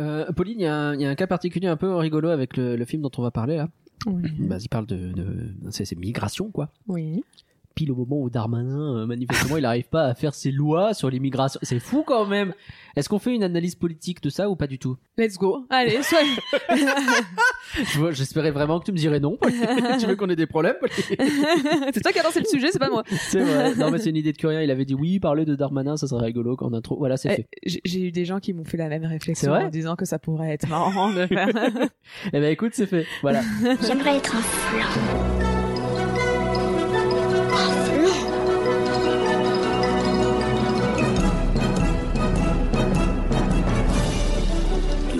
Euh, Pauline, il y, a un- il y a un cas particulier un peu rigolo avec le, le film dont on va parler là. Oui. Bah, il parle de, de c'est, c'est migration quoi. Oui. Pile au moment où Darmanin, euh, manifestement, il n'arrive pas à faire ses lois sur l'immigration. C'est fou quand même. Est-ce qu'on fait une analyse politique de ça ou pas du tout? Let's go. Allez, sois. J'espérais vraiment que tu me dirais non. tu veux qu'on ait des problèmes c'est toi qui as lancé le sujet, c'est pas moi. C'est vrai. Non mais c'est une idée de Curien. Il avait dit oui, parler de Darmanin, ça serait rigolo qu'en intro. Voilà, c'est Eh, fait. J'ai eu des gens qui m'ont fait la même réflexion en disant que ça pourrait être marrant de faire. Eh ben écoute, c'est fait. Voilà. J'aimerais être un flan.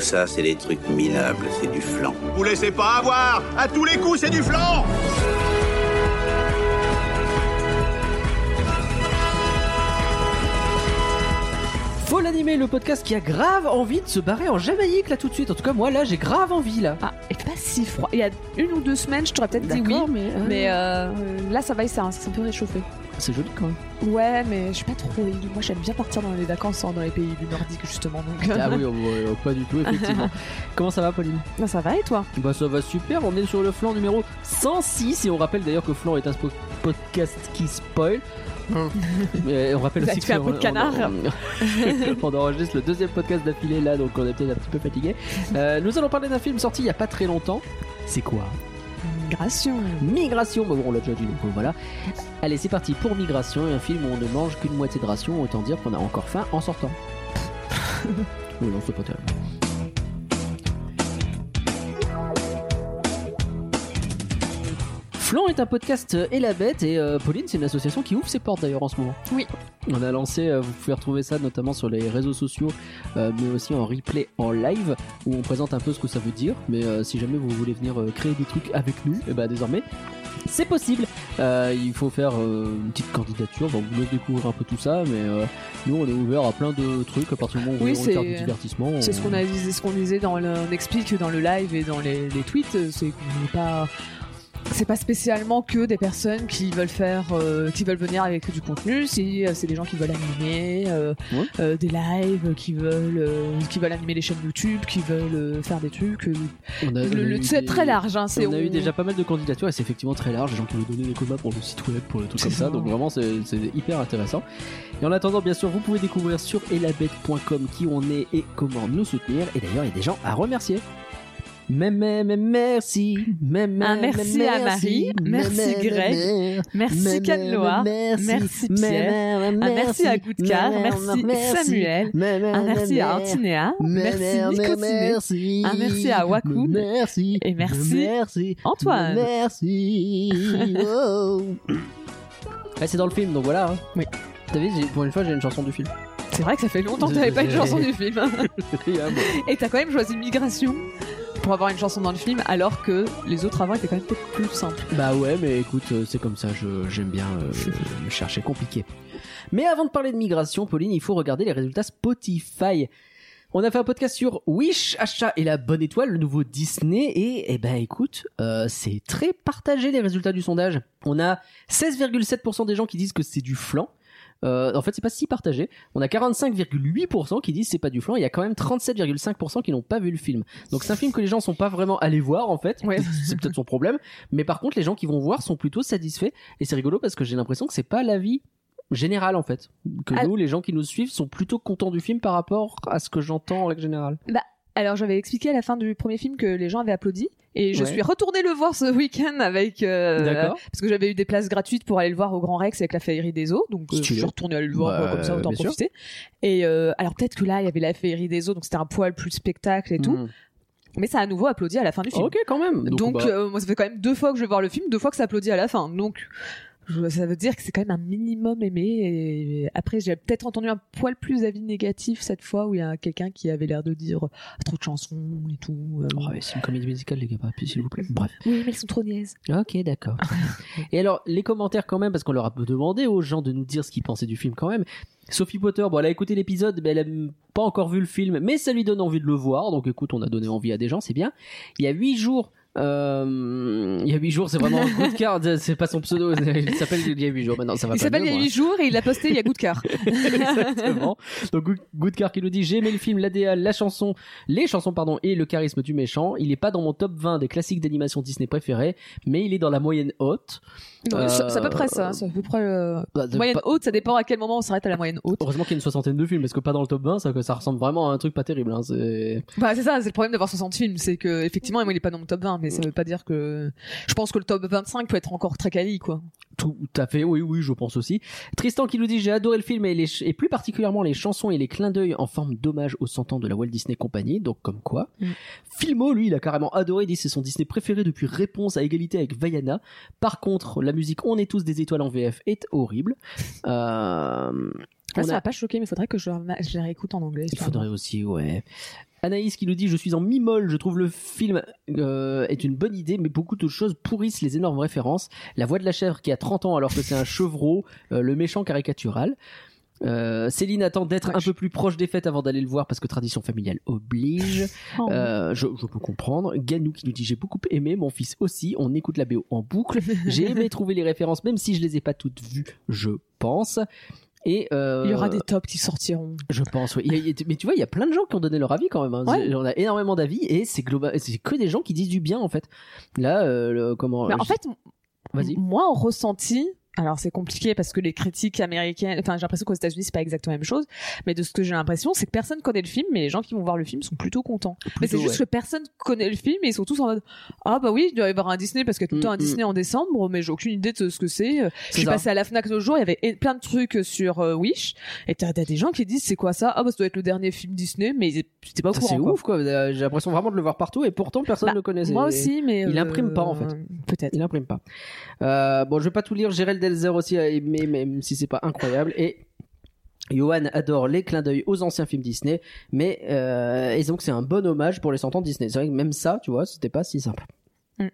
Ça, c'est des trucs minables, c'est du flan. Vous laissez pas avoir À tous les coups, c'est du flanc Faut l'animer, le podcast qui a grave envie de se barrer en Jamaïque là tout de suite. En tout cas, moi là, j'ai grave envie là. Ah, et pas si froid. Il y a une ou deux semaines, je t'aurais peut-être dit oui. Mais, euh, Mais euh, là, ça va, il s'est un peu réchauffé. c'est joli quand même. Ouais, mais je suis pas trop. Moi, j'aime bien partir dans les vacances hein, dans les pays du Nordique, justement. Donc, Ah oui, oh, oh, pas du tout, effectivement. Comment ça va, Pauline? Non, ça va et toi? Bah ça va super, on est sur le flanc numéro 106 et on rappelle d'ailleurs que Flanc est un podcast qui spoil. Mais on rappelle Vous aussi avez fait un que peu de canard. On, on enregistre le deuxième podcast d'affilée là, donc on est peut-être un petit peu fatigué. Euh, nous allons parler d'un film sorti il y a pas très longtemps. C'est quoi? Migration. Migration, bah bon, on l'a déjà dit, donc euh, voilà. Allez, c'est parti pour Migration, un film où on ne mange qu'une moitié de ration, autant dire qu'on a encore faim en sortant. oui, non, c'est pas terrible. Flan est un podcast euh, et la bête et euh, Pauline c'est une association qui ouvre ses portes d'ailleurs en ce moment. Oui. On a lancé, euh, vous pouvez retrouver ça notamment sur les réseaux sociaux, euh, mais aussi en replay en live où on présente un peu ce que ça veut dire. Mais si jamais vous voulez venir créer des trucs avec nous, et bah désormais c'est possible. Euh, il faut faire euh, une petite candidature, donc vous laisse découvrir un peu tout ça, mais euh, nous on est ouvert à plein de trucs à partir du moment où Oui, on faire du divertissement. C'est on- ce qu'on a dit- ce qu'on disait dans le, on explique dans le live et dans les, les tweets, c'est qu'on n'est pas c'est pas spécialement que des personnes qui veulent faire euh, qui veulent venir avec du contenu si euh, c'est des gens qui veulent animer euh, Ouais. des lives qui veulent qui veulent animer les chaînes YouTube qui veulent faire des trucs on a- le, le- c'est des- très large hein, on a eu déjà pas mal de candidatures et c'est effectivement très large. Les gens qui veulent donner des main pour le site web, pour les trucs C'est comme ça. ça. Donc vraiment, c'est c'est hyper intéressant. Et en attendant, bien sûr, vous pouvez découvrir sur elabette.com qui on est et comment nous soutenir. Et d'ailleurs, il y a des gens à remercier. Mais, mais, mais, merci. Mais, mais, mais, merci à merci. Marie, merci Greg, merci mais, Canloire mais, merci Pierre un merci à Goudcar mais, merci merci. Samuel un merci à Antinéa merci Nicotine. Un merci à Wakoun. Merci. Et merci. Antoine. Merci. Wow. Ouais, c'est dans le film, donc voilà. hein. Oui. T'as vu, pour une fois, j'ai une chanson du film. c'est vrai que ça fait longtemps que t'avais pas une chanson du film ah. Et t'as quand même choisi Migration pour avoir une chanson dans le film, alors que les autres avant étaient quand même peut-être plus simples. Bah ouais, mais écoute, euh, c'est comme ça, je- j'aime bien euh, me chercher compliqué. Mais avant de parler de migration, Pauline, il faut regarder les résultats Spotify. On a fait un podcast sur Wish, Achat et la bonne étoile, le nouveau Disney, et eh ben écoute, euh, c'est très partagé les résultats du sondage. On a 16,7% des gens qui disent que c'est du flan. Euh, en fait, c'est pas si partagé. On a 45,8% qui disent c'est pas du flan. Il y a quand même 37,5% qui n'ont pas vu le film. Donc c'est un film que les gens sont pas vraiment allés voir en fait. Ouais. C'est peut-être son problème. Mais par contre, les gens qui vont voir sont plutôt satisfaits. Et c'est rigolo parce que j'ai l'impression que c'est pas l'avis général en fait. Que Ah. nous, les gens qui nous suivent, sont plutôt contents du film par rapport à ce que j'entends en règle générale. Alors j'avais expliqué à la fin du premier film que les gens avaient applaudi. Et je Ouais. suis retournée le voir ce week-end avec euh, D'accord. parce que j'avais eu des places gratuites pour aller le voir au Grand Rex avec la féerie des eaux, donc euh, je suis retournée aller le voir Bah, comme ça autant profiter. Et euh, alors peut-être que là il y avait la féerie des eaux, donc c'était un poil plus spectacle et tout, Mm. mais ça a à nouveau applaudi à la fin du film. Ok, quand même. Donc, bah, euh, moi ça fait quand même deux fois que je vais voir le film, deux fois que ça applaudit à la fin. Donc je- ça veut dire que c'est quand même un minimum aimé. Et après j'ai peut-être entendu un poil plus d'avis négatif cette fois où il y a quelqu'un qui avait l'air de dire Ah, trop de chansons et tout. euh, oh, c'est une comédie musicale, les gars, s'il vous plaît. Bref. Oui, mais elles sont trop niaises. Ok, d'accord. Et alors, les commentaires quand même, parce qu'on leur a demandé aux gens de nous dire ce qu'ils pensaient du film quand même. Sophie Potter, bon, elle a écouté l'épisode, mais elle a pas encore vu le film, mais ça lui donne envie de le voir. Donc écoute, on a donné envie à des gens, c'est bien. Il y a huit jours Euh, il y a 8 jours, c'est vraiment Good Card, c'est pas son pseudo, il s'appelle il y a 8 jours maintenant, ça va Il s'appelle il y a moi. 8 jours et il l'a posté il y a good car. Exactement. Donc Good- Good Car qui nous dit j'ai aimé le film, l'ADA, la chanson, les chansons pardon et le charisme du méchant. Il est pas dans mon top 20 des classiques d'animation Disney préférés, mais il est dans la moyenne haute. C'est à peu Euh, près ça. C'est à peu près euh, Bah, moyenne pas- haute. Ça dépend à quel moment on s'arrête à la moyenne haute. Heureusement qu'il y a une soixantaine de films parce que pas dans le top 20, ça, ça ressemble vraiment à un truc pas terrible. Hein. C'est Bah c'est ça, c'est le problème d'avoir 60 films, c'est que effectivement moi il est pas dans mon top 20, mais ça veut pas dire que je pense que le top 25 peut être encore très quali quoi. Tout à fait, oui, oui, je pense aussi. Tristan qui nous dit j'ai adoré le film et, les ch- et plus particulièrement les chansons et les clins d'œil en forme d'hommage aux 100 ans de la Walt Disney Company, donc comme quoi. Mm. Filmo, lui, il a carrément adoré, il dit c'est son Disney préféré depuis Réponse à égalité avec Vaiana. Par contre, la musique On est tous des étoiles en VF est horrible. Euh, On ça a- m'a pas choqué, mais il faudrait que je, je la réécoute en anglais. Il faudrait aussi, ouais. Anaïs qui nous dit je suis en mi-molle, je trouve le film euh, est une bonne idée, mais beaucoup de choses pourrissent les énormes références. La voix de la chèvre qui a 30 ans alors que c'est un chevreau, euh, le méchant caricatural. Euh, Céline attend d'être un peu plus proche des fêtes avant d'aller le voir parce que tradition familiale oblige. Oh. Euh, je, je peux comprendre. Ganou qui nous dit j'ai beaucoup aimé, mon fils aussi. On écoute la BO en boucle. J'ai aimé trouver les références, même si je les ai pas toutes vues, je pense. Et euh, Il y aura des tops qui sortiront. je pense, oui. Il y a- mais tu vois, il y a plein de gens qui ont donné leur avis quand même. Hein. Ouais. On a énormément d'avis et c'est global, c'est que des gens qui disent du bien en fait. Là, euh, le- comment Mais en fait, vas-y. moi en ressenti, alors c'est compliqué parce que les critiques américaines, enfin j'ai l'impression qu'aux États-Unis c'est pas exactement la même chose, mais de ce que j'ai l'impression, c'est que personne connaît le film, mais les gens qui vont voir le film sont plutôt contents. mais c'est juste ouais. que personne connaît le film et ils sont tous en mode ah bah oui, il doit y avoir un Disney parce qu'il y a tout le temps Mm, un Disney en décembre, mais j'ai aucune idée de ce que c'est. Je C'est suis ça. passée à la Fnac l'autre jour, il y avait plein de trucs sur euh, Wish et t'as des gens qui disent c'est quoi ça? Ah bah ça doit être le dernier film Disney, mais ils étaient pas au courant. c'est ouf quoi. Euh, J'ai l'impression vraiment de le voir partout et pourtant personne Bah, ne le connaissait. Moi aussi, mais Il euh, imprime pas, en fait. Peut-être. Il imprime pas. Euh, bon, je vais pas tout lire. Gérald Delzer aussi a aimé, même si c'est pas incroyable. Et Johan adore les clins d'œil aux anciens films Disney, mais euh, et donc c'est un bon hommage pour les 100 ans de Disney. C'est vrai que même ça, tu vois, c'était pas si simple. Mm.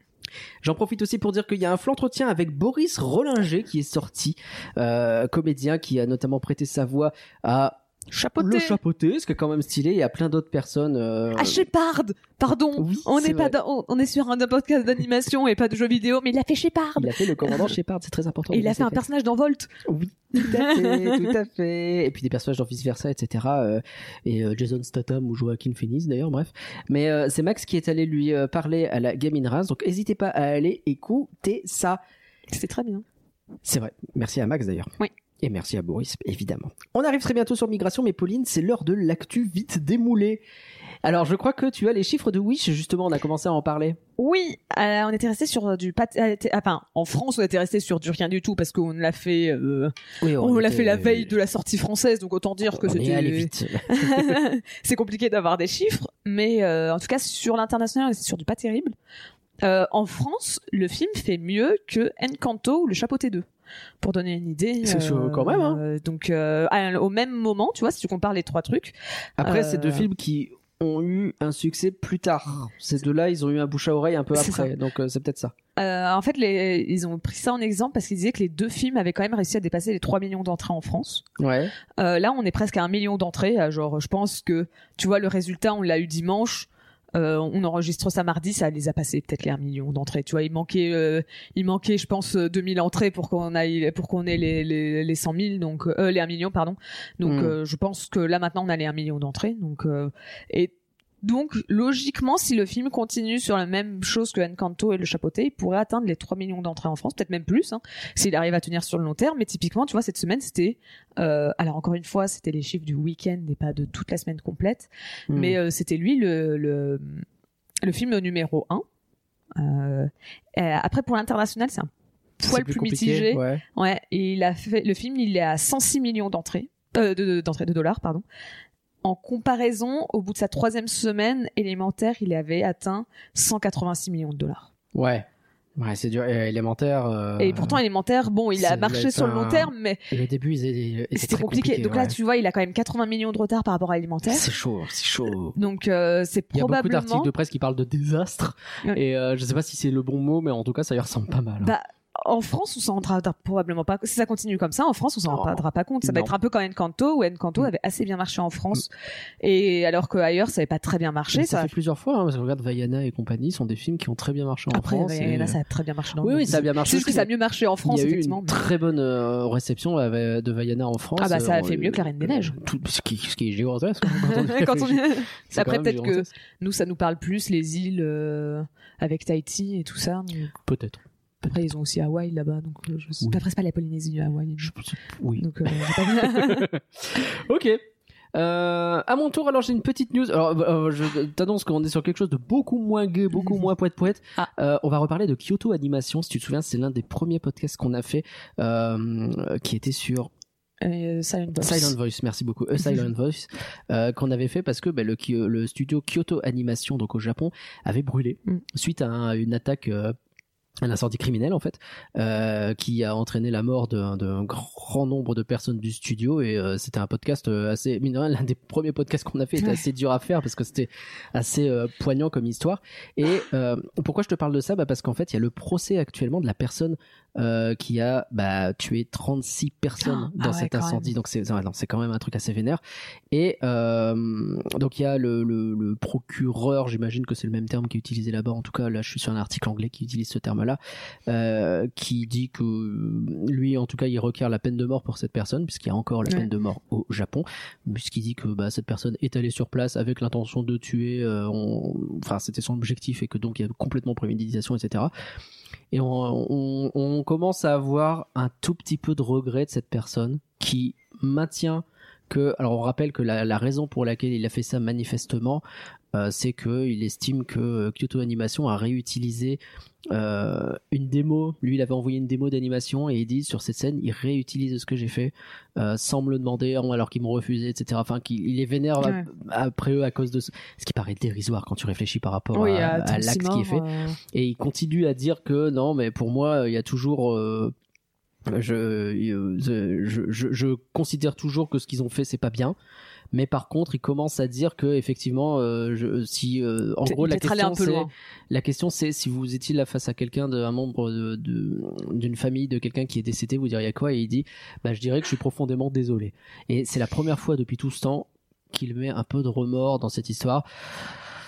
J'en profite aussi pour dire qu'il y a un entretien avec Boris Rollinger qui est sorti, euh, comédien qui a notamment prêté sa voix à Chapeauté. le chapeauté, ce qui est quand même stylé. Il y a plein d'autres personnes. euh, Ah, Shepard Pardon, Oui, on c'est n'est pas dans- on, est sur un podcast d'animation et pas de jeux vidéo, mais il a fait Shepard. Il a fait le commandant Shepard, c'est très important. Et il a fait c'est un personnage dans Volt. Oui, tout à fait, tout à fait. Et puis des personnages dans Vice Versa, etc. euh, et euh, Jason Statham ou Joaquin Phoenix d'ailleurs, bref. Mais euh, c'est Max qui est allé lui euh, parler à la gamine Reims, donc n'hésitez pas à aller écouter ça. C'était très bien. C'est vrai. Merci à Max d'ailleurs. Oui. Et merci à Boris, évidemment. On arrive très bientôt sur Migration, mais Pauline, c'est l'heure de l'actu vite démoulée. Alors, je crois que tu as les chiffres de Wish, justement, on a commencé à en parler. Oui, euh, on était resté sur du pat... euh, t- Enfin, en France, on était resté sur du rien du tout parce qu'on l'a fait. euh, Oui, on l'a fait la veille de la sortie française, donc autant dire que c'était. vite. c'est compliqué d'avoir des chiffres, mais euh, en tout cas sur l'international, c'est sur du pas terrible. Euh, en France, le film fait mieux que Encanto ou Le Chapeauté 2. Pour donner une idée. C'est chaud quand même, hein. euh, Donc euh, à- au même moment, tu vois, si tu compares les trois trucs, Après, Euh, c'est deux films qui ont eu un succès plus tard. Ces deux-là, ils ont eu un bouche à oreille un peu après, donc euh, c'est peut-être ça. Euh, en fait, les, ils ont pris ça en exemple parce qu'ils disaient que les deux films avaient quand même réussi à dépasser les 3 millions d'entrées en France. Ouais. Euh, là, on est presque à un million d'entrées. Euh, Genre, je pense que, tu vois, le résultat, on l'a eu dimanche. Euh, on enregistre ça mardi, ça les a passés peut-être les 1 million d'entrées. Tu vois, il manquait, euh, il manquait, je pense, euh, 2000 entrées pour qu'on aille, pour qu'on ait les, les, les 100 000, donc euh, les 1 million, pardon. Donc, Mm. euh, je pense que là maintenant, on a les 1 million d'entrées. Donc, euh, et donc, logiquement, si le film continue sur la même chose que Encanto et Le Chapeauté, il pourrait atteindre les 3 millions d'entrées en France, peut-être même plus, hein, s'il arrive à tenir sur le long terme. Mais typiquement, tu vois, cette semaine, c'était, euh, alors encore une fois, c'était les chiffres du week-end et pas de toute la semaine complète, Hmm. mais euh, c'était lui le, le, le film numéro 1. Euh, après, pour l'international, c'est un poil plus, mitigé. Ouais. Ouais, et il a fait le film, il est à 106 millions d'entrées, de, de dollars, pardon. En comparaison, au bout de sa troisième semaine, élémentaire, il avait atteint 186 millions de dollars. Ouais. Ouais, c'est dur. Et élémentaire. euh, Et pourtant, élémentaire, bon, il a marché sur le long terme, mais et le début, c'était compliqué. Donc là, tu vois, il a quand même 80 millions de retard par rapport à élémentaire. c'est chaud, c'est chaud. Donc euh, c'est Il y a beaucoup d'articles probablement. de presse qui parlent de désastre. Ouais. Et euh, je sais pas si c'est le bon mot, mais en tout cas, ça y ressemble pas mal. hein. Bah, en France, on s'en rendra probablement pas. Si ça continue comme ça, en France, on s'en rendra pas compte. Ça va être un peu comme Encanto, où Encanto Mm. avait assez bien marché en France, et alors qu'ailleurs, ça avait pas très bien marché. Mais ça, Ça, fait plusieurs fois, hein, parce que regarde Vaiana et compagnie sont des films qui ont très bien marché en après, France. ouais, et- ça a très bien marché dans Oui, le oui, ça a bien marché C'est juste que ça a mieux marché en France, il y a eu une très bonne euh, réception avec- de Vaiana en France. Ah bah, ça a Euh, fait mieux que La Reine des Neiges. Tout, ce, qui, ce qui est gigantesque. hein, Quand on- C'est Après, peut-être que nous, ça nous parle plus les îles euh, avec Tahiti et tout ça. Peut-être. Après, ils ont aussi Hawaï là-bas, donc euh, je sais Oui. pas. Après, c'est pas la Polynésie, Hawaï. Je- Oui. Donc, euh, pas- Ok. Euh, à mon tour, alors j'ai une petite news. Alors, euh, je t'annonce qu'on est sur quelque chose de beaucoup moins gai, beaucoup moins poète poète. Ah. Euh, on va reparler de Kyoto Animation. Si tu te souviens, c'est l'un des premiers podcasts qu'on a fait, euh, qui était sur Euh, Silent Voice. Silent Voice. Merci beaucoup. A Silent Voice euh, qu'on avait fait parce que bah, le, studio Kyoto Animation, donc au Japon, avait brûlé Mm. suite à un- une attaque. euh, un incendie criminel en fait euh, qui a entraîné la mort d'un grand nombre de personnes du studio. Et euh, c'était un podcast euh, assez mine l'un des premiers podcasts qu'on a fait était assez dur à faire parce que c'était assez euh, poignant comme histoire. Et euh, pourquoi je te parle de ça? Bah parce qu'en fait il y a le procès actuellement de la personne euh, qui a bah, tué 36 personnes Ah dans cet incendie. Donc c'est c'est quand même un truc assez vénère. Et euh, donc il y a le, le, le procureur j'imagine que c'est le même terme qui est utilisé là-bas. En tout cas là je suis sur un article anglais qui utilise ce terme là euh, qui dit que euh, lui en tout cas il requiert la peine de mort pour cette personne puisqu'il y a encore la Ouais. peine de mort au Japon. Puisqu'il dit que bah, cette personne est allée sur place avec l'intention de tuer euh, on- enfin c'était son objectif et que donc il y a complètement préméditation etc et on, on, on commence à avoir un tout petit peu de regret de cette personne qui maintient que alors on rappelle que la, la raison pour laquelle il a fait ça manifestement euh, c'est que il estime que euh, Kyoto Animation a réutilisé euh, une démo. Lui, il avait envoyé une démo d'animation et il dit sur cette scène, il réutilise ce que j'ai fait euh, sans me le demander alors qu'ils m'ont refusé, etc. Enfin, qu'il il est vénère Ouais. après eux à cause de ce, ce qui paraît dérisoire quand tu réfléchis par rapport oui, à, à à 36 l'acte qui est fait. euh, Et il continue à dire que non, mais pour moi, il y a toujours. euh, je, euh, je, je, je considère toujours que ce qu'ils ont fait, c'est pas bien. Mais par contre, il commence à dire que effectivement, euh, je, si euh, en gros la question c'est la question c'est si vous étiez là face à quelqu'un d'un membre de- de- d'une famille de quelqu'un qui est décédé, vous diriez quoi? Et il dit, bah je dirais que je suis profondément désolé. Et c'est la première fois depuis tout ce temps qu'il met un peu de remords dans cette histoire.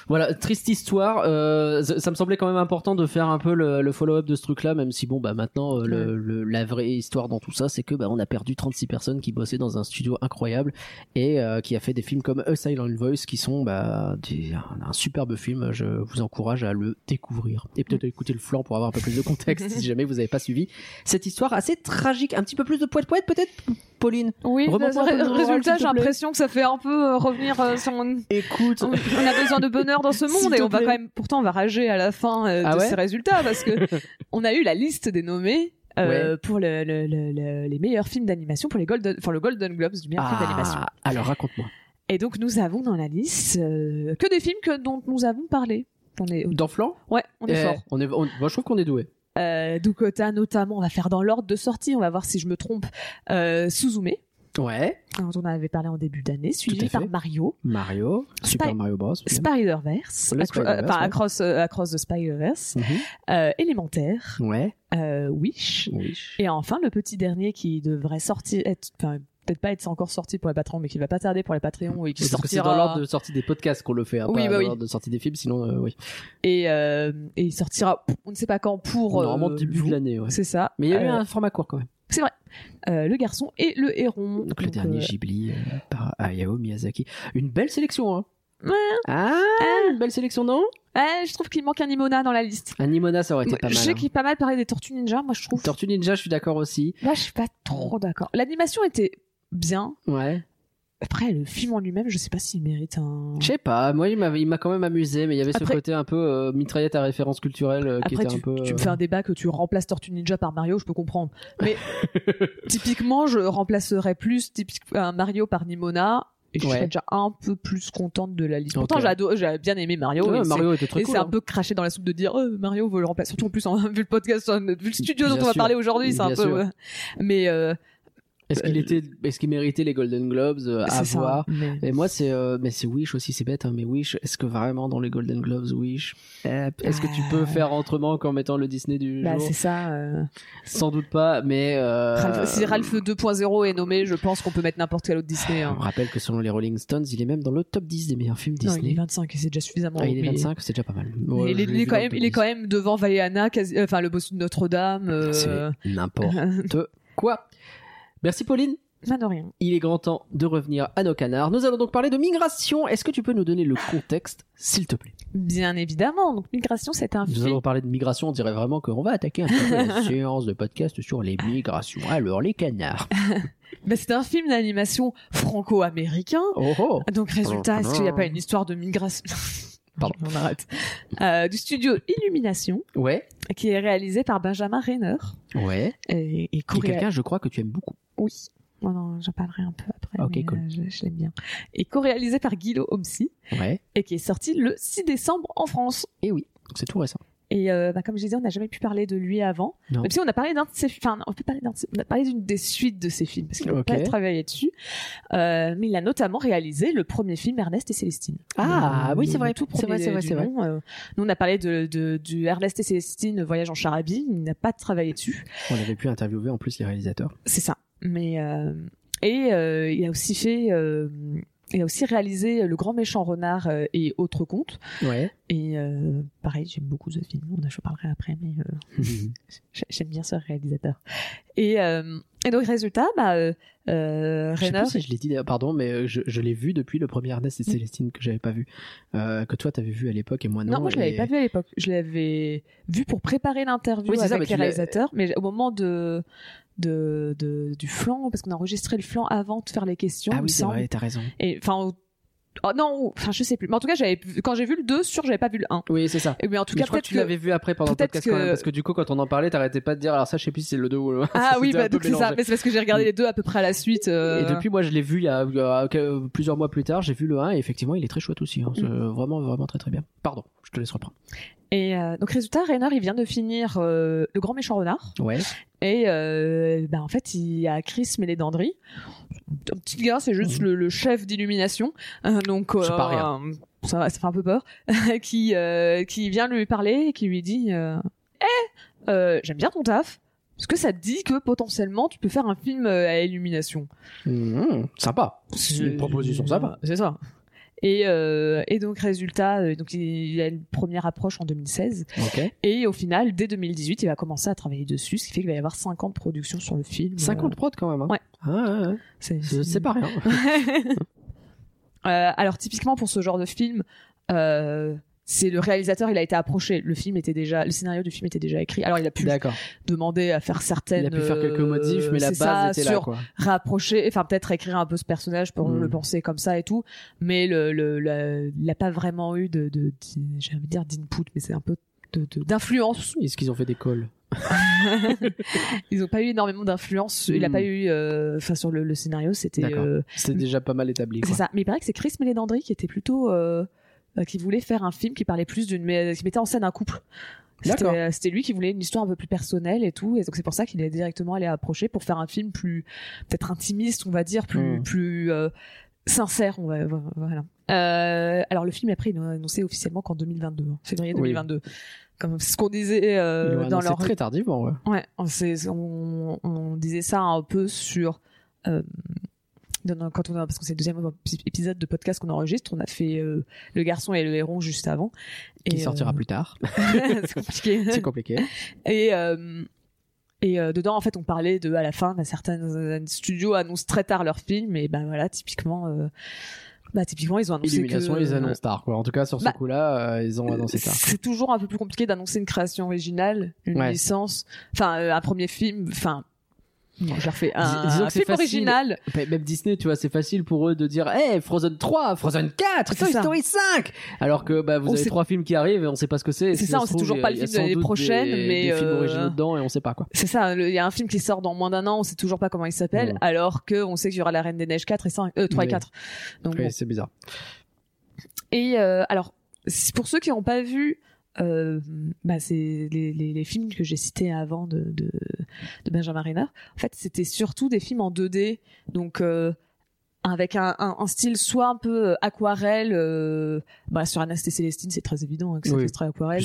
Voilà, triste histoire. Euh, ça me semblait quand même important de faire un peu le, le follow-up de ce truc-là, même si bon, bah maintenant, euh, le, le- la vraie histoire dans tout ça, c'est que bah, on a perdu 36 personnes qui bossaient dans un studio incroyable et euh, qui a fait des films comme A Silent Voice, qui sont bah, des- un, un superbe film. Je vous encourage à le découvrir et peut-être à écouter le flanc pour avoir un peu plus de contexte si jamais vous n'avez pas suivi cette histoire assez tragique. Un petit peu plus de poète poète peut-être, Pauline? Oui, ré- résultat, j'ai l'impression que ça fait un peu euh, revenir euh, sur mon- Écoute, on, on a besoin de bonheur dans ce monde et on va quand même pourtant on va rager à la fin euh, Ah de ouais ces résultats parce que on a eu la liste des nommés euh, Ouais. pour le, le- le- le- les meilleurs films d'animation pour les Golden enfin le Golden Globes du meilleur film d'animation. Ah, alors raconte-moi. et donc nous avons dans la liste euh, que des films que dont nous avons parlé. On est Dans flanc ouais on est Eh, fort. On est, on- moi, je trouve qu'on est doué. euh, t'as notamment on va faire dans l'ordre de sortie. On va voir si je me trompe. Euh, Suzume Ouais. dont on avait parlé en début d'année suivi par Mario Mario, Super Spy- Mario Bros. bien. Spider-Verse, Acro- Spider-Verse, euh, enfin ouais. Across, euh, Across the Spider-Verse, Mhm. euh, Élémentaire, Ouais. euh, Wish, Oui. et enfin le petit dernier qui devrait sortir, être, enfin peut-être pas être encore sorti pour les Patreons, mais qui va pas tarder pour les Patreons et qui Parce que c'est sortira. dans l'ordre de sortie des podcasts qu'on le fait, hein, Oui, pas bah dans oui. l'ordre de sortie des films, sinon, euh, oui. Et, euh, et il sortira, on ne sait pas quand pour. euh, Normalement, début vous. de l'année, ouais. C'est ça. Mais il y a eu Euh, un format court quand même. C'est vrai. Euh, le garçon et le héron. Donc, le dernier euh, Ghibli euh, par Hayao Miyazaki. Une belle sélection, hein. Ouais. Ah, une belle sélection, non? Ouais, je trouve qu'il manque un Nimona dans la liste. Un Nimona, ça aurait été pas je mal. sais hein. qu'il est pas mal parlé des Tortues Ninja, moi je trouve. Tortue Ninja, je suis d'accord aussi. Là, je suis pas trop d'accord. L'animation était bien. Ouais. Après, le film en lui-même, je sais pas s'il mérite un. Je sais pas, moi il m'a quand même amusé, mais il y avait ce côté un peu euh, mitraillette à référence culturelle euh, qui Après, était tu, un peu. tu me euh, fais un débat que tu remplaces Tortue Ninja par Mario, je peux comprendre. Mais typiquement, je remplacerais plus un Mario par Nimona. Et je Ouais. serais déjà un peu plus contente de la liste. Pourtant, ado- j'ai bien aimé Mario. ouais, et Mario était très et cool. c'est un hein. peu craché dans la soupe de dire euh, Mario veut le remplacer. Surtout en plus, en, vu le podcast, vu le studio Bien dont on va parler aujourd'hui, c'est un peu. ouais. Mais euh, Est-ce qu'il était, est-ce qu'il méritait les Golden Globes euh, à ça, voir mais- Et moi, c'est, euh, mais c'est Wish aussi, c'est bête, hein, mais Wish, est-ce que vraiment dans les Golden Globes, Wish, est-ce que tu peux faire autrement qu'en mettant le Disney du Bah, jour c'est ça. euh, Sans doute pas, mais euh, Ralph- si Ralph 2.0 est nommé, je pense qu'on peut mettre n'importe quel autre Disney. on hein. rappelle que selon les Rolling Stones, il est même dans le top 10 des meilleurs films Non, Disney. il est 25 et c'est déjà suffisamment. Ah, il est mais- 25, c'est déjà pas mal. il, est, il quand même, il est 10. quand même devant Vaiana, quasi- euh, enfin le bossu de Notre-Dame. euh, C'est n'importe quoi. Merci Pauline. Pas de rien. Il est grand temps de revenir à nos canards. Nous allons donc parler de migration. Est-ce que tu peux nous donner le contexte, s'il te plaît? Bien évidemment. Donc Migration, c'est un Nous film. allons parler de migration. On dirait vraiment qu'on va attaquer un peu la séance de podcast sur les migrations. Alors, les canards. Bah, c'est un film d'animation franco-américain. Oh oh Donc résultat, est-ce qu'il n'y a pas une histoire de migration? Pardon. On arrête. Euh, du studio Illumination, Ouais, qui est réalisé par Benjamin Renner ouais. et, et Qui est co-réa- quelqu'un, je crois, que tu aimes beaucoup. Oui. Oh non, j'en parlerai un peu après. Ok, mais, cool. euh, je, je l'aime bien. Et co-réalisé par Guido Homsi Ouais. et qui est sorti le 6 décembre en France. Et oui, donc c'est tout récent. Et euh, bah, comme je disais, on n'a jamais pu parler de lui avant. Non. Même si on a parlé d'un de ses, enfin, on peut parler d'un on a parlé d'une des suites de ses films parce qu'il n'a Ok. pas travaillé dessus. Euh, mais il a notamment réalisé le premier film Ernest et Célestine. Ah, oui, c'est vrai. tout C'est vrai, c'est vrai, c'est vrai. Euh, nous, on a parlé de, de- du Ernest et Célestine Voyage en Charabie. Il n'a pas travaillé dessus. On avait pu interviewer en plus les réalisateurs. C'est ça. Mais euh, et euh, il a aussi fait. euh, il a aussi réalisé Le Grand Méchant Renard euh, et autres contes. Ouais. Et euh, pareil, j'aime beaucoup ce film. On en je parlerai après, mais euh, J'ai- J'aime bien ce réalisateur. Et, euh, et donc, résultat, bah, euh, euh, Je sais plus si je l'ai dit, pardon, mais euh, je, je l'ai vu depuis le premier Ernest et Mm. Célestine que j'avais pas vu, euh, que toi t'avais vu à l'époque et moi non. Non, moi je l'avais et- pas vu à l'époque. Je l'avais vu pour préparer l'interview Oui, ça, avec mais les réalisateurs, mais au moment de, de, de du flanc, parce qu'on a enregistré le flanc avant de faire les questions, Ah oui, c'est vrai, t'as raison. Et enfin, oh, non, enfin je sais plus. Mais en tout cas, j'avais quand j'ai vu le 2, sûr, j'avais pas vu le 1. Oui, c'est ça. Et mais en tout Mais cas, je crois peut-être que tu l'avais vu après pendant le podcast que- quand même, parce que du coup, quand on en parlait, t'arrêtais pas de dire, alors ça, je sais plus si c'est le 2 ou le 1. Ah oui, bah donc c'est ça. Mais c'est parce que j'ai regardé les deux à peu près à la suite. euh, Et depuis, moi, je l'ai vu il y a, plusieurs mois plus tard, j'ai vu le 1 et effectivement, il est très chouette aussi. hein. C'est Mm. vraiment, vraiment très très bien. Pardon, je te laisse reprendre. Et euh, donc résultat, Rainer, il vient de finir euh, Le Grand Méchant Renard. Ouais. Et euh, bah, en fait, il y a Chris Mélédandri. Un petit gars, c'est juste le, le chef d'illumination. Donc, Mhm. C'est pas rien. ça, ça fait un peu peur. qui, qui vient lui parler et qui lui dit Eh, euh, j'aime bien ton taf. Est-ce que ça te dit que potentiellement tu peux faire un film à illumination? Mmh, sympa. C'est une proposition sympa. C'est ça. Et, euh, et donc résultat, euh, donc il, a une première approche en 2016 Ok. et au final dès 2018 il va commencer à travailler dessus, ce qui fait qu'il va y avoir 50 productions sur le film. 50 prods quand même. Hein. Ouais. Ah, ouais, ouais. C'est pas rien. Euh, alors typiquement pour ce genre de film, euh, c'est le réalisateur, il a été approché. Le film était déjà, le scénario du film était déjà écrit. Alors il a pu demander à faire certaines. Il a pu faire quelques euh, modifs, mais la base ça, était là, sur quoi. rapprocher, enfin peut-être écrire un peu ce personnage pour Mm. le penser comme ça et tout. Mais le, le, le- il n'a pas vraiment eu de, de, de- j'ai envie de dire d'input, mais c'est un peu d'influence. Est-ce qu'ils ont fait des calls Ils n'ont pas eu énormément d'influence. Il n'a Mm. pas eu, euh, enfin sur le, le scénario, c'était. Euh, C'était déjà pas mal établi. C'est ça. Mais il paraît que c'est Chris Mélédandri qui était plutôt, euh, qui voulait faire un film qui parlait plus d'une, mais- qui mettait en scène un couple. C'était euh, c'était lui qui voulait une histoire un peu plus personnelle et tout, et donc c'est pour ça qu'il est directement allé approcher pour faire un film plus, peut-être intimiste, on va dire, plus, Mm. plus euh, sincère, on va, voilà. Euh, alors le film après il a annoncé officiellement qu'en 2022, hein, février Oui. 2022. Comme c'est ce qu'on disait euh, dans leur très tardivement. Ouais. Ouais, on, on, on disait ça un peu sur. Euh, dans- quand on a, parce que c'est le deuxième épisode de podcast qu'on enregistre, on a fait euh, Le garçon et le héron juste avant. Qui Et, sortira euh, plus tard. c'est compliqué. C'est compliqué. Et, euh, et euh, dedans, en fait, on parlait de, à la fin, bah, certains studios annoncent très tard leur film, et ben voilà, typiquement, euh, bah, typiquement, ils ont annoncé Illumination, que. ils annoncent tard. Quoi. En tout cas, sur ce Bah, coup-là, euh, ils ont annoncé tard. C'est toujours un peu plus compliqué d'annoncer une création originale, une Ouais. licence, enfin euh, un premier film, enfin. Bon, je leur fais un, disons que film facile. original. Mais Même Disney, tu vois, c'est facile pour eux de dire Hey, Frozen 3, Frozen 4, C'est Toy. Story 5 Alors que bah, vous On avez trois films qui arrivent et on sait pas ce que c'est. C'est ça, on se sait toujours pas le film de l'année prochaine, des- mais, Des films euh, originaux dedans et on sait pas quoi. C'est ça, il y a un film qui sort dans moins d'un an, on sait toujours pas comment il s'appelle, alors que on sait qu'il y aura La Reine des Neiges 4 et 5, euh, 3 et Oui. 4. Donc, Oui, bon. c'est bizarre. Et euh, alors, pour ceux qui n'ont pas vu euh, bah, c'est les, les, les films que j'ai cités avant de, de, de Benjamin Renner. En fait, c'était surtout des films en 2D, donc euh, avec un, un, un style soit un peu euh, aquarelle. Euh, bah, sur Anasté Célestine, c'est très évident hein, que Oui, fait très aquarelle.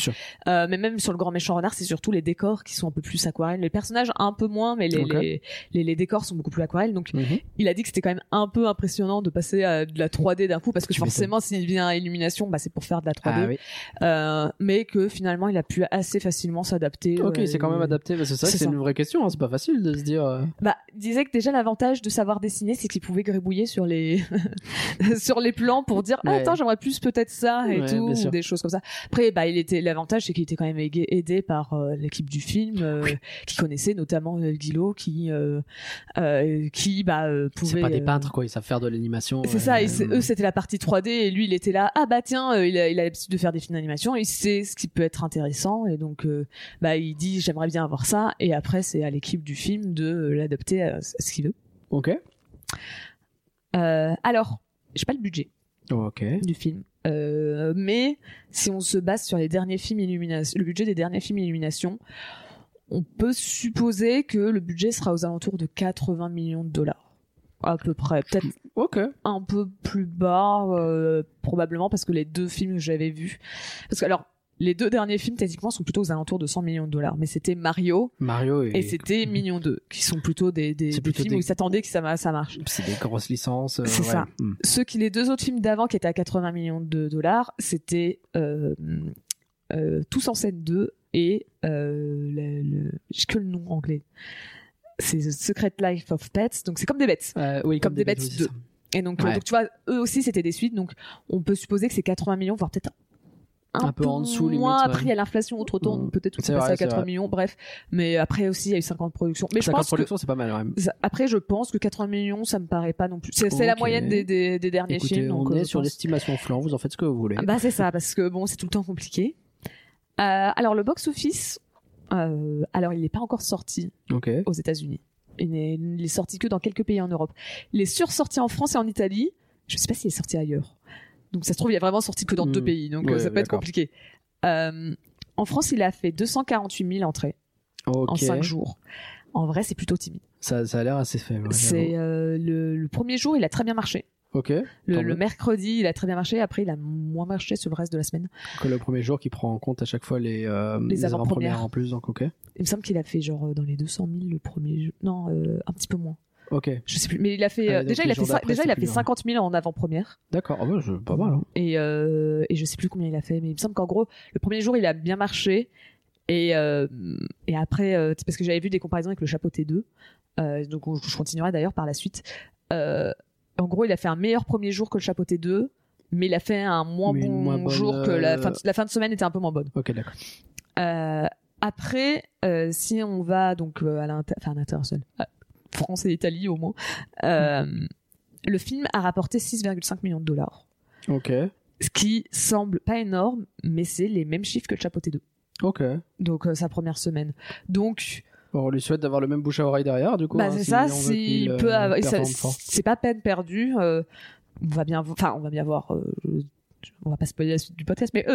Euh, mais même sur le Grand Méchant Renard, c'est surtout les décors qui sont un peu plus aquarelles. Les personnages un peu moins, mais les, les, les, les décors sont beaucoup plus aquarelles. Donc Mhm. il a dit que c'était quand même un peu impressionnant de passer à de la 3D d'un coup parce que Tu forcément s'il vient à illumination bah c'est pour faire de la 3D Ah oui. euh, mais que finalement il a pu assez facilement s'adapter Ok, euh, c'est quand même adapté. C'est ça, c'est c'est une vraie question. hein, C'est pas facile de se dire. euh, bah il disait que déjà l'avantage de savoir dessiner c'est qu'il pouvait gribouiller sur les sur les plans pour dire ah, Ouais. attends j'aimerais plus peut-être ça et Ouais, tout ou des choses comme ça après bah il était l'avantage c'est qu'il était quand même aidé par euh, l'équipe du film euh, qui connaissait notamment euh, Guillot qui qui bah pouvait C'est pas des peintres, quoi. Ils savent faire de l'animation. C'est ça, et eux c'était la partie 3D et lui il était là, ah bah tiens, il a l'habitude de faire des films d'animation, il sait ce qui peut être intéressant et donc bah il dit j'aimerais bien avoir ça et après c'est à l'équipe du film de l'adapter à ce qu'il veut. Ok. Euh, alors, j'ai pas le budget Ok. du film. Euh, mais si on se base sur les derniers films Illumination, le budget des derniers films Illumination, on peut supposer que le budget sera aux alentours de 80 millions de dollars. À peu près. Peut-être Ok. un peu plus bas, euh, probablement parce que les deux films que j'avais vus. Parce que alors, les deux derniers films, techniquement, sont plutôt aux alentours de 100 millions de dollars. Mais c'était Mario Mario et, et c'était Mignon 2, qui sont plutôt des, des, C'est des plutôt films des- où ils s'attendaient que ça, ma- ça marche. C'est des grosses licences. euh, C'est ouais. ça. Hmm. Ceux qui, les deux autres films d'avant qui étaient à 80 millions de dollars, c'était euh, euh, Tous en scène 2 et euh, le, le- j'ai que le nom anglais. C'est The Secret Life of Pets, donc c'est comme des bêtes. Oui, Comme des bêtes oui, c'est deux. ça. Et donc, Ouais. donc tu vois, eux aussi c'était des suites, donc on peut supposer que c'est 80 millions, voire peut-être un, Un peu en dessous, limite, moins. ouais. Après, il y a l'inflation, autre temps, Mm. peut-être C'est c'est passé à c'est 80 vrai. millions, bref. Mais après aussi, il y a eu 50 productions. Mais je 50 pense que productions, c'est pas mal, ça- après, je pense que 80 millions, ça me paraît pas non plus. C'est la moyenne des, des, des derniers Écoutez, films. on euh, est je sur pense- l'estimation flanc, vous en faites ce que vous voulez. ah Bah c'est ça, parce que bon, c'est tout le temps compliqué. Euh, alors le box-office, euh, alors il n'est pas encore sorti aux États-Unis. Il n'est est sorti que dans quelques pays en Europe. Il est sursorti en France et en Italie. Je sais pas s'il est sorti ailleurs. Donc ça se trouve, il est vraiment sorti que dans deux pays. Donc euh, Ouais, ça peut être compliqué. Euh, en France, il a fait 248 000 entrées en 5 jours. En vrai, c'est plutôt timide. Ça, ça a l'air assez faible. c'est euh, le, le premier jour, il a très bien marché. Ok. Le, mercredi, il a très bien marché. Après, il a moins marché sur le reste de la semaine. Que le premier jour qui prend en compte à chaque fois les, euh, Les avant-premières. en plus, donc ok. Il me semble qu'il a fait genre dans les 200 000 le premier jour. Non, euh, un petit peu moins. Ok. Je sais plus. Mais il a fait Ah, euh, déjà il a fait ça- déjà il a fait plus 50 000 en avant-première. D'accord. Ah ouais, je- pas mal. Hein. Et euh, et je sais plus combien il a fait, mais il me semble qu'en gros le premier jour il a bien marché. Et euh, et après euh, parce que j'avais vu des comparaisons avec le Chapeau T2. Euh, donc on- je continuerai d'ailleurs par la suite. En gros il a fait un meilleur premier jour que le Chapeau T2. Mais il a fait un moins bon moins jour que la fin, de, la fin de semaine était un peu moins bonne. Ok, d'accord. Euh, après, euh, si on va donc euh, à l'international, France et Italie au moins, euh, le film a rapporté 6,5 millions de dollars. Ok. Ce qui semble pas énorme, mais c'est les mêmes chiffres que le Chapeau T2. Ok. Donc euh, sa première semaine. Donc Bon, on lui souhaite d'avoir le même bouche à oreille derrière, du coup. bah hein, c'est si ça, euh, c'est pas peine perdue. on va bien, enfin on va bien voir. on va pas spoiler la suite du podcast, mais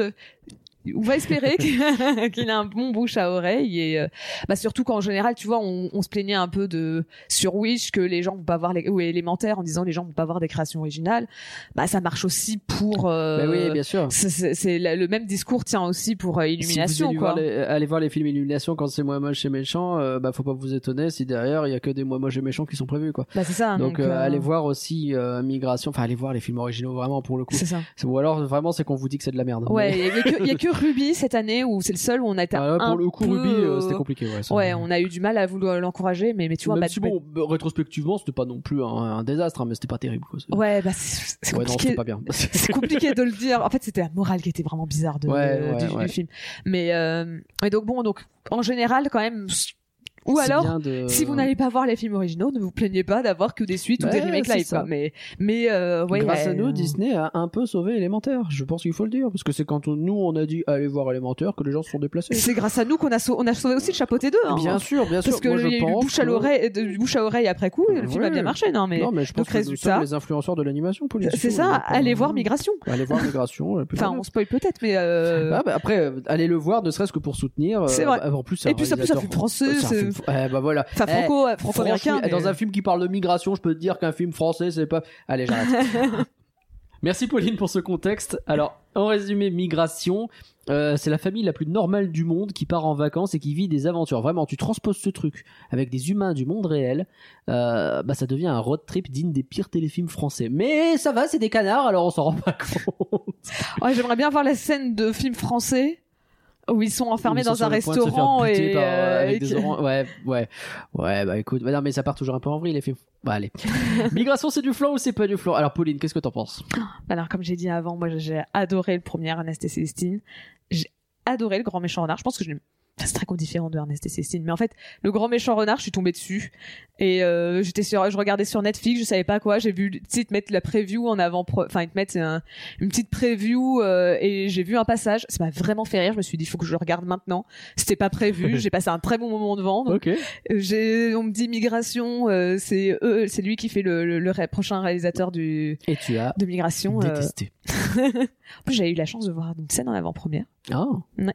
on va espérer qu'il a un bon bouche à oreille et euh, bah surtout qu'en général, tu vois, on, on se plaignait un peu de sur Wish que les gens vont pas voir les ou élémentaire en disant les gens vont pas voir des créations originales. Bah ça marche aussi pour. euh, Bah oui, bien sûr. c'est- le même discours tient aussi pour euh, Illumination si vous quoi. allez voir, les, allez voir les films Illumination quand c'est moins moche et méchant, euh, bah faut pas vous étonner si derrière il y a que des moins moches et méchants qui sont prévus quoi. Bah c'est ça. Donc, Donc, euh, allez voir aussi euh, Migration, enfin allez voir les films originaux vraiment pour le coup. C'est ça. Ou alors vraiment c'est qu'on vous dit que c'est de la merde. Ouais, Mais- y, y a que Ruby cette année où c'est le seul où on a été Ah, là, un pour le coup peu, Ruby euh, c'était euh, compliqué. Ouais, ça. Ouais, on a eu du mal à vouloir l'encourager, mais, mais tu vois, Même Bad si Bad- bon, bah, rétrospectivement c'était pas non plus un, un désastre, hein, mais c'était pas terrible. Quoi. Ouais, bah c'est Ouais, non, compliqué. c'était pas bien. c'est compliqué de le dire. En fait, c'était la morale qui était vraiment bizarre de, euh, du film. Mais euh, et donc bon, donc en général, quand même, Ou alors, de- si vous n'allez pas voir les films originaux, ne vous plaignez pas d'avoir que des suites ou des remakes live. ça. quoi. Mais, mais euh, ouais, Grâce ouais, à nous, euh, Disney a un peu sauvé Élémentaire. Je pense qu'il faut le dire. Parce que c'est quand on- nous, on a dit allez voir Élémentaire que les gens se sont déplacés. C'est grâce à nous qu'on a, sau- on a sauvé aussi le chapeauté 2. Hein. Bien sûr, bien sûr. Parce que Moi, je pense bouche à l'oreille, de- du bouche à oreille après coup, le film a bien marché, non mais. Non, mais je pense donc, que nous résultat- sommes les influenceurs de l'animation politique. C'est ça, allez voir Migration. Allez voir Migration. euh, Enfin, on spoil peut-être, mais. euh, Ah, bah, après, euh, allez le voir, ne serait-ce que pour soutenir. euh, C'est vrai. En plus, Et puis, ça plus réalisateur- film français, Eh, bah voilà. Enfin, franco, franco-américain. mais- Dans un film qui parle de migration, je peux te dire qu'un film français, c'est pas. Allez, j'arrête. Merci Pauline pour ce contexte. Alors, en résumé, migration, euh, c'est la famille la plus normale du monde qui part en vacances et qui vit des aventures. Vraiment, tu transposes ce truc avec des humains du monde réel, euh, bah ça devient un road trip digne des pires téléfilms français. Mais ça va, c'est des canards, alors on s'en rend pas compte. Ouais, j'aimerais bien voir la scène de film français où ils sont enfermés Ils sont dans un restaurant et, par, euh, euh, avec et des qui- oranges. Ouais, ouais, ouais. Bah écoute, bah non, mais ça part toujours un peu en vrille les films. Bah allez. Migration, c'est du flan ou c'est pas du flan? Alors Pauline, qu'est-ce que t'en penses? Alors, comme j'ai dit avant, moi j'ai adoré le premier et Célestine. J'ai adoré le grand méchant renard. Je pense que je l'ai- Enfin, c'est très différent de Ernest et Célestine, mais en fait, le grand méchant renard, je suis tombée dessus et euh, j'étais sur, je regardais sur Netflix, je savais pas quoi, j'ai vu, tu sais, ils te mettent la preview en avant, enfin ils te mettent un- une petite preview euh, et j'ai vu un passage, ça m'a vraiment fait rire. Je me suis dit, il faut que je le regarde maintenant. C'était pas prévu, j'ai passé un très bon moment devant. donc Ok. j'ai, on me dit Migration, euh, c'est eux, c'est lui qui fait le, le, le prochain réalisateur du Et tu as de Migration. euh, détesté. en plus, j'avais eu la chance de voir une scène en avant-première. Ah. Ouais.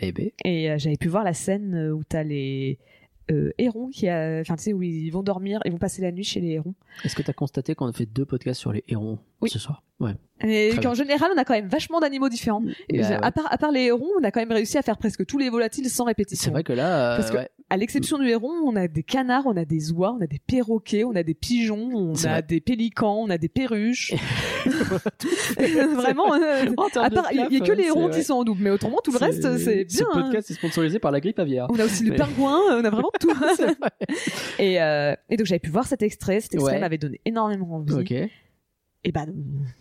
Eh ben. Et euh, j'avais pu voir la scène euh, où t'as les euh, hérons qui, a- enfin, tu sais, où ils vont dormir, ils vont passer la nuit chez les hérons. Est-ce que t'as constaté qu'on a fait deux podcasts sur les hérons Oui. ce soir? Ouais. Et qu'en général, on a quand même vachement d'animaux différents. Et Bah, à, part, à part les hérons, on a quand même réussi à faire presque tous les volatiles sans C'est répétition. vrai que là, euh, Parce que- ouais. À l'exception du héron, on a des canards, on a des oies, on a des perroquets, on a des pigeons, on C'est a vrai. des pélicans, on a des perruches. Vraiment, euh, il y a que les ouais. qui sont en double, mais autrement, tout le reste, c'est bien. Ce hein. podcast est sponsorisé par la grippe aviaire. On a aussi le pingouin, on a vraiment tout. C'est vrai. et, euh, et donc j'avais pu voir cet extrait, cet extrait Ouais. m'avait donné énormément envie. Et bah,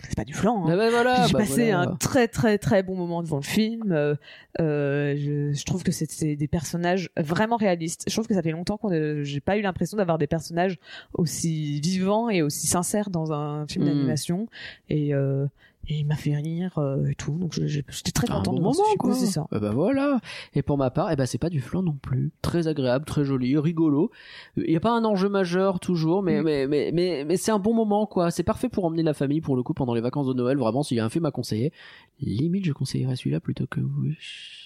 c'est pas du flan. hein. Ah bah voilà. J'ai bah passé voilà. un très très très bon moment devant le film. Euh, euh, je, je trouve que c'est c'est des personnages vraiment réalistes. Je trouve que ça fait longtemps qu'on a- j'ai pas eu l'impression d'avoir des personnages aussi vivants et aussi sincères dans un film Mm. d'animation. Et, euh, et il m'a fait rire euh, et tout. Donc j'étais très un contente bon de voir ce moment film. quoi. C'est ça. Eh ben voilà. Et pour ma part, eh ben c'est pas du flan non plus. Très agréable, très joli, rigolo. Il y a pas un enjeu majeur toujours, mais Mm. mais mais mais, mais c'est un bon moment quoi. C'est parfait pour emmener la famille pour le coup pendant les vacances de Noël. Vraiment, s'il y a un film à conseiller, limite je conseillerais celui-là plutôt que Wish.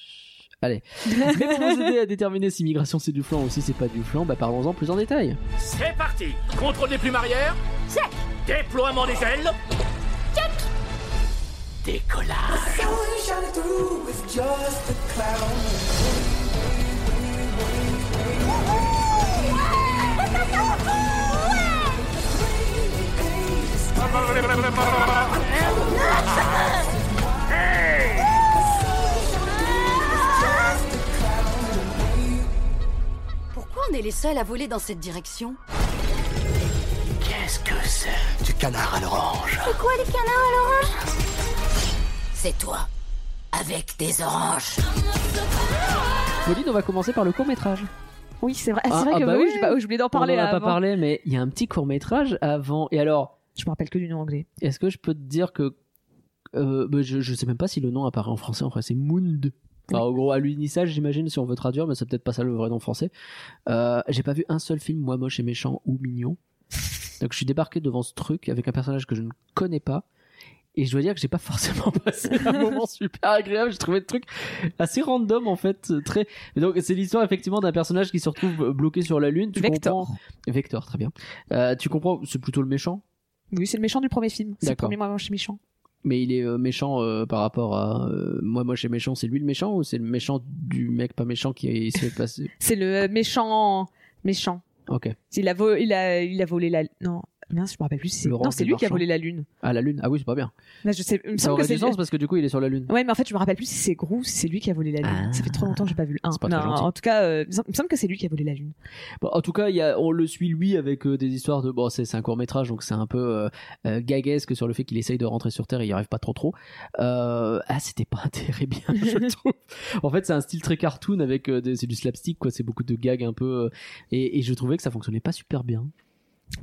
Allez. Mais pour vous aider à déterminer si migration c'est du flan ou si c'est pas du flan, bah parlons-en plus en détail. C'est parti Contrôle des plumes arrière Check Déploiement des ailes Décollage. Pourquoi on est les seuls à voler dans cette direction Qu'est-ce que c'est? Du canard à l'orange. C'est quoi les canards à l'orange? C'est toi, avec des oranges. Pauline, on va commencer par le court métrage. Oui, c'est vrai. Ah, c'est vrai ah que bah oui, oui. j'ai pas- j'ai oublié d'en parler on en a pas parlé, mais il y a un petit court métrage avant. Et alors, Je me rappelle que du nom anglais. Est-ce que je peux te dire que euh, bah, je, je sais même pas si le nom apparaît en français. En vrai, c'est Mound. Enfin, En gros, à l'unissage, j'imagine, si on veut traduire, mais c'est peut-être pas ça le vrai nom français. Euh, J'ai pas vu un seul film, moi, moche et méchant ou mignon. Donc, je suis débarqué devant ce truc avec un personnage que je ne connais pas. Et je dois dire que j'ai pas forcément passé un moment super agréable. J'ai trouvé le truc assez random, en fait. Très. Et donc, c'est l'histoire, effectivement, d'un personnage qui se retrouve bloqué sur la Lune. Tu Vector. comprends. Vector, très bien. Euh, tu comprends, c'est plutôt le méchant? Oui, c'est le méchant du premier film. C'est le premier moi chez méchant. Mais il est euh, méchant euh, par rapport à euh, moi moche et méchant, c'est lui le méchant ou c'est le méchant du mec pas méchant qui se fait passer? C'est le méchant méchant. Ok. Il a, vo- il a, il a volé la. Non. Mince, je me rappelle plus si Non, c'est lui qui a volé la lune. Ah, la lune. Ah oui, c'est pas bien. Là, je sais. Il me Ça que aurait c'est du sens parce que du coup, il est sur la lune. Ouais, mais en fait, je me rappelle plus si c'est Grou ou si c'est lui qui a volé la lune. Ah. Ça fait trop longtemps que j'ai pas vu le 1. C'est pas très Non, en tout cas, euh, il me semble- que c'est lui qui a volé la lune. Bon, en tout cas, il y a, on le suit lui avec euh, des histoires de bon, c'est un court métrage, donc c'est un peu euh, euh, gaguesque sur le fait qu'il essaye de rentrer sur Terre, et il y arrive pas trop trop. Ah, c'était pas très bien, je trouve. En fait, c'est un style très cartoon avec c'est du slapstick quoi, c'est beaucoup de gags un peu, et, et je trouvais que ça fonctionnait pas super bien.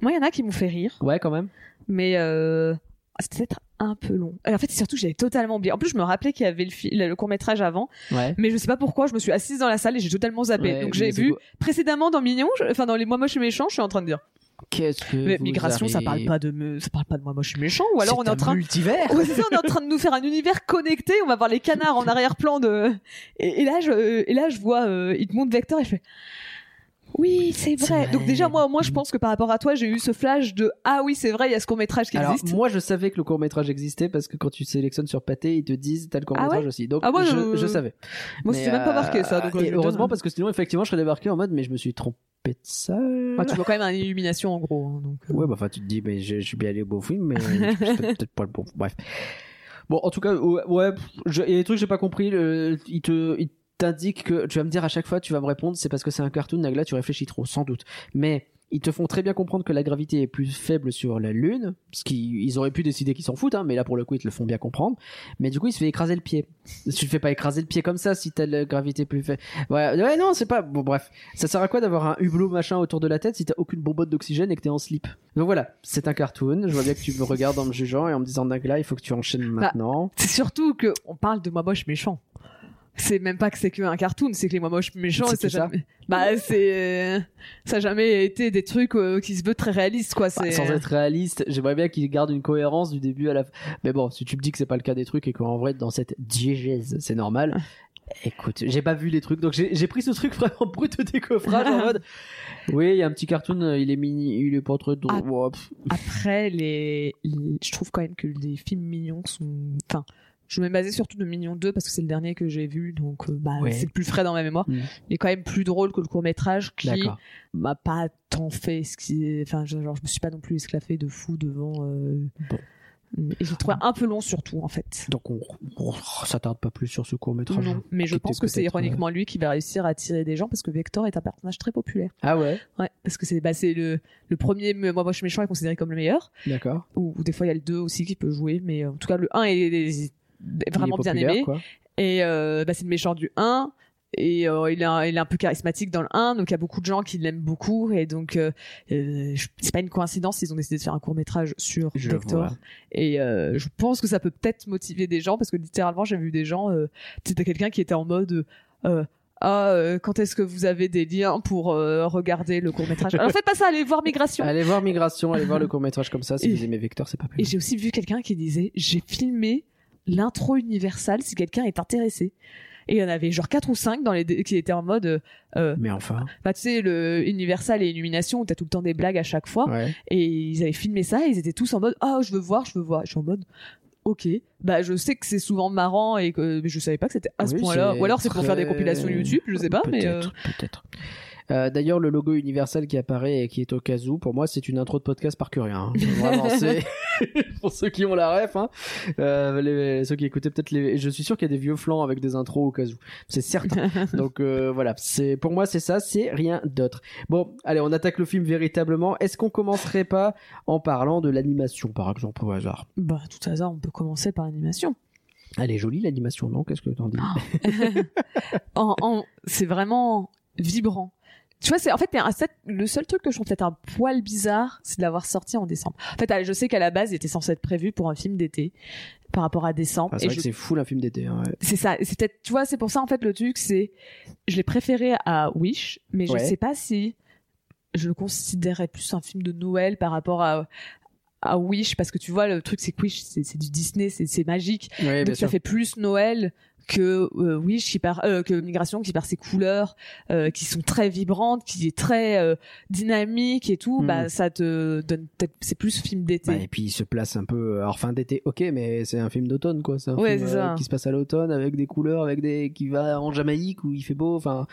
Moi, il y en a qui m'ont fait rire, Ouais, quand même. mais euh, c'était peut-être un peu long. Et en fait, surtout, j'avais totalement oublié. En plus, je me rappelais qu'il y avait le, court métrage avant, Ouais. mais je sais pas pourquoi, je me suis assise dans la salle et j'ai totalement zappé. Ouais, Donc j'ai vu précédemment dans Mignon, je- enfin dans les Moi Moche et Méchant, je suis en train de dire. Qu'est-ce que Mais migration, ça parle pas de me, ça parle pas de Moi Moche et Méchant, ou alors on est en train. multivers. Ouais, ça, on est en train de nous faire un univers connecté. On va voir les canards en arrière-plan de. Et, et là, je, et là, je vois, euh, il te montre Vector et je fais. Oui, c'est vrai. vrai. Donc déjà, moi, moi, je pense que par rapport à toi, j'ai eu ce flash de ah oui, c'est vrai, il y a ce court métrage qui Alors existe. moi je savais que le court métrage existait parce que quand tu sélectionnes sur Pathé ils te disent t'as le court métrage ouais aussi donc Ah ouais, je, euh, je savais. moi, c'est même pas euh, marqué ça. Donc, et euh, heureusement parce que sinon effectivement je serais débarqué en mode mais je me suis trompé de ça. Ah, tu vois quand même une illumination en gros. hein, donc, euh. Ouais bah enfin tu te dis mais je, je suis bien allé au beau film mais peut-être pas le bon. Bref. Bon en tout cas ouais, il y a des trucs que j'ai pas compris il te il t'indique que tu vas me dire à chaque fois tu vas me répondre c'est parce que c'est un cartoon Nagla tu réfléchis trop sans doute mais ils te font très bien comprendre que la gravité est plus faible sur la Lune, ce qui ils auraient pu décider qu'ils s'en foutent, hein, mais là pour le coup ils te le font bien comprendre. Mais du coup il se fait écraser le pied. Tu te fais pas écraser le pied comme ça si t'as la gravité plus faible. Ouais, ouais non c'est pas bon bref. Ça sert à quoi d'avoir un hublot machin autour de la tête si t'as aucune bonbonne d'oxygène et que t'es en slip? Donc voilà, c'est un cartoon. Je vois bien que tu me regardes en me jugeant et en me disant Nagla il faut que tu enchaînes maintenant. C'est surtout que on parle de moi moche méchant. C'est même pas que c'est que un cartoon, c'est que les moi moches méchants, C'est que ça jamais. Bah c'est, ça a jamais été des trucs euh, qui se veulent très réalistes quoi. Bah, sans être réaliste, j'aimerais bien qu'il garde une cohérence du début à la fin. Mais bon, si tu me dis que c'est pas le cas des trucs et qu'en vrai, dans cette diégèse, c'est normal. Écoute, j'ai pas vu les trucs, donc j'ai pris ce truc vraiment brut de décoffrage en mode. Oui, il y a un petit cartoon, euh, il est mini, il est pas pff. Après, les, les- je trouve quand même que les films mignons sont. Enfin, je me basais surtout de Mignon 2 parce que c'est le dernier que j'ai vu, donc euh, bah, Ouais. c'est le plus frais dans ma mémoire. Mm. Il est quand même plus drôle que le court métrage qui m'a pas tant fait ce qui. Enfin, je- genre, je me suis pas non plus esclaffé de fou devant. euh, Bon. Et je le trouvais un peu long surtout en fait. Donc on, on s'attarde pas plus sur ce court métrage. Non, mais je pense que c'est ironiquement lui qui va réussir à attirer des gens parce que Vector est un personnage très populaire. Ah ouais, Ouais, parce que c'est bah, c'est le, le premier Moi Moche Méchant est considéré comme le meilleur. d'accord. Ou, ou des fois il y a le 2 aussi qui peut jouer, mais euh, en tout cas le 1 est, est- est vraiment bien aimé. Quoi. Et euh, bah, c'est le méchant du 1. Et euh, il, est un, il est un peu charismatique dans le 1, donc il y a beaucoup de gens qui l'aiment beaucoup. Et donc, euh, euh, c'est pas une coïncidence, ils ont décidé de faire un court métrage sur Je vois. Et euh, je pense que ça peut peut-être motiver des gens, parce que littéralement, j'ai vu des gens, c'était quelqu'un qui était en mode... ah, euh, quand est-ce que vous avez des liens pour euh, regarder le court métrage? Alors faites pas ça, allez voir Migration. Allez voir Migration, allez voir le court métrage comme ça. Si Et- vous aimez Vector, c'est pas plus. Et j'ai aussi vu quelqu'un qui disait j'ai filmé l'intro Universal si quelqu'un est intéressé. Et il y en avait genre quatre ou cinq dans les qui étaient en mode euh, euh, Mais enfin, bah tu sais le Universal et Illumination où t'as tout le temps des blagues à chaque fois ouais. et ils avaient filmé ça et ils étaient tous en mode ah je veux voir je veux voir je suis en mode ok bah je sais que c'est souvent marrant et que mais je savais pas que c'était à ce Oui, point-là c'est ou alors c'est pour faire des compilations YouTube je sais pas mais euh, Peut-être, peut-être. Euh, D'ailleurs, le logo universel qui apparaît et qui est au cas où, pour moi, c'est une intro de podcast par que rien. hein. Vraiment, c'est pour ceux qui ont la ref, hein. Euh, les- ceux qui écoutaient peut-être les. Je suis sûr qu'il y a des vieux flancs avec des intros au cas où. C'est certain. Donc euh, voilà, c'est pour moi c'est ça, c'est rien d'autre. Bon, allez, on attaque le film véritablement. Est-ce qu'on commencerait pas en parlant de l'animation, par exemple, au hasard? Bah à tout hasard on peut commencer par l'animation Elle est jolie l'animation, non? Qu'est-ce que t'en dis? En, en- c'est vraiment vibrant. Tu vois, c'est en fait le seul truc que je trouve peut-être un poil bizarre, c'est de l'avoir sorti en décembre. En fait, je sais qu'à la base, il était censé être prévu pour un film d'été par rapport à décembre. Ah, C'est et vrai je- que c'est fou un film d'été. hein, ouais. c'est ça. C'est peut-être, tu vois, c'est pour ça en fait le truc, c'est, je l'ai préféré à Wish, mais je Ouais. sais pas si je le considérais plus un film de Noël par rapport à à Wish parce que tu vois le truc c'est que Wish c'est du Disney c'est magique Ouais, donc ça sûr. fait plus Noël que euh, oui, euh, que Migration qui par ses couleurs, euh, qui sont très vibrantes, qui est très euh, dynamique et tout, bah ça te donne peut-être c'est plus film d'été. Bah, et puis il se place un peu. Alors fin d'été, ok, mais c'est un film d'automne quoi. C'est un Ouais, film ça. qui se passe à l'automne avec des couleurs, avec des qui va en Jamaïque où il fait beau. Enfin,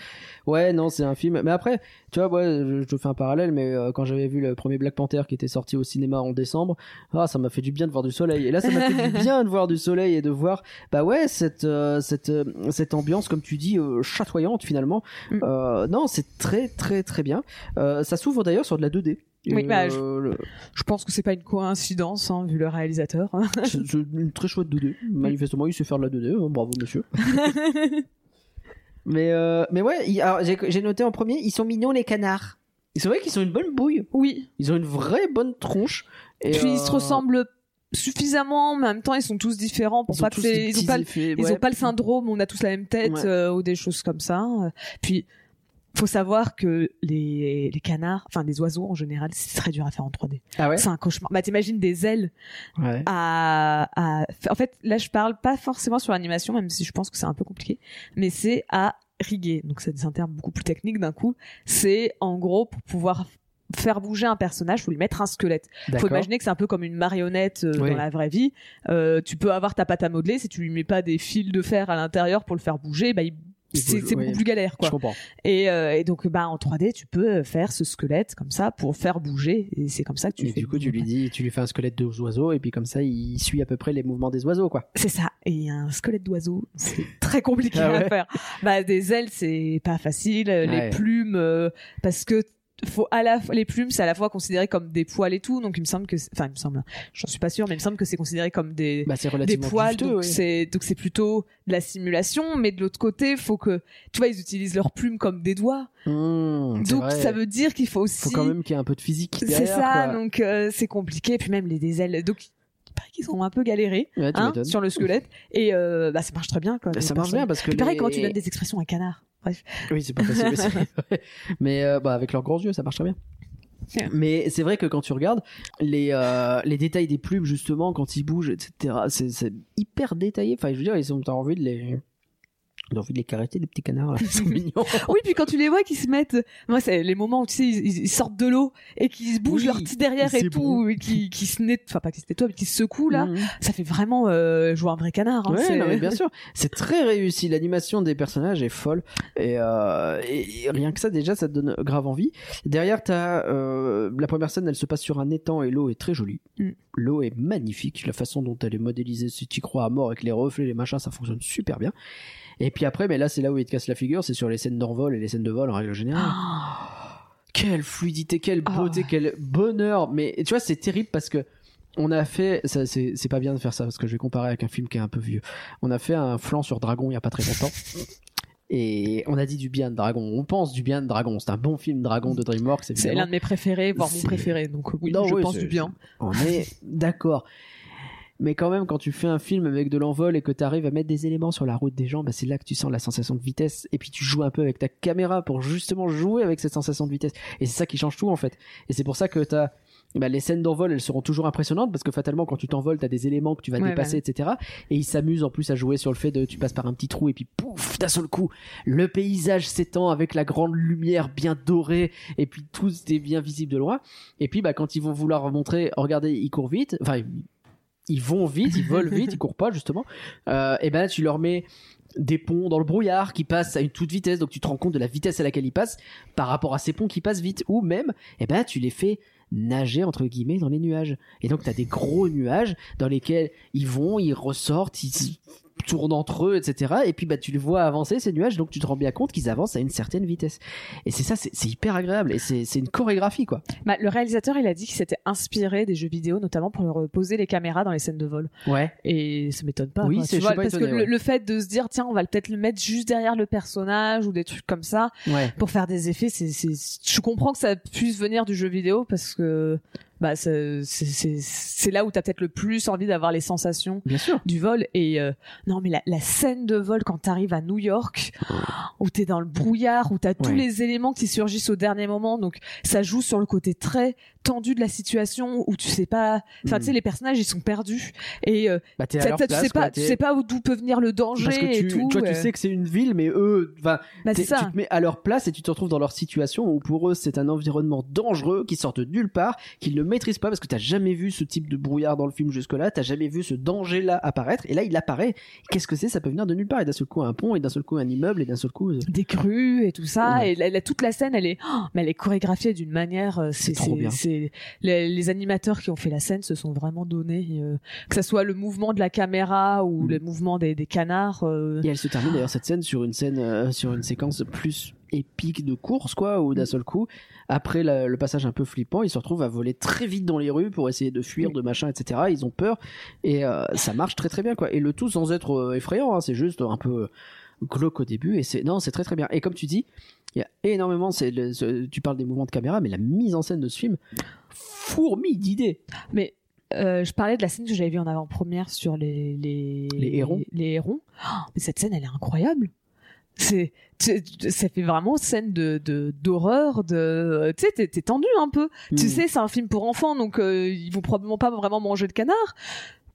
ouais, non, c'est un film. Mais après, tu vois, ouais, je, je te fais un parallèle, mais quand j'avais vu le premier Black Panther qui était sorti au cinéma en décembre, ah, ça m'a fait du bien de voir du soleil. Et là, ça m'a fait du bien de voir du soleil et de voir, bah ouais, cette cette euh, cette ambiance, comme tu dis, euh, chatoyante finalement. Mm. Euh, non, c'est très très très bien. Ça s'ouvre d'ailleurs sur de la 2D. Oui, bah, je- le- Je pense que c'est pas une coïncidence hein, vu le réalisateur. c'est c'est une très chouette 2D. Manifestement, il sait faire de la 2D. hein, bravo, monsieur. mais, euh, mais ouais, j'ai noté en premier, ils sont mignons, les canards. C'est vrai qu'ils ont une bonne bouille. oui. Ils ont une vraie bonne tronche. Et, Puis ils se ressemblent suffisamment, mais en même temps ils sont tous différents pour ils pas que tous c'est- ils ont pas effets, Ils ouais. ont pas le syndrome, on a tous la même tête Ouais. euh, ou des choses comme ça. Puis faut savoir que les, les canards, enfin les oiseaux en général, c'est très dur à faire en 3D. Ah ouais? C'est un cauchemar. Bah t'imagines des ailes Ouais. à, à... En fait, là je parle pas forcément sur l'animation, même si je pense que c'est un peu compliqué, mais c'est à riguer. Donc c'est un terme beaucoup plus technique d'un coup. C'est en gros pour pouvoir faire bouger un personnage, faut lui mettre un squelette. Faut imaginer que c'est un peu comme une marionnette euh, Oui. dans la vraie vie. Euh, tu peux avoir ta pâte à modeler, si tu lui mets pas des fils de fer à l'intérieur pour le faire bouger, bah il- c'est oui. beaucoup plus galère Je quoi. comprends. Et, euh, et donc bah en 3D tu peux faire ce squelette comme ça pour faire bouger et c'est comme ça que tu et fais. du coup, tu lui dis, tu lui fais un squelette de oiseaux, et puis comme ça, il suit à peu près les mouvements des oiseaux, quoi. C'est ça. Et un squelette d'oiseau, c'est très compliqué Ah ouais à faire. Bah des ailes c'est pas facile, les plumes euh, parce que faut à la les plumes c'est à la fois considéré comme des poils et tout donc il me semble que enfin il me semble j'en suis pas sûre mais il me semble que c'est considéré comme des Bah, des poils donc ouais. c'est donc c'est plutôt de la simulation mais de l'autre côté faut que tu vois ils utilisent leurs plumes comme des doigts Mmh, donc vrai. ça veut dire qu'il faut aussi Faut quand même qu'il y ait un peu de physique c'est ça quoi. donc euh, c'est compliqué puis même les des ailes donc paraît qu'ils ont un peu galéré Ouais, hein, sur le squelette et euh, bah ça marche très bien quoi ça marche bien parce que les- quand tu donnes des expressions à un canard bref Oui, c'est pas facile. Mais euh, bah, avec leurs grands yeux, ça marche très bien. Mais c'est vrai que quand tu regardes les, euh, les détails des plumes, justement, quand ils bougent, etc., c'est hyper détaillé. Enfin, je veux dire, ils ont envie de les. T'as envie de les caresser, les petits canards, là. Ils sont mignons. oui puis quand tu les vois qui se mettent moi c'est les moments où tu sais ils, ils sortent de l'eau et qu'ils se bougent Oui, leur petit derrière et tout et qui qui se nettoient enfin pas qui se nettoient mais qui se secouent là Mhm. ça fait vraiment euh, jouer un vrai canard hein, Ouais, c'est- non, mais bien sûr. C'est très réussi. L'animation des personnages est folle. Et, euh, et- et rien que ça, déjà, ça te donne grave envie. Derrière, t'as euh, la première scène, elle se passe sur un étang et l'eau est très jolie. Mm. L'eau est magnifique. La façon dont elle est modélisée, si tu crois à mort avec les reflets, les machins, ça fonctionne super bien. Et puis après, mais là, c'est là où il te casse la figure, c'est sur les scènes d'envol et les scènes de vol en règle générale. Quelle fluidité, quelle Ah beauté, quel bonheur. Mais tu vois, c'est terrible parce que on a fait, c'est pas bien de faire ça parce que je vais comparer avec un film qui est un peu vieux. On a fait un flanc sur Dragon il y a pas très longtemps. Et on a dit du bien de Dragon. On pense du bien de Dragon. C'est un bon film Dragon de DreamWorks. c'est l'un de mes préférés voire mon préféré donc oui Non, je oui, pense du bien On est d'accord. Mais quand même, quand tu fais un film avec de l'envol et que tu arrives à mettre des éléments sur la route des gens, bah, c'est là que tu sens la sensation de vitesse. Et puis tu joues un peu avec ta caméra pour justement jouer avec cette sensation de vitesse. Et c'est ça qui change tout en fait. Et c'est pour ça que t'as bah, les scènes d'envol, elles seront toujours impressionnantes parce que fatalement, quand tu t'envoles, t'as des éléments que tu vas Ouais, dépasser, etc. Et ils s'amusent en plus à jouer sur le fait de tu passes par un petit trou et puis pouf, d'un seul coup, le paysage s'étend avec la grande lumière bien dorée et puis tout est bien visible de loin. Et puis bah quand ils vont vouloir montrer, regardez, ils courent vite, enfin ils vont vite, ils volent vite, ils courent pas justement. Euh, et ben tu leur mets des ponts dans le brouillard qui passent à une toute vitesse, donc tu te rends compte de la vitesse à laquelle ils passent par rapport à ces ponts qui passent vite, ou même, et ben tu les fais nager entre guillemets dans les nuages. Et donc tu as des gros nuages dans lesquels ils vont, ils ressortent, ils tournent entre eux, etc. Et puis bah tu les vois avancer ces nuages, donc tu te rends bien compte qu'ils avancent à une certaine vitesse. Et c'est ça, c'est hyper agréable et c'est une chorégraphie quoi. Bah, le réalisateur, il a dit qu'il s'était inspiré des jeux vidéo, notamment pour poser les caméras dans les scènes de vol. Ouais. Et ça m'étonne pas. Oui, c'est- parce étonné, que le, ouais. le fait de se dire, tiens, on va peut-être le mettre juste derrière le personnage ou des trucs comme ça Ouais. pour faire des effets, c'est, je comprends que ça puisse venir du jeu vidéo parce que, bah c'est là où t'as peut-être le plus envie d'avoir les sensations Bien sûr. du vol et euh, non mais la, la scène de vol quand t'arrives à New York où t'es dans le brouillard où t'as tous Ouais. les éléments qui surgissent au dernier moment donc ça joue sur le côté très tendu de la situation où tu sais pas enfin tu sais les personnages ils sont perdus et euh, Bah, tu sais pas tu sais pas où- d'où peut venir le danger Parce que tu, et tout tu vois, tu euh. sais que c'est une ville, mais eux, bah tu te mets à leur place et tu te retrouves dans leur situation où pour eux c'est un environnement dangereux qui sort de nulle part, qu'ils ne maîtrisent pas parce que t'as jamais vu ce type de brouillard dans le film jusque-là, t'as jamais vu ce danger-là apparaître et là il apparaît. Qu'est-ce que c'est? Ça peut venir de nulle part et d'un seul coup un pont et d'un seul coup un immeuble et d'un seul coup. euh, des crues et tout ça Ouais. et la, la- toute la scène elle est oh, mais elle est chorégraphiée d'une manière euh, c'est trop bien. les, les animateurs qui ont fait la scène se sont vraiment donnés euh, que ça soit le mouvement de la caméra ou Mm. le mouvement des, des canards euh, Et elle se termine d'ailleurs cette scène sur une scène euh, sur une séquence plus épique de course quoi où d'un seul coup. Après la- le passage un peu flippant ils se retrouvent à voler très vite dans les rues pour essayer de fuir de machin etc ils ont peur. Et euh, ça marche très très bien quoi. Et le tout sans être euh, effrayant hein, c'est juste un peu glauque au début et c'est non c'est très très bien. Et comme tu dis il y a énormément c'est tu parles des mouvements de caméra mais la mise en scène de ce film fourmille d'idées. Mais euh, je parlais de la scène que j'avais vue en avant-première sur les les Les hérons. les hérons. Oh, mais cette scène elle est incroyable c'est ça fait vraiment scène de de- d'horreur de tu sais t'es- tendu un peu Tu Hmm. sais, c'est un film pour enfants, donc euh, ils vont probablement pas vraiment manger de canard.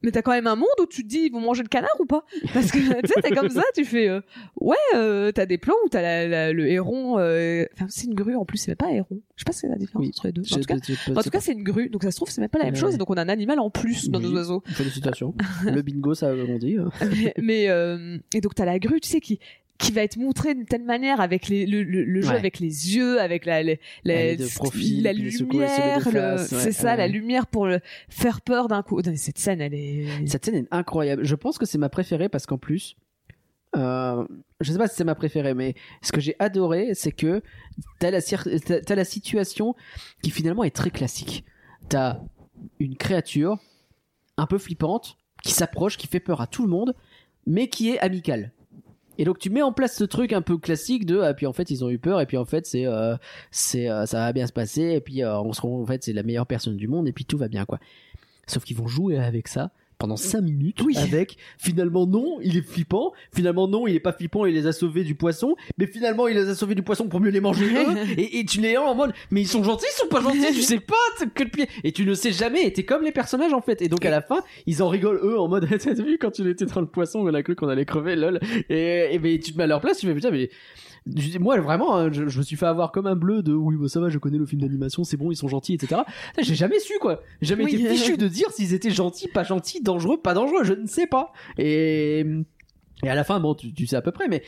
Mais t'as quand même un monde où tu te dis ils vont manger le canard ou pas? Parce que tu sais, t'es comme ça, tu fais euh, ouais, euh, t'as des plans où t'as la, la- le héron. euh, Enfin, c'est une grue en plus, c'est même pas un héron. Je sais pas si c'est la différence Oui. entre les deux. En tout cas, je- je- en tout cas, c'est une grue, donc ça se trouve c'est même pas la même Ouais. chose. Donc on a un animal en plus dans Oui. nos oiseaux. félicitations le bingo ça on dit hein. mais mais, euh, et donc t'as la grue, tu sais qui qui va être montrée d'une telle manière avec les, le, le, le jeu Ouais. avec les yeux, avec la, la, la, de profil, de lumière, ouais, c'est ça, ouais. la lumière pour le faire peur d'un coup. Non, Cette scène, elle est. Cette scène est incroyable. Je pense que c'est ma préférée parce qu'en plus, euh, je sais pas si c'est ma préférée, mais ce que j'ai adoré, c'est que t'as la, t'as la situation qui finalement est très classique. T'as une créature un peu flippante qui s'approche, qui fait peur à tout le monde, mais qui est amicale. Et donc tu mets en place ce truc un peu classique de ah puis en fait ils ont eu peur et puis en fait c'est euh, c'est euh, ça va bien se passer et puis euh, on se rend en fait c'est la meilleure personne du monde et puis tout va bien quoi. Sauf qu'ils vont jouer avec ça pendant 5 minutes Oui. avec finalement non, il est flippant, finalement non, il est pas flippant, il les a sauvés du poisson, mais finalement il les a sauvés du poisson pour mieux les manger eux. Et, et tu les en mode mais ils sont gentils, ils sont pas gentils, tu sais pas que le pied. Et tu ne sais jamais et t'es comme les personnages en fait. Et donc à la fin ils en rigolent eux en mode t'as vu quand tu étais dans le poisson on a cru qu'on allait crever lol. Et, et mais tu te mets à leur place tu fais putain mais moi vraiment hein, je, je me suis fait avoir comme un bleu de oui bah, ça va je connais le film d'animation c'est bon ils sont gentils etc j'ai jamais su quoi j'ai jamais Oui. été fichu de dire s'ils étaient gentils pas gentils dangereux pas dangereux je ne sais pas et et à la fin bon tu, tu sais à peu près mais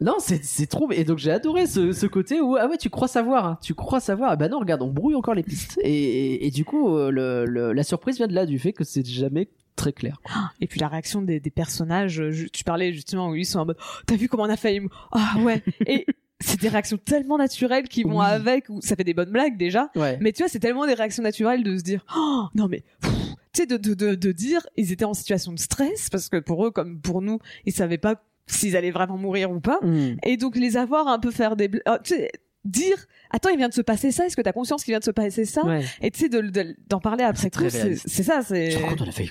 non, c'est c'est trop. Et donc j'ai adoré ce, ce côté où ah ouais tu crois savoir, hein, tu crois savoir. Ah bah non regarde on brouille encore les pistes. Et, et, et du coup euh, le, le- la surprise vient de là du fait que c'est jamais très clair. Et puis la réaction des, des personnages. euh, je- tu parlais justement où ils sont en mode Oh, T'as vu comment on a failli. Ah ouais. Et c'est des réactions tellement naturelles qui vont Oui. avec. Où ça fait des bonnes blagues déjà. Ouais. Mais tu vois, c'est tellement des réactions naturelles de se dire Oh non mais. pff, Tu sais, de, de, de, de dire ils étaient en situation de stress parce que pour eux, comme pour nous, ils savaient pas s'ils allaient vraiment mourir ou pas. Hmm. Et donc les avoir un peu faire des ah, tu sais, dire attends il vient de se passer ça est-ce que t'as conscience qu'il vient de se passer ça Ouais. et tu sais de- de- d'en parler après coup c'est ça c'est Tu te rends compte on a failli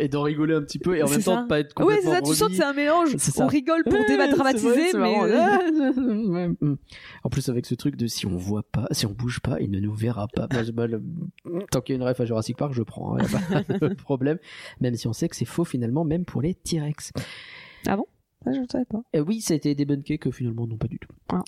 et d'en rigoler un petit peu et en même temps de pas être ouais complètement c'est ça tu sens que c'est un mélange on rigole pour Ouais, mais euh, Ah, ouais, hmm. En plus avec ce truc de si on voit pas, si on bouge pas, il ne nous verra pas. Tant qu'il y a une ref à Jurassic Park, je prends. hein, y a pas de problème. Même si on sait que c'est faux finalement, même pour les T-Rex. ça, je ne savais pas Euh, oui, ça a été débunké que finalement non pas du tout. Ah.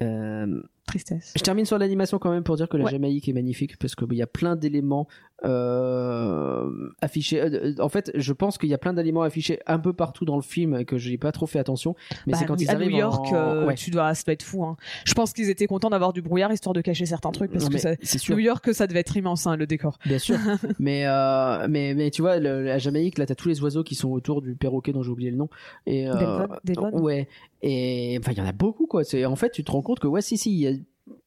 Euh, tristesse je termine sur l'animation quand même pour dire que la Ouais. Jamaïque est magnifique parce qu'il y a plein d'éléments euh, affichés. Euh, en fait, je pense qu'il y a plein d'éléments affichés un peu partout dans le film et que j'ai pas trop fait attention. Mais Bah, c'est quand ils à arrivent New York en... euh, Ouais. tu dois ça doit être fou hein. je pense qu'ils étaient contents d'avoir du brouillard histoire de cacher certains trucs parce Non, que ça. New York ça devait être immense hein, le décor Bien sûr. mais, euh, mais, mais tu vois, le, la Jamaïque, là, t'as tous les oiseaux qui sont autour du perroquet dont j'ai oublié le nom. Et, euh, Delvon Ouais. Et enfin, il y en a beaucoup, quoi. C'est, en fait, tu te rends compte que, ouais, si, si, il y a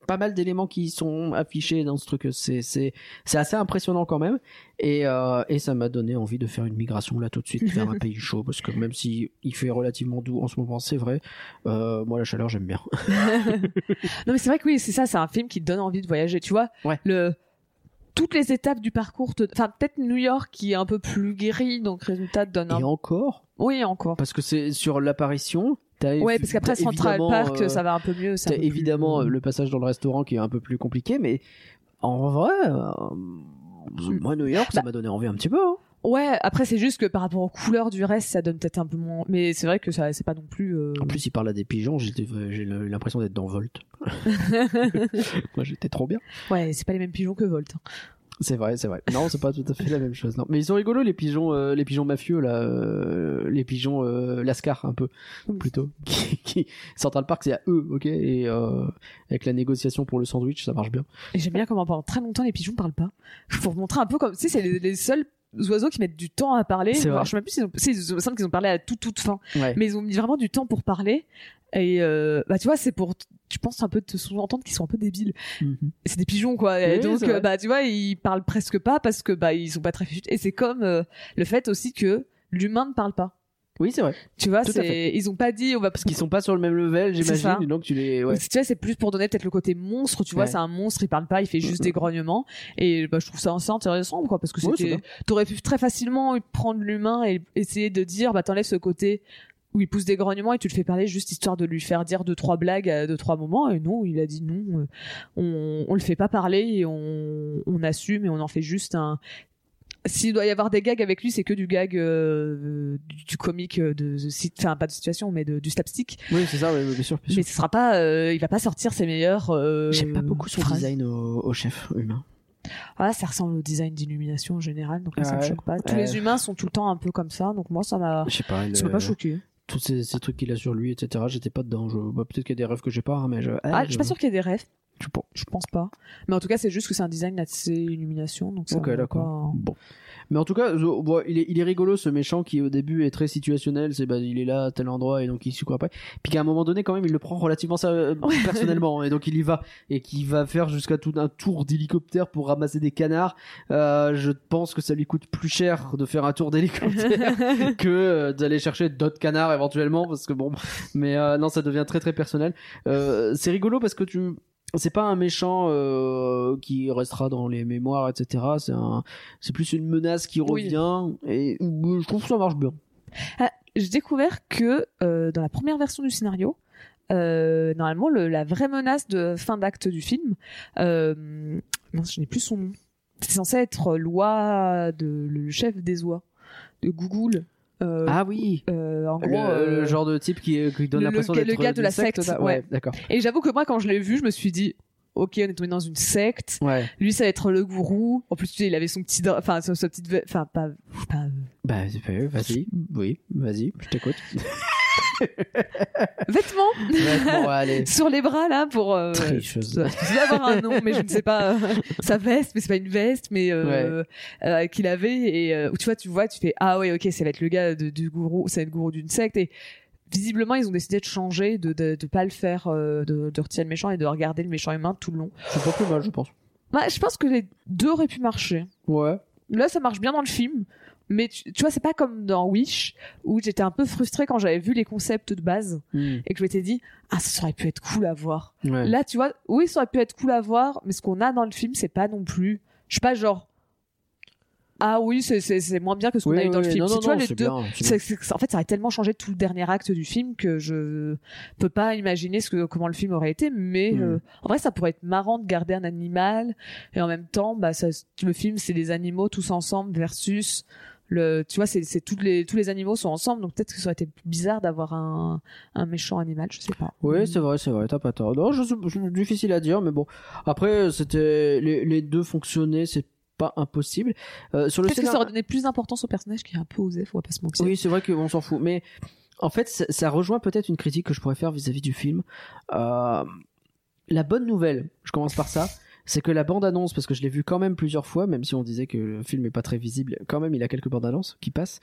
pas mal d'éléments qui sont affichés dans ce truc. C'est, c'est, c'est assez impressionnant quand même. Et, euh, et ça m'a donné envie de faire une migration là tout de suite vers un pays chaud. Parce que même si il fait relativement doux en ce moment, c'est vrai, euh, moi, la chaleur, j'aime bien. non mais c'est vrai que oui c'est ça c'est un film qui te donne envie de voyager tu vois Ouais. le toutes les étapes du parcours, te- enfin peut-être New York qui est un peu plus guéri, donc résultat te donne un. Et encore, Oui, encore. parce que c'est sur l'apparition. T'as Ouais, parce qu'après Central Park, euh, ça va un peu mieux. T'as plus- évidemment euh, le passage dans le restaurant qui est un peu plus compliqué, mais en vrai, euh, moi New York, ça Bah. m'a donné envie un petit peu. hein. Ouais, après c'est juste que par rapport aux couleurs du reste, ça donne peut-être un peu moins. Mais c'est vrai que ça, c'est pas non plus. euh, En plus, il parle à des pigeons, j'étais- j'ai l'impression d'être dans Volt. moi, j'étais trop bien. ouais, c'est pas les mêmes pigeons que Volt. hein. C'est vrai, c'est vrai. Non, c'est pas tout à fait la même chose. Non, mais ils sont rigolos les pigeons, euh, les pigeons mafieux là, euh, les pigeons euh, lascar un peu plutôt. Qui, qui- Central Park, c'est à eux, ok. Et euh, avec la négociation pour le sandwich, ça marche bien. Et j'aime bien comment pendant très longtemps les pigeons parlent pas. Pour montrer un peu comme, tu sais, c'est les, les seuls oiseaux qui mettent du temps à parler. C'est Alors, je sais même plus s'ils ont, ont parlé à la toute toute fin. Ouais. Mais ils ont mis vraiment du temps pour parler. Et euh, bah tu vois, c'est pour, tu penses un peu te sous-entendre qu'ils sont un peu débiles. Mhm. C'est des pigeons quoi. Et donc euh, bah tu vois, ils parlent presque pas parce que bah ils sont pas très fichus. Et c'est comme euh, le fait aussi que l'humain ne parle pas. Oui, c'est vrai. Tu vois, ils ont pas dit on va Parce qu'ils sont pas sur le même level, j'imagine. Donc tu les, ouais. Tu vois, c'est plus pour donner peut-être le côté monstre, tu vois, Ouais. c'est un monstre, il parle pas, il fait juste des grognements. Et bah, je trouve ça assez intéressant, quoi, parce que c'était, t'aurais pu très facilement prendre l'humain et essayer de dire, bah, t'enlèves ce côté où il pousse des grognements et tu le fais parler juste histoire de lui faire dire deux, trois blagues à deux, trois moments. Et non, il a dit non, euh, on, on le fait pas parler et on, on assume et on en fait juste un, s'il doit y avoir des gags avec lui, c'est que du gag euh, du, du comique euh, de, enfin pas de situation, mais de, du slapstick. Oui, c'est ça, ouais, ouais, bien sûr. bien sûr. Mais ce sera pas, euh, il va pas sortir ses meilleurs. Euh, J'aime pas beaucoup son phrases. design au, au chef humain. Ah, ça ressemble au design d'illumination en général, donc moi, ça me Ouais. choque pas. Tous Ouais. les humains sont tout le temps un peu comme ça, donc moi ça m'a, ça m'a pas choqué. Tous ces, ces trucs qu'il a sur lui, etc. J'étais pas dedans. Je... bah, Peut-être qu'il y a des rêves que j'ai pas, hein, mais je. Ah, je suis pas sûr qu'il y ait des rêves. Je pense pas. Mais en tout cas, c'est juste que c'est un design assez illumination, donc ça. Ok, d'accord. pas- Bon. Mais en tout cas, je- bon, il, est, il est rigolo ce méchant qui au début est très situationnel, c'est bah, il est là à tel endroit et donc il suit quoi après. Puis qu'à un moment donné quand même il le prend relativement ça, euh, personnellement et donc il y va et qui va faire jusqu'à tout un tour d'hélicoptère pour ramasser des canards. Euh, je pense que ça lui coûte plus cher de faire un tour d'hélicoptère que euh, d'aller chercher d'autres canards éventuellement parce que bon mais euh, non ça devient très très personnel. Euh, c'est rigolo parce que tu c'est pas un méchant euh, qui restera dans les mémoires, etc. C'est un, c'est plus une menace qui Oui. revient et je trouve que ça marche bien. J'ai découvert que euh, dans la première version du scénario, euh, normalement, le- la vraie menace de fin d'acte du film, euh, mince, je n'ai plus son nom. C'est censé être loi de le chef des oies de Google. Euh, Ah oui, euh, en le, gros, euh, le genre de type qui, qui donne l'impression d'être le gars de la secte, ouais. d'accord. Et j'avoue que moi, quand je l'ai vu, je me suis dit, ok, on est tombé dans une secte. Ouais. Lui, ça va être le gourou. En plus, tu sais, il avait son petit, enfin, sa, petite, enfin, pas, pas, Bah c'est fait, vas-y, oui, vas-y, je t'écoute. vêtements allez. sur les bras là pour. Euh, Tricheuse. doit avoir un nom, mais je ne sais pas. euh, sa veste, mais c'est pas une veste, mais euh, euh, qu'il avait et tu vois, tu vois, tu fais ah ouais, ok, ça va être le gars de- du gourou, ça va être le gourou d'une secte et visiblement ils ont décidé de changer, de de, de pas le faire, de, de retirer le méchant et de regarder le méchant humain tout le long. C'est pas plus mal, je pense. Bah, je pense que les deux auraient pu marcher. Ouais. Là, ça marche bien dans le film. Mais tu, tu vois, c'est pas comme dans Wish, où j'étais un peu frustrée quand j'avais vu les concepts de base Hmm. et que je m'étais dit, ah, ça aurait pu être cool à voir. Ouais. Là, tu vois, oui, ça aurait pu être cool à voir, mais ce qu'on a dans le film, c'est pas non plus. Je suis pas genre. Ah oui, c'est- moins bien que ce qu'on Oui, a eu dans oui, le film. non, Si non, tu vois, non, les deux. bien, en fait, ça aurait tellement changé tout le dernier acte du film que je peux pas imaginer ce que, comment le film aurait été. Mais Mm. euh, en vrai, ça pourrait être marrant de garder un animal et en même temps, bah, ça, le film, c'est des animaux tous ensemble versus le. Tu vois, c'est toutes les tous les animaux sont ensemble, donc peut-être que ça aurait été bizarre d'avoir un un méchant animal. Je sais pas. Oui, c'est vrai, c'est vrai, t'as pas tort. Non, je, je- difficile à dire, mais bon. Après, c'était les, les deux fonctionnaient, c'est pas impossible. Euh, sur le Peut-être que ça aurait donné plus d'importance au personnage qui est un peu osé, faut pas se mentir. Oui, c'est vrai qu'on s'en fout, mais en fait, ça, ça rejoint peut-être une critique que je pourrais faire vis-à-vis du film. Euh, la bonne nouvelle, je commence par ça, c'est que la bande-annonce, parce que je l'ai vu quand même plusieurs fois, même si on disait que le film est pas très visible, quand même il a quelques bandes-annonces qui passent.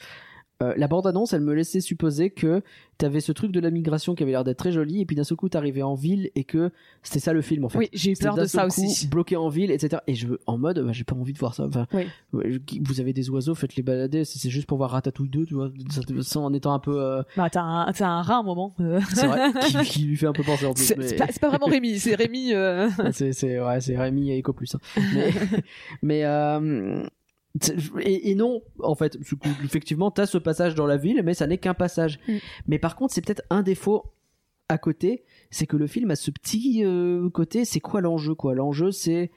Euh, la bande-annonce, elle me laissait supposer que t'avais ce truc de la migration qui avait l'air d'être très joli, et puis d'un seul coup t'arrivais en ville et que c'était ça le film en fait. Oui, j'ai eu peur de ça coup aussi. Bloqué en ville, etc. Et je veux en mode, bah, j'ai pas envie de voir ça. Enfin, Oui. vous avez des oiseaux, faites les balader. C'est juste pour voir Ratatouille 2, tu vois, ça, en étant un peu, euh, Bah, t'as un, t'as un rat un moment. euh. c'est vrai, qui, qui lui fait un peu penser en plus. C'est mais- pas, vraiment Rémi, c'est Rémi. euh, c'est c'est ouais, c'est Rémi et Eco Plus. hein. Mais mais euh, et, et non, en fait, effectivement, t'as ce passage dans la ville, mais ça n'est qu'un passage. Mm. Mais par contre, c'est peut-être un défaut à côté, c'est que le film a ce petit euh, côté. C'est quoi l'enjeu, quoi? L'enjeu, c'est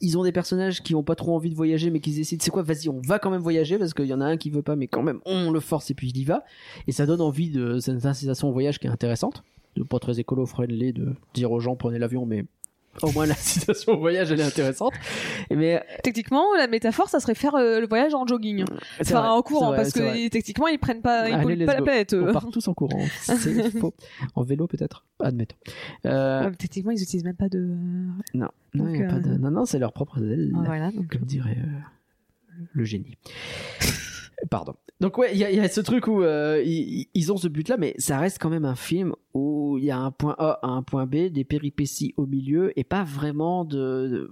ils ont des personnages qui ont pas trop envie de voyager, mais qui décident, c'est quoi? Vas-y, on va quand même voyager parce qu'il y en a un qui veut pas, mais quand même, on le force et puis il y va. Et ça donne envie de cette incitation au voyage qui est intéressante, de pas très écolo-friendly, de dire aux gens prenez l'avion, mais au moins l'incitation au voyage elle est intéressante. Mais Techniquement, la métaphore, ça serait faire euh, le voyage en jogging. Enfin, vrai, en courant, vrai, parce que techniquement, ils prennent pas, ils Allez, pas la planète. eux. on part tous en courant, c'est faux. En vélo peut-être, admettons. Euh, Ouais, techniquement, ils utilisent même pas de. non, non, donc, y a pas de- euh, non, non, c'est leur propre aile. Ah, voilà, donc. comme dirait euh, le génie. Pardon. Donc ouais, il y, a- il y a ce truc où euh, ils, ils ont ce but-là, mais ça reste quand même un film où il y a un point A à un point B, des péripéties au milieu, et pas vraiment de,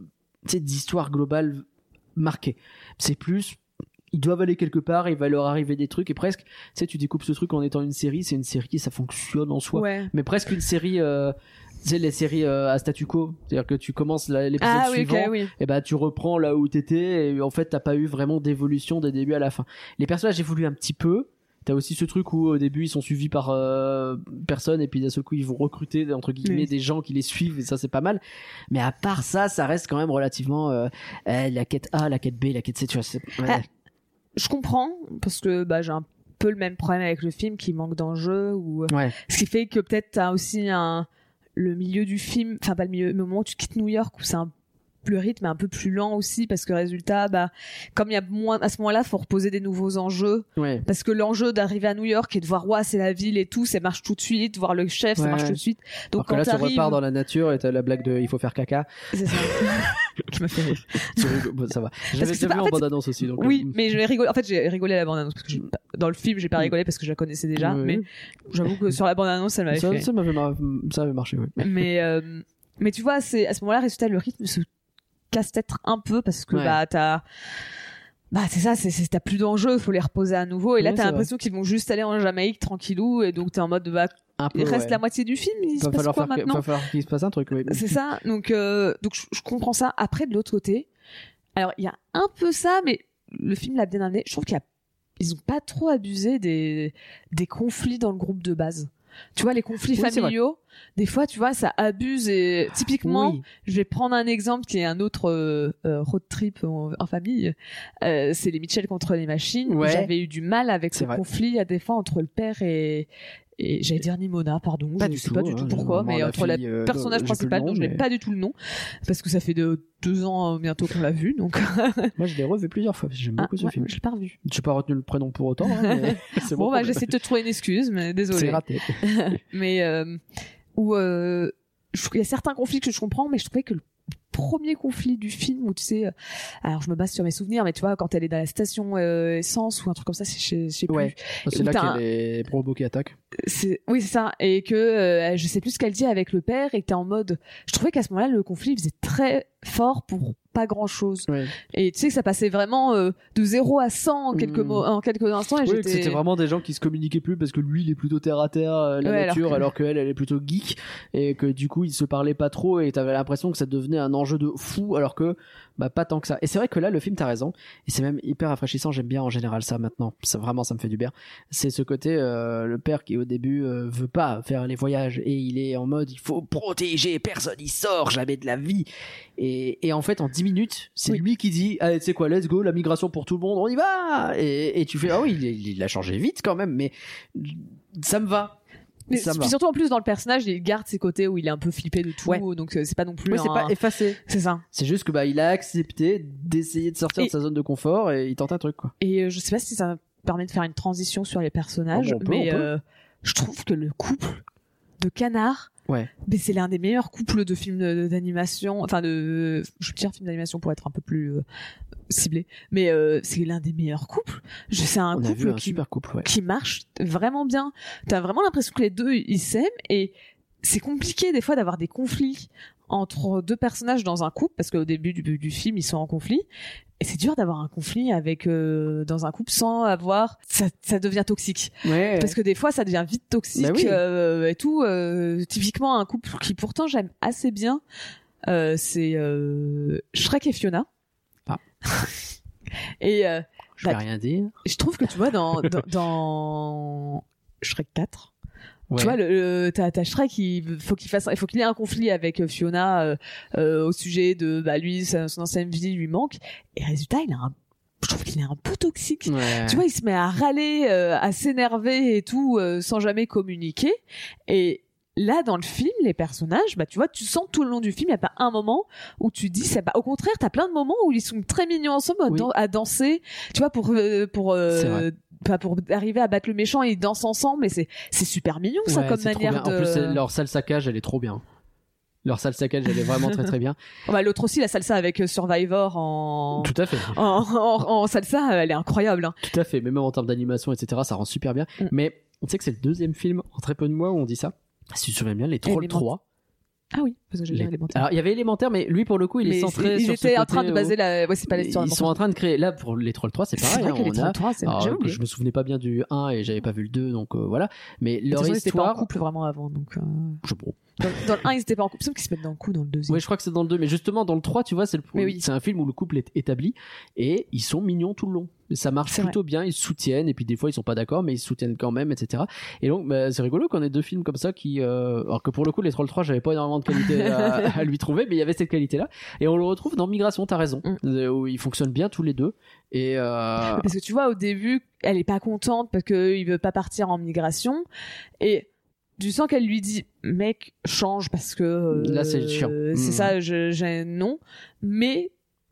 de d'histoire globale marquée. C'est plus, ils doivent aller quelque part, il va leur arriver des trucs, et presque, tu sais, tu découpes ce truc en étant une série, c'est une série, ça fonctionne en soi Ouais. mais presque une série euh, sais les séries euh, à statu quo c'est-à-dire que tu commences l'épisode Ah oui, suivant ok, oui. et bah tu reprends là où t'étais et en fait t'as pas eu vraiment d'évolution des débuts à la fin les personnages évoluent un petit peu T'as aussi ce truc où au début ils sont suivis par euh, personne et puis d'un seul coup ils vont recruter entre guillemets Oui. des gens qui les suivent et ça c'est pas mal. Mais à part ça, ça reste quand même relativement euh, euh, la quête A, la quête B, la quête C. Tu vois, ouais. Ah, Je comprends, parce que bah, j'ai un peu le même problème avec le film qui manque d'enjeu, ou ouais. ce qui fait que peut-être t'as aussi un le milieu du film, enfin pas le milieu, mais au moment où tu quittes New York où c'est un le rythme est un peu plus lent aussi parce que résultat bah comme il y a moins à ce moment-là faut reposer des nouveaux enjeux ouais. parce que l'enjeu d'arriver à New York et de voir ouais c'est la ville et tout ça marche tout de suite voir le chef ça marche tout de suite donc Alors que quand là tu repars dans la nature et t'as la blague de il faut faire caca. c'est ça m'a fait rire. Bon, ça va. J'avais déjà vu en en fait, bande annonce aussi. Donc, oui euh, mais j'ai rigolé en fait j'ai rigolé à la bande annonce parce que pas- dans le film j'ai pas Mm. rigolé parce que je la connaissais déjà oui, mais j'avoue que sur la bande annonce ça m'avait fait ça m'avait mar- marché. Oui. mais euh, mais tu vois c'est à ce moment-là résultat le rythme se casse peut-être un peu parce que Ouais. bah t'as bah c'est ça c'est t'as plus d'enjeux faut les reposer à nouveau et là Ouais, t'as l'impression qu'ils vont juste aller en Jamaïque tranquillou et donc t'es en mode bah peu. il reste ouais. la moitié du film il se va passe falloir quoi maintenant va falloir qu'il se passe un truc. Oui. c'est ça donc euh, donc je, je comprends ça après de l'autre côté alors il y a un peu ça mais le film l'a bien amené je trouve qu'il y a ils ont pas trop abusé des des conflits dans le groupe de base tu vois les conflits Oui, familiaux des fois tu vois ça abuse et typiquement Oui. je vais prendre un exemple qui est un autre euh, euh, road trip en, en famille. Euh, c'est les Mitchell contre les machines. Ouais. J'avais eu du mal avec ce vrai. conflit à des fois entre le père et et j'allais dire Nimona, pardon, Pas je du sais tout, pas du hein, tout j'ai pourquoi, mais la entre le fille, euh, personnage j'ai plus le principal nom, dont je n'ai mais- pas du tout le nom, parce que ça fait de deux ans euh, bientôt qu'on l'a vu, donc Moi, je l'ai revu plusieurs fois. parce que J'aime Ah, beaucoup ce ouais, film. je l'ai pas revu. Je n'ai pas retenu le prénom pour autant. hein, mais Bon, bon. bah j'essaie de te trouver une excuse, mais désolé. C'est raté. mais euh, où euh, qu'il y a certains conflits que je comprends, mais je trouvais que le premier conflit du film où tu sais, euh, alors je me base sur mes souvenirs, mais tu vois quand elle est dans la station euh, essence ou un truc comme ça, c'est- je sais plus. Ouais. C'est là a les robots qui attaquent. C'est oui c'est ça et que euh, je sais plus ce qu'elle dit avec le père et que t'es en mode. Je trouvais qu'à ce moment-là le conflit faisait très fort pour pas grand chose Ouais. et tu sais que ça passait vraiment euh, de 0 à 100 en quelques Mm. mots en quelques instants et Oui, que c'était vraiment des gens qui se communiquaient plus parce que lui il est plutôt terre à terre, euh, la Ouais, nature, que- alors qu'elle elle est plutôt geek et que du coup ils se parlaient pas trop et t'avais l'impression que ça devenait un enjeu de fou alors que bah pas tant que ça. Et c'est vrai que là le film t'as raison et c'est même hyper rafraîchissant. J'aime bien en général ça maintenant. Ça vraiment ça me fait du bien. C'est ce côté euh, le père qui au début euh, veut pas faire les voyages et il est en mode il faut protéger personne il sort jamais de la vie et, et en fait en 10 minutes c'est Oui. lui qui dit allez tu sais quoi let's go la migration pour tout le monde on y va et, et tu fais ah oui il, il a changé vite quand même mais ça me va Mais ça puis surtout en plus dans le personnage, il garde ses côtés où il est un peu flippé de tout, Ouais. donc euh, c'est pas non plus. oui c'est un- pas effacé C'est ça. c'est juste que bah il a accepté d'essayer de sortir Et- de sa zone de confort et il tente un truc quoi Et euh, je sais pas si ça permet de faire une transition sur les personnages, Ah bon, on peut, mais euh, je trouve que le couple de canards Ouais. Mais c'est l'un des meilleurs couples de films d'animation, enfin de, je veux dire film d'animation pour être un peu plus euh, ciblé, mais euh, c'est l'un des meilleurs couples. Je c'est un On couple un qui super couple, ouais. qui marche vraiment bien. T'as vraiment l'impression que les deux ils s'aiment et c'est compliqué des fois d'avoir des conflits entre deux personnages dans un couple parce qu'au début du, du film ils sont en conflit et c'est dur d'avoir un conflit avec euh, dans un couple sans avoir ça, ça devient toxique Ouais. parce que des fois ça devient vite toxique Bah oui. euh, et tout euh, typiquement un couple qui pourtant j'aime assez bien euh, c'est euh, Shrek et Fiona Ah. et euh, Je vais bah, rien dire. je trouve que tu vois dans dans, dans Shrek 4 Ouais. tu vois, le, le- t'as, t'as Shrek, il faut qu'il fasse, il faut qu'il ait un conflit avec euh, Fiona euh, euh, au sujet de, bah lui, son ancienne vie lui manque. Et résultat, il a un, je trouve qu'il est un peu toxique. Ouais. Tu vois, il se met à râler, euh, à s'énerver et tout, euh, sans jamais communiquer. Et là, dans le film, les personnages, bah tu vois, tu sens tout le long du film, il y a pas un moment où tu dis, c'est pas. Au contraire, t'as plein de moments où ils sont très mignons ensemble, à Oui. dan- à danser. Tu vois, pour euh, pour euh. Pas pour arriver à battre le méchant, ils dansent ensemble. Et c'est c'est super mignon ça Ouais, comme manière de. En plus, leur salle saccage, elle est trop bien. Leur salle saccage, elle est vraiment très très bien. Oh, bah, l'autre aussi, la salsa avec euh, Survivor en. Tout à fait. En, en, en salsa, elle est incroyable. Hein. Tout à fait. Mais même en termes d'animation, etc., ça rend super bien. Mm. Mais on sait que c'est le deuxième film en très peu de mois où on dit ça. Si tu te souviens bien, les Trolls Élément- 3. Ah oui, parce que j'ai Les- élémentaire. Alors, il y avait élémentaire, mais lui, pour le coup, il est centré ils sur ce étaient en train de où- baser la. Ouais, c'est pas Ils l'histoire sont en train de créer. Là, pour les Trolls 3, c'est pareil. vrai que hein, les on Trolls a- 3, c'est je me souvenais pas bien du 1 et j'avais pas vu le 2, donc euh, voilà. Mais leur façon, ils étaient pas en histoire. couple vraiment avant, donc. euh, Je- bon. Dans, dans le 1, ils étaient pas en couple, sauf qu'ils se mettent dans le coup dans le deuxième. Ouais, je crois que c'est dans le 2, mais justement dans le 3, tu vois, c'est le oui. c'est un film où le couple est établi et ils sont mignons tout le long. Ça marche plutôt bien, ils se soutiennent et puis des fois ils sont pas d'accord, mais ils se soutiennent quand même, etc. Et donc bah, c'est rigolo qu'on ait deux films comme ça qui, euh, alors que pour le coup les Trolls 3, j'avais pas énormément de qualité à, à lui trouver, mais il y avait cette qualité-là. Et on le retrouve dans Migration, t'as raison, Mm. euh, où ils fonctionnent bien tous les deux. Et euh, Parce que tu vois, au début, elle est pas contente parce qu'il veut pas partir en migration. Et tu sens qu'elle lui dit, mec, change parce que. euh, Là, c'est chiant. C'est Mhm. ça, je, j'ai non. Mais.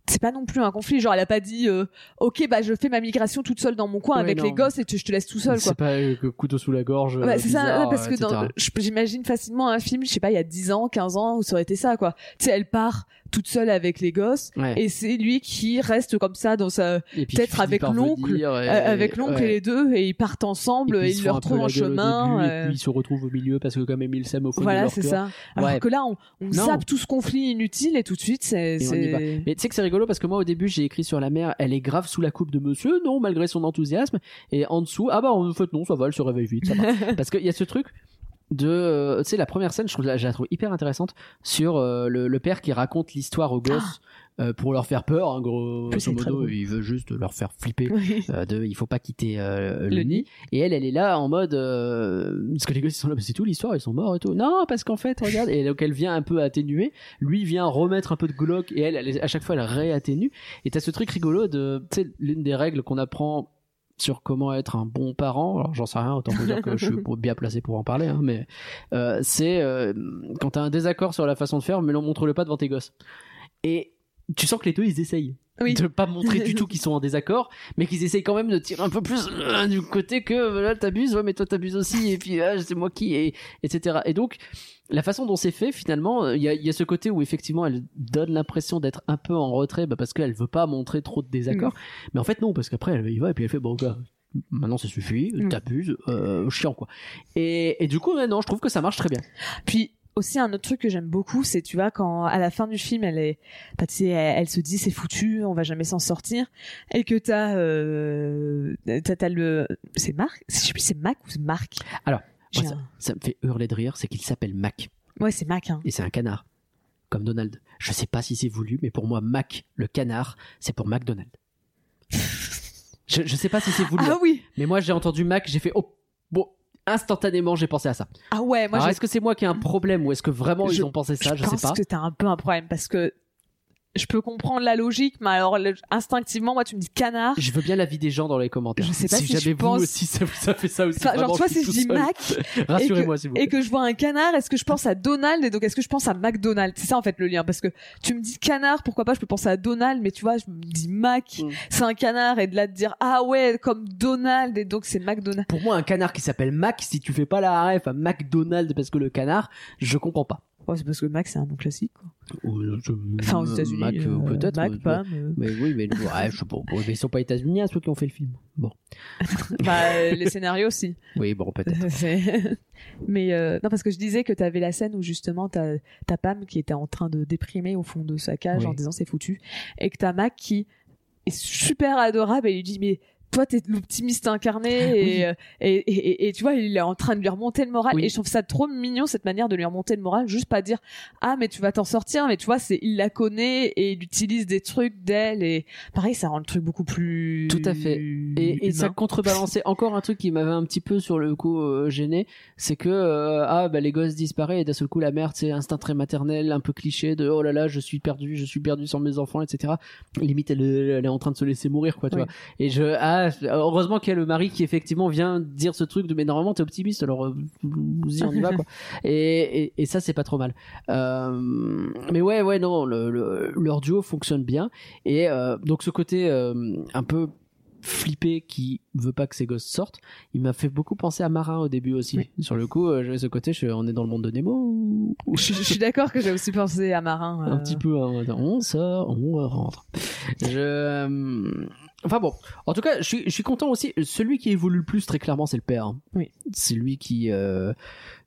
C'est pas non plus un conflit, genre elle a pas dit euh, ok bah je fais ma migration toute seule dans mon coin Ouais, avec non. les gosses et tu- je te laisse tout seul quoi. c'est pas euh, couteau sous la gorge. Euh, c'est ça, ouais, parce que j'imagine facilement un film, je sais pas, il y a 10 ans, 15 ans, où ça aurait été ça, quoi. Tu sais, elle part toute seule avec les gosses, Ouais. et c'est lui qui reste comme ça dans sa, Et peut-être finit avec l'oncle, et- euh, avec l'oncle ouais. et les deux, et ils partent ensemble, et, ils se ils peu retrouvent en chemin. début, euh, et puis ils se retrouvent au milieu parce que quand même ils s'aiment au fond de voilà, c'est ça. Alors Ouais. que là, on, on zappe tout ce conflit inutile, et tout de suite, Et c'est... Mais tu sais que c'est rigolo parce que moi au début j'ai écrit sur la mère, elle est grave sous la coupe de monsieur, non, malgré son enthousiasme. Et en dessous, ah bah en fait non, ça va, elle se réveille vite, ça va. parce qu'il y a ce truc de, euh, tu sais, la première scène, je trouve, je la trouve hyper intéressante sur euh, le, le père qui raconte l'histoire aux gosses euh, pour leur faire peur, hein, gros modo, il veut juste leur faire flipper. Oui. euh, de il faut pas quitter euh, le, Le nid nid. et elle elle est là en mode euh, parce que les gosses ils sont là mais c'est tout l'histoire ils sont morts et tout non parce qu'en fait regarde et donc elle vient un peu atténuer lui vient remettre un peu de glauque et elle, elle à chaque fois elle réatténue et t'as ce truc rigolo de tu sais l'une des règles qu'on apprend sur comment être un bon parent alors j'en sais rien autant vous dire que je suis bien placé pour en parler hein, mais euh, c'est euh, quand t'as un désaccord sur la façon de faire mais l'on montre le pas devant tes gosses. Et tu sens que les deux ils essayent Oui. de pas montrer du tout qu'ils sont en désaccord mais qu'ils essayent quand même de tirer un peu plus euh, du côté que euh, là t'abuses ouais mais toi t'abuses aussi et puis ah, c'est moi qui et etc et donc la façon dont c'est fait finalement euh, il y a, y a ce côté où effectivement elle donne l'impression d'être un peu en retrait bah, parce qu'elle veut pas montrer trop de désaccord. Mais en fait non parce qu'après elle y va et puis elle fait bon gars maintenant ça suffit Mm. t'abuses euh, chiant quoi. Et, et du coup ouais, non je trouve que ça marche très bien. Puis aussi un autre truc que j'aime beaucoup, c'est tu vois quand à la fin du film elle est, bah, tu sais, elle, elle se dit c'est foutu, on va jamais s'en sortir, et que t'as, euh, t'as, t'as le, c'est Marc, je sais plus c'est Mac ou c'est Marc. Alors, moi, ça, un- ça me fait hurler de rire c'est qu'il s'appelle Mac ouais c'est Mac. Hein. et c'est un canard comme Donald je sais pas si c'est voulu mais pour moi Mac le canard c'est pour McDonald je, je sais pas si c'est voulu Ah oui. mais moi j'ai entendu Mac j'ai fait oh instantanément j'ai pensé à ça. Ah ouais, moi alors je, est-ce que c'est moi qui ai un problème ou est-ce que vraiment Je- ils ont pensé ça? Je, pense sais pas. que t'as un peu un problème parce que je peux comprendre la logique, mais alors le- instinctivement, moi, tu me dis canard. Je veux bien l'avis des gens dans les commentaires. Je sais pas si jamais je vous pense- aussi ça vous a fait ça aussi. Enfin, genre, suis si je dis. Mac Rassurez-moi s'il vous et que je vois un canard, est-ce que je pense à Donald et donc est-ce que je pense à McDonald's? C'est ça en fait le lien parce que tu me dis canard, pourquoi pas je peux penser à Donald, mais tu vois, je me dis Mac, Mm. c'est un canard et de là de dire ah ouais comme Donald et donc c'est McDonald's. Pour moi, un canard qui s'appelle Mac, si tu fais pas la ref à McDonald's parce que le canard, je comprends pas. Ouais, c'est parce que Mac c'est un nom classique. Quoi. Euh, Enfin aux États-Unis, Mac, euh, euh, peut-être. Mac euh, pas. mais- Mais oui, mais ouais, je sais pas. Mais ils sont pas états-uniens ceux qui ont fait le film. Bon. bah, euh, les scénarios aussi. Oui, bon, peut-être. Mais euh, non, parce que je disais que tu avais la scène où justement t'as ta Pam qui était en train de déprimer au fond de sa cage Oui. en disant c'est foutu, et que t'as Mac qui est super adorable et lui dit mais toi t'es l'optimiste incarné et, Oui. euh, et, et, tu vois il est en train de lui remonter le moral Oui. et je trouve ça trop mignon cette manière de lui remonter le moral juste pas dire ah mais tu vas t'en sortir mais tu vois c'est il la connaît et il utilise des trucs d'elle et pareil ça rend le truc beaucoup plus Tout à fait. Et, et ça contrebalançait encore un truc qui m'avait un petit peu sur le coup euh, gêné, c'est que euh, ah bah les gosses disparaissent et d'un seul coup la mère c'est instinct très maternel, un peu cliché de oh là là je suis perdu, je suis perdu sans mes enfants, etc. Limite elle, elle est en train de se laisser mourir quoi, tu Oui. vois. Et je ah heureusement qu'il y a le mari qui effectivement vient dire ce truc de mais normalement t'es optimiste alors euh, vas-y on y va quoi. Et, et, et ça c'est pas trop mal. Euh, mais ouais ouais non le, le- leur duo fonctionne bien et euh, donc ce côté euh, un peu flippé qui veut pas que ses gosses sortent. Il m'a fait beaucoup penser à Marin au début aussi. Oui. sur le coup euh, j'avais ce côté je, on est dans le monde de Nemo. Ou- je, je suis d'accord que j'ai aussi pensé à Marin un euh, petit peu hein, on sort on rentre. Je euh, enfin bon. En tout cas je suis, je suis content aussi. Celui qui évolue le plus très clairement c'est le père. Oui. c'est lui qui, euh,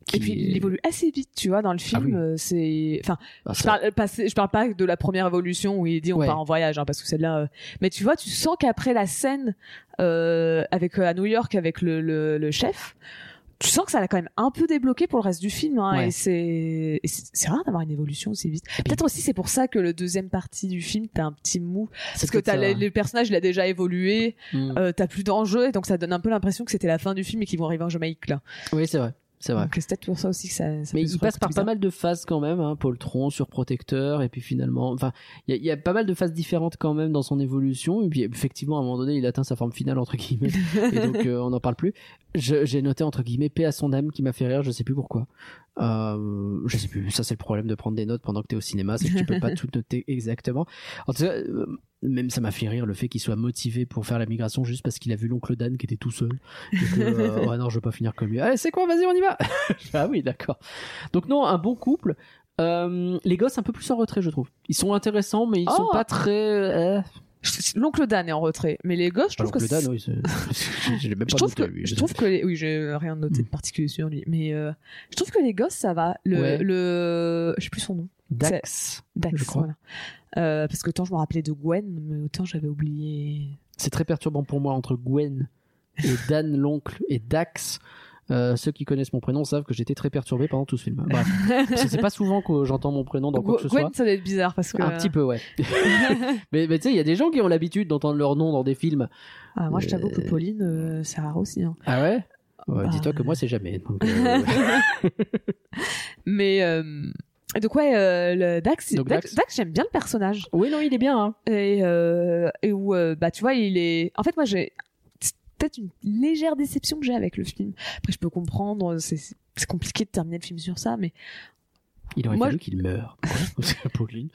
qui Et puis il évolue assez vite, tu vois, dans le film. Ah oui. euh, C'est, enfin, Ah, je parle, pas, je parle pas de la première évolution où il dit on Ouais. part en voyage, hein, parce que celle-là. euh, Mais tu vois, tu sens qu'après la scène euh, avec euh, à New York avec le, le, le chef, tu sens que ça l'a quand même un peu débloqué pour le reste du film. Hein, Ouais. Et c'est, c'est rare d'avoir une évolution aussi vite. Peut-être aussi c'est pour ça que le deuxième partie du film t'as un petit mou, parce que t'as le, le personnage il a déjà évolué, Mm. euh, t'as plus d'enjeux, et donc ça donne un peu l'impression que c'était la fin du film et qu'ils vont arriver en Jamaïque là. oui c'est vrai c'est vrai Donc c'est peut-être pour ça aussi que ça. ça mais il passe par pas mal de phases quand même, hein, Poltron, surprotecteur, et puis finalement, enfin, il y a, il y a pas mal de phases différentes quand même dans son évolution, et puis effectivement, à un moment donné, il atteint sa forme finale, entre guillemets, et donc euh, on n'en parle plus. Je- J'ai noté, entre guillemets, paix à son âme, qui m'a fait rire, je sais plus pourquoi. Euh, je sais plus, ça c'est le problème de prendre des notes pendant que t'es au cinéma, c'est que tu peux pas tout noter exactement. En tout cas, euh, même ça m'a fait rire le fait qu'il soit motivé pour faire la migration juste parce qu'il a vu l'oncle Dan qui était tout seul. Et que, euh, ouais, non, je veux pas finir comme lui. Allez, c'est quoi, vas-y, on y va! ah oui, d'accord. Donc non, un bon couple. Euh, les gosses un peu plus en retrait, je trouve. Ils sont intéressants, mais ils sont Oh pas très. L'oncle Dan est en retrait, mais les gosses, je trouve Alors que que Dan, oui, c'est- je l'ai même je pas trouve noté, que lui. je trouve que les... oui j'ai rien noté de particulier sur lui mais euh, je trouve que les gosses ça va le Ouais. le je sais plus son nom Dax, Dax Je crois. voilà euh, parce que autant je me rappelais de Gwen mais autant j'avais oublié c'est très perturbant pour moi entre Gwen et Dan l'oncle et Dax. Euh, ceux qui connaissent mon prénom savent que j'étais très perturbé pendant tout ce film. Bref, Parce que c'est pas souvent que j'entends mon prénom dans quoi que ce soit. ça doit être bizarre parce que Un petit peu, ouais. mais mais tu sais, il y a des gens qui ont l'habitude d'entendre leur nom dans des films. ah, moi je t'avoue que Pauline euh, c'est rare aussi hein. Ah ouais, Ouais, Bah. Dis-toi que moi, c'est jamais. donc, euh, mais euh... donc ouais euh, le Dax Dax, Dax. Dax, j'aime bien le personnage Oui, non, il est bien. Hein. et, euh, et où euh, bah tu vois il est en fait moi j'ai peut-être une légère déception que j'ai avec le film après je peux comprendre c'est compliqué de terminer le film sur ça mais Il aurait Moi, fallu qu'il meure. Pauline.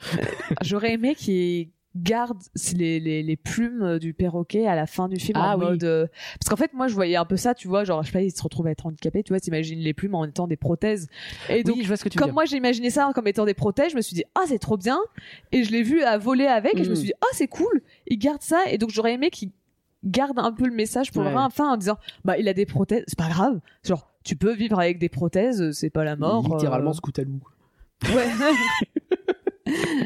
j'aurais aimé qu'il garde les, les, les plumes du perroquet à la fin du film Ah en oui. mode euh, parce qu'en fait moi je voyais un peu ça tu vois genre je sais pas il se retrouve à être handicapé tu vois t'imagines les plumes en étant des prothèses et donc oui, je vois ce que tu comme moi j'ai imaginé ça comme étant des prothèses je me suis dit ah c'est trop bien et je l'ai vu à voler avec et je me Mm. suis dit ah c'est cool il garde ça et donc j'aurais aimé qu'il garde un peu le message pour Ouais. le fin en disant bah il a des prothèses c'est pas grave genre tu peux vivre avec des prothèses c'est pas la mort Littéralement euh, Scoutalou. ouais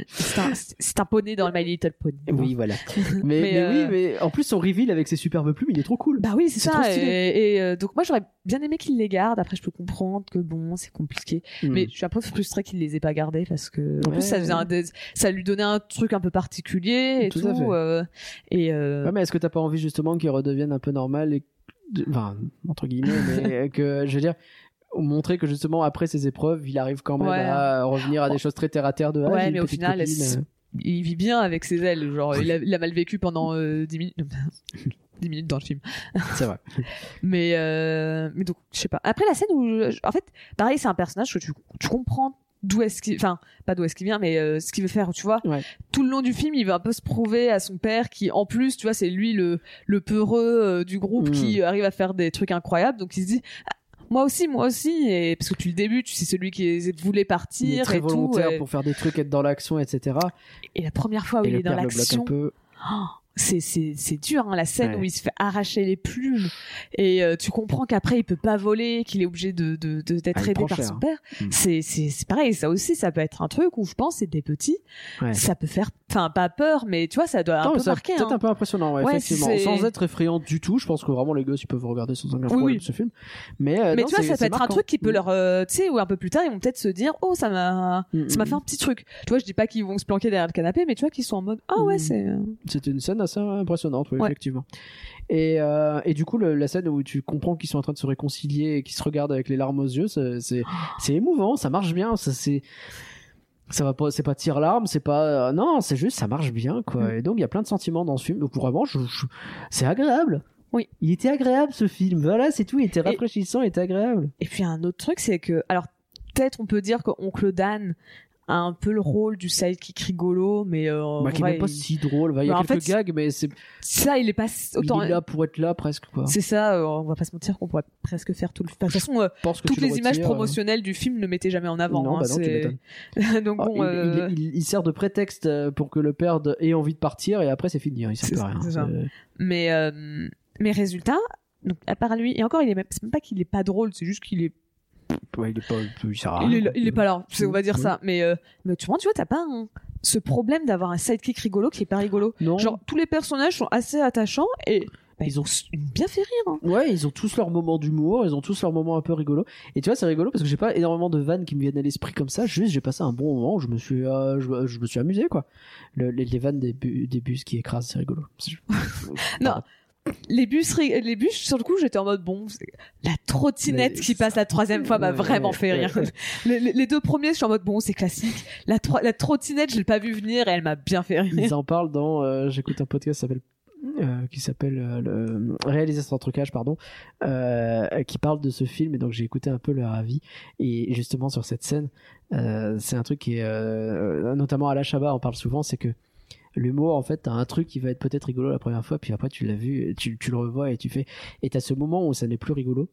c'est un, poney dans le My Little Pony Oui, voilà. Mais, Mais, mais euh, oui, mais en plus, son reveal avec ses superbes plumes, il est trop cool. Bah oui, c'est ça. Et, et, euh, donc moi j'aurais bien aimé qu'il les garde. Après je peux comprendre que bon c'est compliqué, Hmm. mais je suis un peu frustrée qu'il les ait pas gardés parce que en Ouais. plus ça faisait un des- ça lui donnait un truc un peu particulier et Tout euh, et Ouais, mais est-ce que t'as pas envie justement qu'il redevienne un peu normal et enfin entre guillemets, mais que je veux dire montrer que justement après ces épreuves, il arrive quand même Ouais. à revenir à des choses très terre à terre de ah, ouais, mais au final copine, euh. il vit bien avec ses ailes. Genre, il a, il a mal vécu pendant euh, 10 minutes. 10 minutes dans le film. C'est vrai. Mais, euh, mais donc, je sais pas. Après, la scène où. en fait, pareil, c'est un personnage que tu, tu comprends d'où est-ce qu'il. Enfin, pas d'où est-ce qu'il vient, mais euh, ce qu'il veut faire, tu vois. Ouais. Tout le long du film, il veut un peu se prouver à son père qui, en plus, tu vois, c'est lui le, le peureux euh, du groupe Mm. qui arrive à faire des trucs incroyables. Donc, il se dit. Moi aussi, moi aussi, et parce que tu le début, tu sais celui qui voulait Il est partir très et tout. volontaire et, pour faire des trucs, être dans l'action, etc. et la première fois où et il est dans l'action, peu. Oh, c'est c'est c'est dur hein, la scène Ouais. où il se fait arracher les plumes et euh, tu comprends qu'après il peut pas voler qu'il est obligé de de de- d'être Ah, aidé par cher. son père Mm. c'est c'est c'est pareil ça aussi ça peut être un truc où je pense c'est des petits Ouais. ça peut faire enfin pas peur mais tu vois ça doit un Non, mais peu c'est marquer peut-être hein. un peu impressionnant, ouais, effectivement. Sans être effrayant du tout, je pense que vraiment les gosses ils peuvent regarder sans aucun problème oui. ce film. Mais, euh, mais non, tu vois ça peut être un truc qui peut Mm. leur euh, tu sais ou un peu plus tard ils vont peut-être se dire oh ça m'a Mm, ça m'a fait un petit truc tu vois je dis pas qu'ils vont se planquer derrière le canapé mais tu vois qu'ils sont en mode ah ouais c'est euh, C'était une scène assez impressionnante, oui, Ouais. effectivement. Et, euh, et du coup, le- la scène où tu comprends qu'ils sont en train de se réconcilier et qu'ils se regardent avec les larmes aux yeux, c'est émouvant, ça marche bien. Ça c'est ça va pas, c'est pas tire larmes, c'est pas euh, non, c'est juste ça marche bien quoi. Mm. Et donc il y a plein de sentiments dans ce film. Donc vraiment, je, je- c'est agréable. Oui. il était agréable ce film. Voilà, c'est tout. Il était Et- rafraîchissant, il était agréable. Et puis un autre truc, c'est que, alors peut-être on peut dire que Oncle Dan a un peu le rôle du sidekick rigolo, mais euh, en Bah, qui est vrai, même pas il- si drôle. Bah, Il y a Bah, en quelques fait, gags, mais c'est ça, il est pas autant. il est là pour être là presque quoi. C'est ça, euh, on va pas se mentir qu'on pourrait presque faire tout le. Enfin, de toute façon, euh, Je pense que toutes le les images retires, euh, promotionnelles du film ne mettaient jamais en avant. Non, hein, bah non, Donc Ah, bon, il, euh, il- il- sert de prétexte pour que le père ait envie de partir et après c'est fini, hein, il sert rien. ça. Mais mes résultats. Donc à part lui, et encore, il est même, c'est même pas qu'il est pas drôle, c'est juste qu'il est Ouais, il est pas, il sert à il, rien, est, là- quoi. il est pas là, on va dire ça. Mais, euh, mais tu vois, tu vois, t'as pas un- ce problème d'avoir un sidekick rigolo qui est pas rigolo. Non. Genre tous les personnages sont assez attachants et bah, Ils ont- ils ont bien fait rire. hein. Ouais, ils ont tous leur moment d'humour, ils ont tous leur moment un peu rigolo. Et tu vois, c'est rigolo parce que j'ai pas énormément de vannes qui me viennent à l'esprit comme ça. Juste, j'ai passé un bon moment, je me suis, euh, je, je me suis amusé quoi. Le- les, les vannes des, bu- des bus qui écrasent, c'est rigolo. Non. Les bus, les bus, sur le coup, j'étais en mode bon, la trottinette qui passe la troisième fois m'a vraiment fait rire. Les, deux premiers, je suis en mode bon, c'est classique. La, tro- la trottinette, je l'ai pas vu venir et elle m'a bien fait rire. Ils en parlent dans. euh, J'écoute un podcast qui s'appelle. euh, qui s'appelle euh, le réalisateur sans trucage pardon euh, qui parle de ce film et donc j'ai écouté un peu leur avis et justement sur cette scène euh, c'est un truc qui est euh, notamment à la Chabat on parle souvent c'est que l'humour en fait t'as un truc qui va être peut-être rigolo la première fois puis après tu l'as vu tu, tu le revois et tu fais et t'as ce moment où ça n'est plus rigolo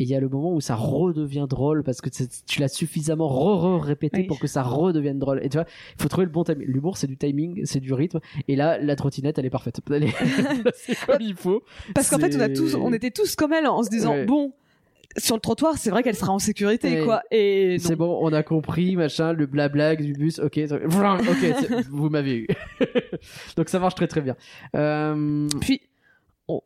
et il y a le moment où ça redevient drôle parce que tu l'as suffisamment re-re-répété Oui. pour que ça redevienne drôle. Et tu vois, il faut trouver le bon timing. L'humour, c'est du timing, c'est du rythme. Et là, la trottinette, elle est parfaite. Elle est c'est comme il faut. Parce qu'en fait, on a tous, on était tous comme elle en se disant Ouais. bon, sur le trottoir, c'est vrai qu'elle sera en sécurité, Ouais. quoi. Et. C'est bon, on a compris, machin, le blabla du bus, ok, ça- Vroom, ok, c'est- vous m'avez eu. Donc ça marche très très bien. Euh, Puis, on,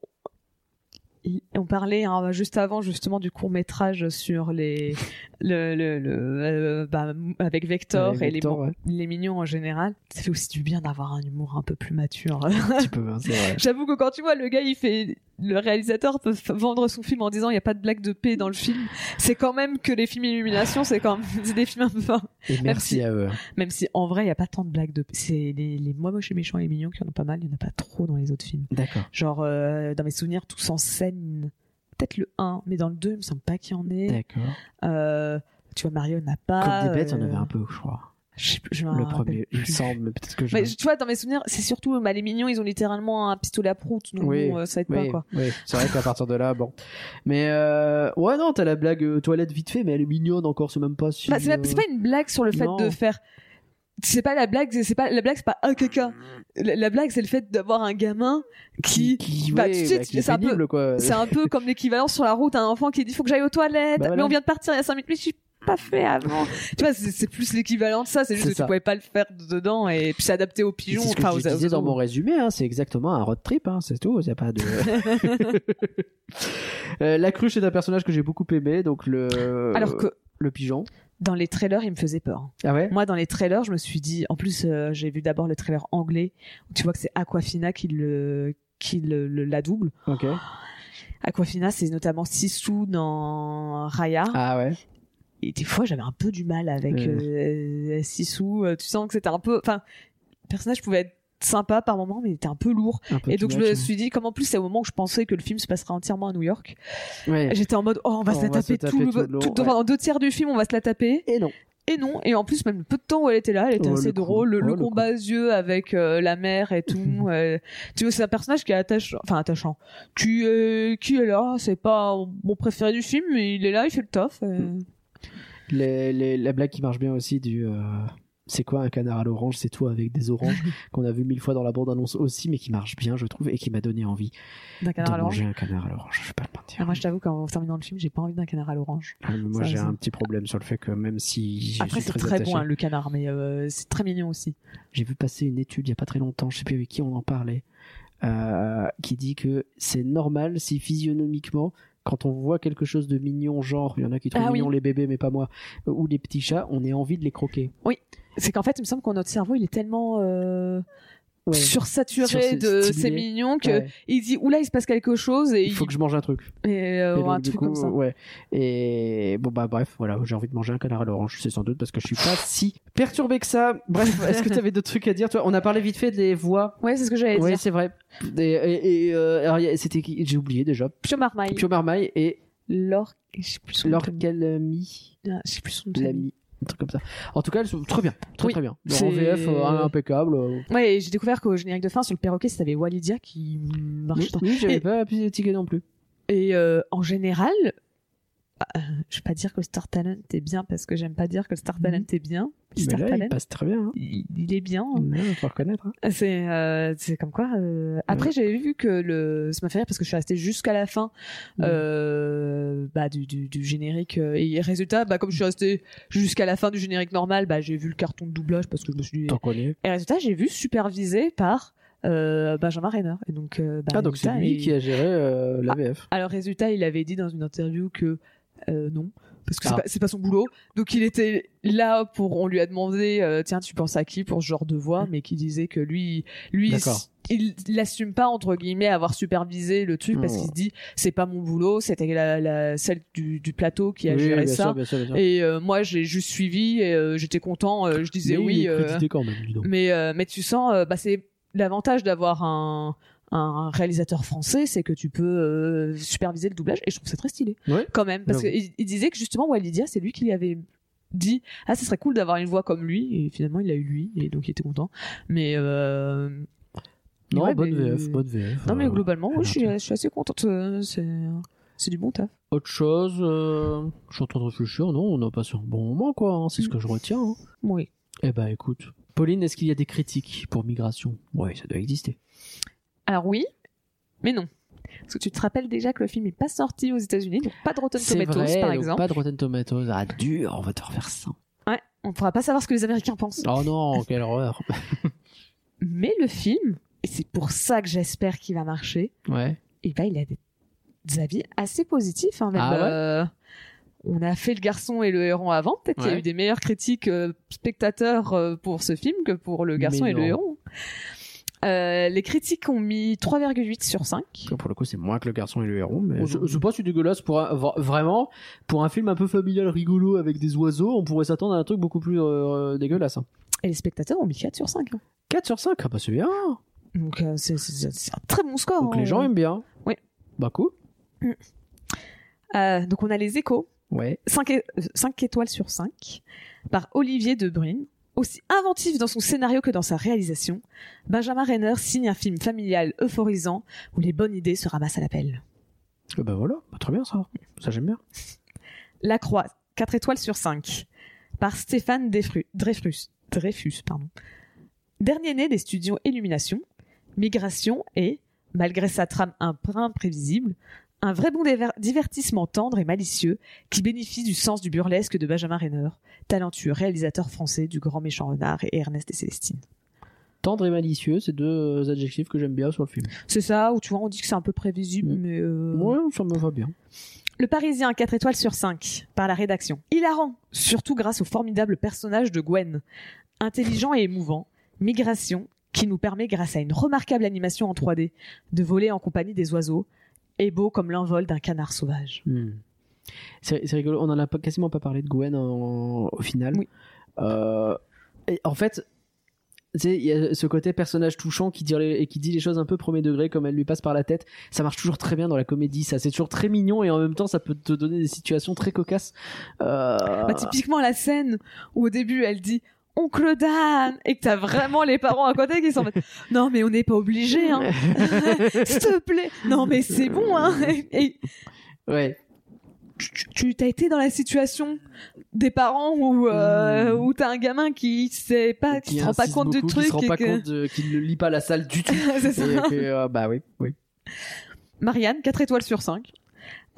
on parlait hein, juste avant justement du court métrage sur les le, le, le euh, bah, avec Vector et les, ouais. les mignons en général. Ça fait aussi du bien d'avoir un humour un peu plus mature. hein. J'avoue que quand tu vois le gars, il fait le réalisateur peut vendre son film en disant il n'y a pas de blague de paix dans le film. C'est quand même que les films Illumination, c'est quand même des films un peu fins. Et merci si- à eux. Même si en vrai, il n'y a pas tant de blagues de paix. C'est les, les moi moches et méchants et mignons qui en ont pas mal. Il n'y en a pas trop dans les autres films. D'accord. Genre, euh, dans mes souvenirs, tous en scène. Peut-être le 1, mais dans le 2, il me semble pas qu'il y en ait. D'accord. Euh, tu vois, Mario n'a pas. Comme des bêtes, on euh, avait un peu, je crois. Je, je Le premier, il me semble, mais peut-être que je. Mais tu vois, dans mes souvenirs, c'est surtout bah, les mignons, ils ont littéralement un pistolet à prout. Donc Oui, bon, euh, ça aide Oui, pas, quoi. oui. c'est vrai qu'à partir de là, bon. Mais euh, ouais, non, t'as la blague euh, toilette vite fait, mais elle est mignonne encore, c'est même pas si. Bah, c'est pas, c'est euh, pas une blague sur le fait non. de faire. C'est pas la blague, c'est pas la blague, c'est pas un caca. La, la blague, c'est le fait d'avoir un gamin qui. qui, bah, ouais, tu sais, bah, est c'est un peu-. C'est un peu comme l'équivalent sur la route, un enfant qui dit faut que j'aille aux toilettes, Bah, voilà. mais on vient de partir il y a 5 minutes, mais je suis pas fait avant. tu vois, c'est plus l'équivalent de ça, c'est juste que ça. tu pouvais pas le faire dedans et puis c'est adapté aux pigeons. C'est ce que enfin, je aux- dans mon résumé, hein, c'est exactement un road trip, hein, c'est tout, y a pas de. Euh, la cruche est un personnage que j'ai beaucoup aimé, donc le. Alors que le pigeon. Dans les trailers, il me faisait peur. Ah ouais? Moi, dans les trailers, je me suis dit, en plus, euh, j'ai vu d'abord le trailer anglais, où tu vois que c'est Aquafina qui le qui le, le- la double. Ok. Aquafina, c'est notamment Sisu dans Raya. Ah ouais. Et des fois, j'avais un peu du mal avec Ouais. euh, Sisu. Euh, Tu sens que c'était un peu, enfin, personnage pouvait être sympa par moment, mais il était un peu lourd. Un peu Et donc je me much, suis dit, comme en plus c'est au moment où je pensais que le film se passerait entièrement à New York, ouais. j'étais en mode oh on va On se la taper, taper tout, le, tout le long, tout- ouais. pendant deux tiers du film on va se la taper. Et non. Et non, et en plus même peu de temps où elle était là, elle était Oh, assez le drôle, le, Oh, le combat à yeux avec euh, la mère et tout. euh, tu vois c'est un personnage qui est attachant, enfin attachant, qui est qui est là, c'est pas mon préféré du film, mais il est là, il fait le taf. euh. Les, les- la blague qui marche bien aussi du. C'est quoi un canard à l'orange? C'est toi avec des oranges qu'on a vu mille fois dans la bande-annonce aussi, mais qui marche bien, je trouve, et qui m'a donné envie D'un canard à de l'orange? manger un canard à l'orange. Je vais pas le mentir. Ah, moi je t'avoue qu'en terminant le film j'ai pas envie d'un canard à l'orange. Ah, moi, j'ai un petit problème sur le fait que même si Après c'est très, bon hein, le canard, mais euh, c'est très mignon aussi. j'ai vu passer une étude il y a pas très longtemps, je sais plus avec qui on en parlait, euh, qui dit que c'est normal si physionomiquement, quand on voit quelque chose de mignon, genre, il y en a qui trouvent Ah oui. mignon les bébés, mais pas moi, ou les petits chats, on ait envie de les croquer. C'est qu'en fait il me semble que notre cerveau il est tellement euh, Ouais. sursaturé Sur- de c'est mignon que Ouais. il dit oula il se passe quelque chose et Il faut que je mange un truc. et, euh, Et un truc coup, comme ça. Ouais. Et bon bah bref, voilà, j'ai envie de manger un canard à l'orange. C'est sans doute parce que je suis pas si perturbé que ça. Bref, est-ce que tu avais d'autres trucs à dire toi? On a parlé vite fait des voix. Ouais c'est ce que j'allais Ouais, dire. c'est vrai. Des- et et, euh, c'était qui? J'ai oublié déjà. Pio Marmaille. Pio Marmaille et L'or. Je sais plus son. Ah, Je sais plus nom. L'ami. Un truc comme ça. En tout cas, elles sont très bien. Très Oui, très bien. En VF, euh, impeccable. euh, Ouais, j'ai découvert qu'au générique de fin, sur le perroquet, c'était Walidia qui marchait. Oui, oui, j'avais Et- pas ticket non plus. Et euh, en général, euh, je vais pas dire que le Star Talent est bien parce que j'aime pas dire que le Star Talent est bien. Le Star là, Talent, il passe très bien. Hein. il, il est bien. hein. Ouais, faut reconnaître. hein. C'est euh, c'est comme quoi. euh, Après, j'avais vu que le. Ça m'a fait rire parce que je suis restée jusqu'à la fin euh, bah, du, du, du générique. Et résultat, bah, comme je suis restée jusqu'à la fin du générique normal, bah, j'ai vu le carton de doublage parce que je me suis dit. T'en connais. Et résultat, j'ai vu supervisé par euh, Benjamin Renner. Et donc, euh, bah, Ah, donc c'est lui il- qui a géré euh, la VF. Alors résultat, il avait dit dans une interview que euh, non, parce que c'est Ah. pas, c'est pas son boulot. Donc il était là pour, on lui a demandé, euh, tiens, tu penses à qui pour ce genre de voix, mais qui disait que lui, lui, il l'assume pas entre guillemets avoir supervisé le truc parce qu'il se dit c'est pas mon boulot, c'était la, la celle du, du plateau qui a Oui, géré bien ça. sûr, bien sûr, bien sûr. Et euh, moi, j'ai juste suivi et euh, j'étais content. je disais Mais oui. quand même, mais mais tu sens bah c'est l'avantage d'avoir un un réalisateur français c'est que tu peux euh, superviser le doublage et je trouve ça très stylé Ouais. quand même parce qu'il il disait que justement Walidia c'est lui qui lui avait dit ah ce serait cool d'avoir une voix comme lui et finalement il a eu lui et donc il était content mais euh, Non, ouais, bonne mais- VF, bonne VF. non mais euh, globalement est je suis, je suis assez contente c'est c'est du bon taf Autre chose, euh, je suis en train de réfléchir, non, on a passé un bon moment, quoi, hein, c'est ce que je retiens. hein. oui Eh ben, écoute. Pauline, est-ce qu'il y a des critiques pour migration? Oui, ça doit exister. Alors oui mais non parce que tu te rappelles déjà que le film est pas sorti aux États-Unis donc pas de Rotten C'est Tomatoes vrai, par donc exemple pas de Rotten Tomatoes. Ah, dur, on va te refaire ça. ouais on pourra pas savoir ce que les Américains pensent Oh non, quelle horreur. Mais le film, et c'est pour ça que j'espère qu'il va marcher, Ouais. et ben il a des, des avis assez positifs. Hein, même, Ah ouais euh, on a fait le garçon et le héron avant. Peut-être qu'il y a eu des meilleures critiques euh, spectateurs euh, pour ce film que pour le garçon Mais et le héron. Euh, les critiques ont mis 3,8 sur 5. Pour le coup, c'est moins que le garçon et le héros, mais je, non. je sais pas si dégueulasse pour un- vra- vraiment pour un film un peu familial rigolo avec des oiseaux, on pourrait s'attendre à un truc beaucoup plus euh, dégueulasse. hein. Et les spectateurs ont mis 4 sur 5. hein. 4 sur 5, ah bah c'est bien. Donc euh, c'est- c'est c'est un très bon score. Donc hein. les gens aiment bien. Oui. Bah cool. Euh, donc on a les échos. Ouais. 5, étoiles sur 5 par Olivier Debrune. Aussi inventif dans son scénario que dans sa réalisation, Benjamin Renner signe un film familial euphorisant où les bonnes idées se ramassent à l'appel. Eh bah voilà, Bah, très bien ça. Ça j'aime bien. La Croix, 4 étoiles sur 5 par Stéphane Defru- Dreyfus. Dreyfus pardon. Dernier né des studios Illumination, Migration et, malgré sa trame un brin prévisible, un vrai bon divertissement tendre et malicieux qui bénéficie du sens du burlesque de Benjamin Renner, talentueux réalisateur français du Grand Méchant Renard et Ernest et Célestine. Tendre et malicieux, c'est deux adjectifs que j'aime bien sur le film. C'est ça, où tu vois, on dit que c'est un peu prévisible, Mm. mais... euh, Ouais, ça me va bien. Le Parisien, 4 étoiles sur 5, par la rédaction. Hilarant, surtout grâce au formidable personnage de Gwen. Intelligent et émouvant, Migration, qui nous permet, grâce à une remarquable animation en 3D, de voler en compagnie des oiseaux, est beau comme l'envol d'un canard sauvage. Hmm. C'est rigolo, on en a pas, quasiment pas parlé de Gwen en- au final. Oui. Euh, et en fait, il y a ce côté personnage touchant qui dit les, et qui dit les choses un peu premier degré comme elle lui passe par la tête. Ça marche toujours très bien dans la comédie. Ça, c'est toujours très mignon et en même temps, ça peut te donner des situations très cocasses. Euh... Bah, typiquement la scène où au début elle dit Oncle Dan et que t'as vraiment les parents à côté qui sont en mode, non mais on n'est pas obligé hein s'il te plaît non mais c'est bon hein et Ouais. tu- t'as été dans la situation des parents où euh, où t'as un gamin qui sait pas qui, se rend pas compte du truc qui se rend et pas que- compte de- qu'il ne lit pas la salle du tout. C'est ça. Que, euh, bah oui, oui. Marianne 4 étoiles sur 5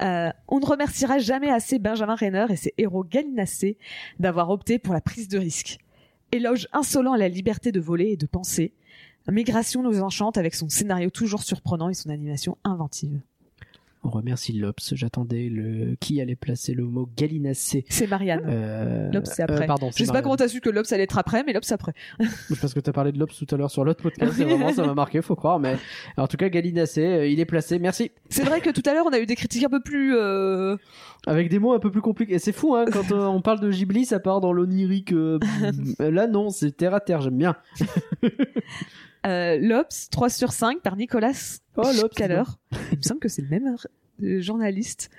Euh, on ne remerciera jamais assez Benjamin Renner et ses héros galinacés d'avoir opté pour la prise de risque. Éloge insolent à la liberté de voler et de penser. Migration nous enchante avec son scénario toujours surprenant et son animation inventive. On remercie Lops. J'attendais le qui allait placer le mot galinacé. C'est Marianne. Euh... Lops, c'est après. euh, pardon. Je sais pas comment t'as su que Lops allait être après, mais Lops après. Parce que t'as parlé de Lops tout à l'heure sur l'autre podcast. Et vraiment, ça m'a marqué, faut croire. Mais en tout cas, galinacé, euh, il est placé. Merci. C'est vrai que tout à l'heure on a eu des critiques un peu plus. euh, Avec des mots un peu plus compliqués. Et c'est fou, hein, quand on parle de Ghibli, ça part dans l'onirique. là, non, c'est terre à terre, j'aime bien. euh, Lops 3 sur 5 par Nicolas Oh, Scaler. Il me semble que c'est le même euh, journaliste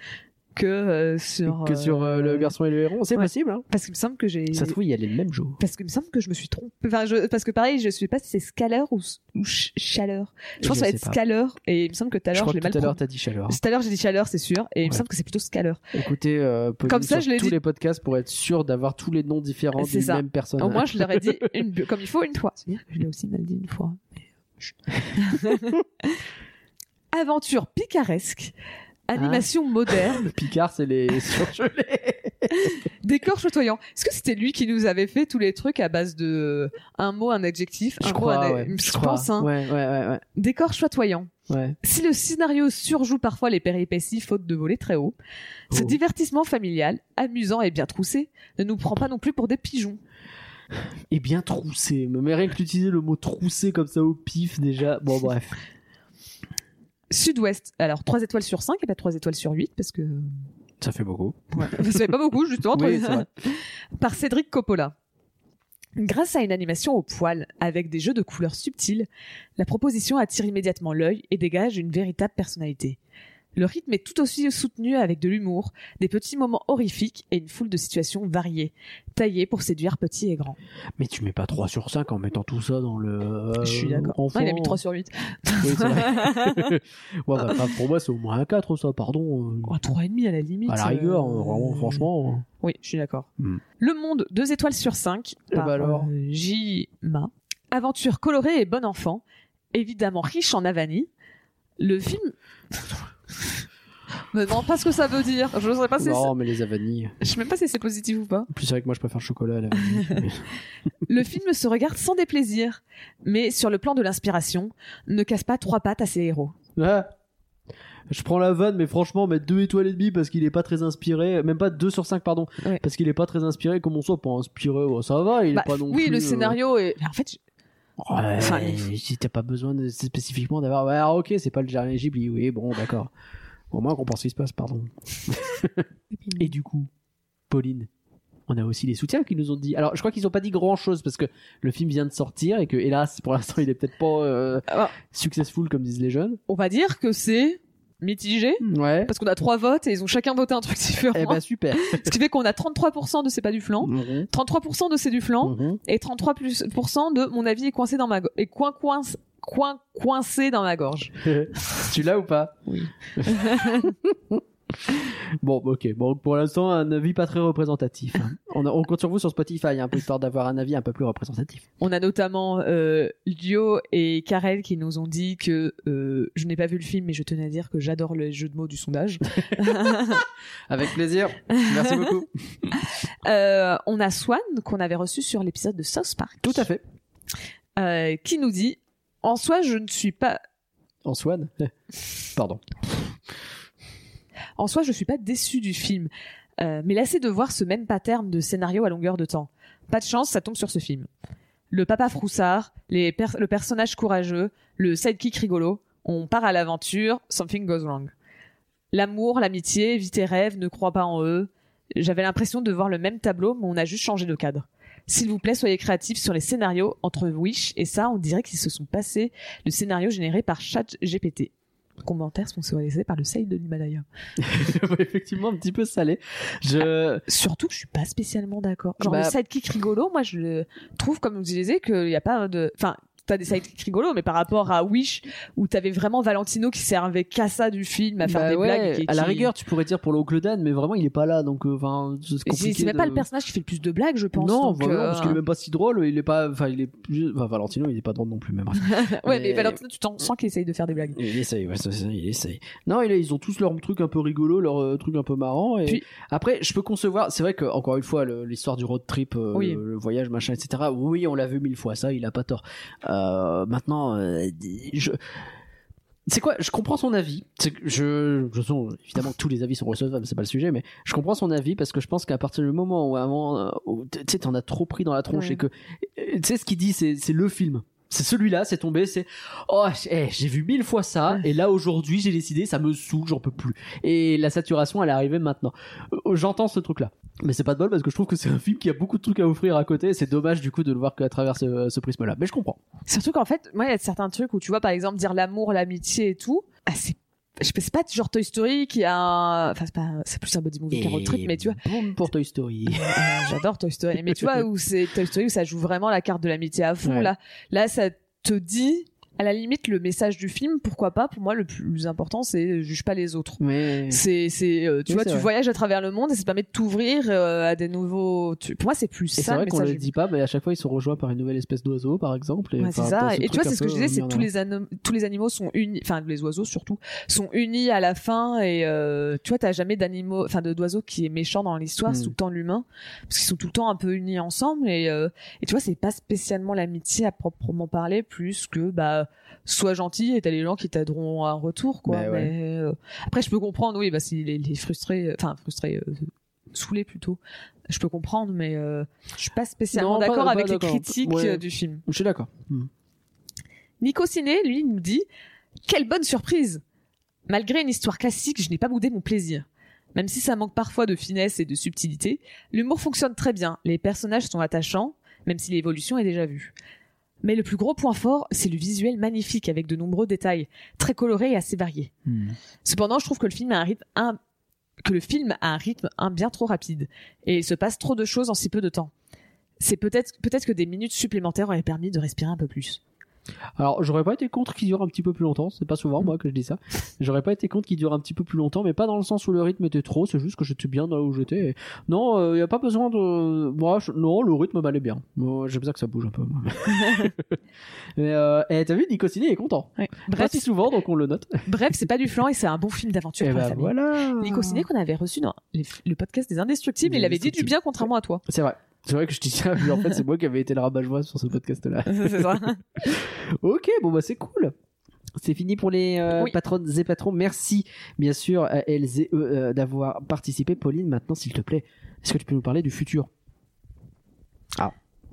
que euh, sur. que sur euh, Le Garçon et le Héron, c'est ouais. possible. Hein. Parce qu'il me semble que j'ai. Ça se trouve, il y a les mêmes jours. Parce qu'il me semble que je me suis trompée. Enfin, je... Parce que pareil, je sais pas si c'est Scaler ou, ou ch- Chaleur. Je pense Je que ça va être pas. Scaler. Et il me semble que tout à Je l'heure, je que l'ai mal tout à l'heure, t'as dit chaleur. Tout à l'heure, j'ai dit Chaleur, c'est sûr. Et il me semble que c'est plutôt Scaler. Écoutez, euh, Comme ça, sur je l'ai tous dit. les podcasts pour être sûr d'avoir tous les noms différents C'est du ça. même personnage. Au moins, je leur ai dit une... comme il faut une fois. C'est-à-dire que je l'ai aussi mal dit une fois. euh. Aventure picaresque. Animation Ah. moderne. Picard, c'est les surgelés. Décor chatoyant. Est-ce que c'était lui qui nous avait fait tous les trucs à base de un mot, un adjectif, un je mot, crois, un- ouais. Je, crois. pense, hein. Ouais, ouais. Décor chatoyant. ouais. Si le scénario surjoue parfois les péripéties faute de voler très haut, ce Oh. divertissement familial, amusant et bien troussé, ne nous prend pas non plus pour des pigeons. Et bien troussé. Mais rien que d'utiliser le mot troussé comme ça au pif, déjà. Bon, bref. Sud-Ouest, alors 3 étoiles sur 5 et pas 3 étoiles sur 8 parce que Ça fait beaucoup. ça fait pas beaucoup justement. Oui. Par Cédric Coppola. Grâce à une animation au poil avec des jeux de couleurs subtils, la proposition attire immédiatement l'œil et dégage une véritable personnalité. Le rythme est tout aussi soutenu avec de l'humour, des petits moments horrifiques et une foule de situations variées, taillées pour séduire petits et grands. Mais tu mets pas 3 sur 5 en mettant tout ça dans le. euh, Je suis d'accord. enfant. Non, il a mis 3 sur 8. Oui, ouais, bah, pour moi, c'est au moins un 4, ça, pardon. euh. Oh, 3,5 à la limite. À la rigueur, euh, hein, vraiment, franchement. Oui, je suis d'accord. Hmm. Le Monde, 2 étoiles sur 5. Eh par ben alors euh, J. Ma. Aventure colorée et bon enfant. Évidemment riche en avani. Le film. Me demande pas ce que ça veut dire. Je ne sais pas si non, mais les avanies. je sais même pas si c'est positif ou pas. En plus, c'est vrai que moi, je préfère le chocolat à la vanille. Le film se regarde sans déplaisir, mais sur le plan de l'inspiration, ne casse pas trois pattes à ses héros. Ah. Je prends la vanne, mais franchement, mettre 2 étoiles et demie parce qu'il est pas très inspiré, même pas 2 sur 5, pardon, Ouais. parce qu'il est pas très inspiré, comme on soit pas inspiré, ça va, il est Bah, pas non oui, plus. le euh, scénario est. En fait, Ouais, Enfin, t'as pas besoin de, spécifiquement d'avoir. Ouais, ah, ok, c'est pas le dernier Ghibli, oui, bon, d'accord. Au moins, on comprend ce qui se passe, pardon. Et du coup, Pauline, on a aussi les soutiens qui nous ont dit. Alors, je crois qu'ils ont pas dit grand chose parce que le film vient de sortir et que, hélas, pour l'instant, il est peut-être pas euh, Alors- successful comme disent les jeunes. on va dire que c'est mitigé. Ouais. Parce qu'on a trois votes et ils ont chacun voté un truc différent. Eh ben, super. Ce qui fait qu'on a 33% de c'est pas du flan, Mhm, 33% de c'est du flan mhm. et 33% plus- pour cent de mon avis est coincé dans ma est coin coin coin coincé dans ma gorge. tu l'as ou pas? Oui. bon, ok. Bon, pour l'instant, un avis pas très représentatif. hein. On, a- on compte sur vous sur Spotify, un peu histoire d'avoir un avis un peu plus représentatif. On a notamment euh, Lio et Karel qui nous ont dit que euh, je n'ai pas vu le film mais je tenais à dire que j'adore le jeu de mots du sondage. Avec plaisir. Merci beaucoup. Euh, on a Swan qu'on avait reçu sur l'épisode de South Park. Tout à fait. Euh, qui nous dit en soi je ne suis pas Antoine Pardon. En soi, je suis pas déçu du film, euh, mais lassé de voir ce même pattern de scénario à longueur de temps. Pas de chance, ça tombe sur ce film. Le papa froussard, les per- le personnage courageux, le sidekick rigolo, on part à l'aventure, something goes wrong. L'amour, l'amitié, vie tes rêves, ne crois pas en eux. J'avais l'impression de voir le même tableau, mais on a juste changé de cadre. S'il vous plaît, soyez créatifs sur les scénarios entre Wish et ça, on dirait qu'ils se sont passés le scénario généré par ChatGPT. Commentaire sponsorisé par le site de l'Himalaya. Effectivement, un petit peu salé. Je... Surtout que je suis pas spécialement d'accord. Genre Bah- le sidekick rigolo, moi je le trouve, comme vous disiez, qu'il n'y a pas de... Enfin, t'as des sidekicks rigolos, mais par rapport à Wish, où t'avais vraiment Valentino qui servait qu'à ça du film, à faire Bah des ouais, blagues. et à la qui- rigueur, tu pourrais dire pour l'oncle Dan, mais vraiment, il est pas là, donc euh, enfin, c'est Et C'est même de- pas le personnage qui fait le plus de blagues, je pense. Non, donc, euh, parce qu'il est même pas si drôle. Il est pas, enfin, il est plus, enfin, Valentino, il est pas drôle non plus, même. ouais, mais mais- Valentino, tu t'en sens qu'il essaye de faire des blagues. Il essaye, ouais, c'est ça, il essaye. Non, ils ont tous leurs trucs un peu rigolos, leurs euh, trucs un peu marrants. Et Puis- après, je peux concevoir. C'est vrai que encore une fois, l'histoire du road trip, euh, Oui. le, le voyage, machin, etc. Oui, on l'a vu mille fois. Ça, il a pas tort. Euh, maintenant, euh, je. C'est quoi Je comprends son avis. Je, évidemment que tous les avis sont recevables, c'est pas le sujet, mais je comprends son avis parce que je pense qu'à partir du moment où, moment, euh, tu sais, t'en as trop pris dans la tronche Ouais. et que, euh, tu sais, ce qu'il dit, c'est le film. C'est celui-là, c'est tombé, c'est oh, eh, j'ai vu mille fois ça et là aujourd'hui j'ai décidé, ça me saoule, j'en peux plus. Et la saturation, elle est arrivée maintenant. Euh, J'entends ce truc-là, mais c'est pas de bol parce que je trouve que c'est un film qui a beaucoup de trucs à offrir à côté. et C'est dommage du coup de le voir qu'à travers ce, ce prisme-là. Mais je comprends. Surtout qu'en fait, moi, il y a certains trucs où tu vois, par exemple, dire l'amour, l'amitié et tout, ah, c'est je sais pas, genre Toy Story qui a un... enfin c'est pas c'est plus un body movie qu'un road trip mais tu vois boum pour Toy Story. Euh, j'adore Toy Story mais tu vois où c'est Toy Story où ça joue vraiment la carte de l'amitié à fond Ouais. là là ça te dit à la limite le message du film pourquoi pas pour moi le plus important c'est euh, juge pas les autres Mais c'est c'est euh, tu Oui, vois c'est tu vrai. voyages à travers le monde et ça permet de t'ouvrir euh, à des nouveaux tu- pour moi c'est plus Et c'est ça vrai le qu'on le dit pas, mais à chaque fois ils sont rejoints par une nouvelle espèce d'oiseau, par exemple. et, Ouais, c'est ça. ce Et tu vois, c'est ce que je disais, c'est tous les, anom- tous les animaux sont unis, enfin les oiseaux surtout, sont unis à la fin. Et euh, tu vois, t'as jamais d'animaux, enfin de d'oiseaux qui est méchant dans l'histoire, c'est Mm. tout le temps l'humain, parce qu'ils sont tout le temps un peu unis ensemble. Et, euh, et tu vois, c'est pas spécialement l'amitié à proprement parler, plus que bah sois gentil et t'as les gens qui t'aideront à un retour, quoi. Bah ouais. Mais euh, après, je peux comprendre, oui, bah si les, les frustrés, enfin frustrés. euh, saoulés plutôt je peux comprendre mais euh, je suis pas spécialement d'accord avec les critiques Ouais. euh, du film Je suis d'accord. Hmm. Nico Ciné, lui, nous dit Quelle bonne surprise Malgré une histoire classique, je n'ai pas boudé mon plaisir. Même si ça manque parfois de finesse et de subtilité, l'humour fonctionne très bien, les personnages sont attachants, même si l'évolution est déjà vue. Mais le plus gros point fort, c'est le visuel magnifique avec de nombreux détails, très colorés et assez variés. Hmm. Cependant, je trouve que le film a un rythme un- que le film a un rythme un bien trop rapide et il se passe trop de choses en si peu de temps. C'est peut-être peut-être que des minutes supplémentaires auraient permis de respirer un peu plus. Alors, j'aurais pas été contre qu'il dure un petit peu plus longtemps. C'est pas souvent moi que je dis ça. J'aurais pas été contre qu'il dure un petit peu plus longtemps, mais pas dans le sens où le rythme était trop. C'est juste que j'étais bien là où j'étais. Et Non, il y a pas besoin de. Moi, je- non, le rythme m'allait bien. Moi, j'aime ça que ça bouge un peu. moi. mais euh... eh, t'as vu, Nico Ciné est content. Pas Bref, si souvent, donc on le note. Bref, c'est pas du flan et c'est un bon film d'aventure Et bah voilà. Nico Ciné qu'on avait reçu dans les- le podcast des Indestructibles, Des il avait dit du bien contrairement à toi. C'est vrai. C'est vrai que je dis ça, mais en fait, c'est moi qui avais été le rabat-joie sur ce podcast-là. c'est ça. Ok, bon bah c'est cool. C'est fini pour les euh, Oui. patronnes et patrons. Merci bien sûr à elles et eux euh, d'avoir participé. Pauline, maintenant s'il te plaît, est-ce que tu peux nous parler du futur?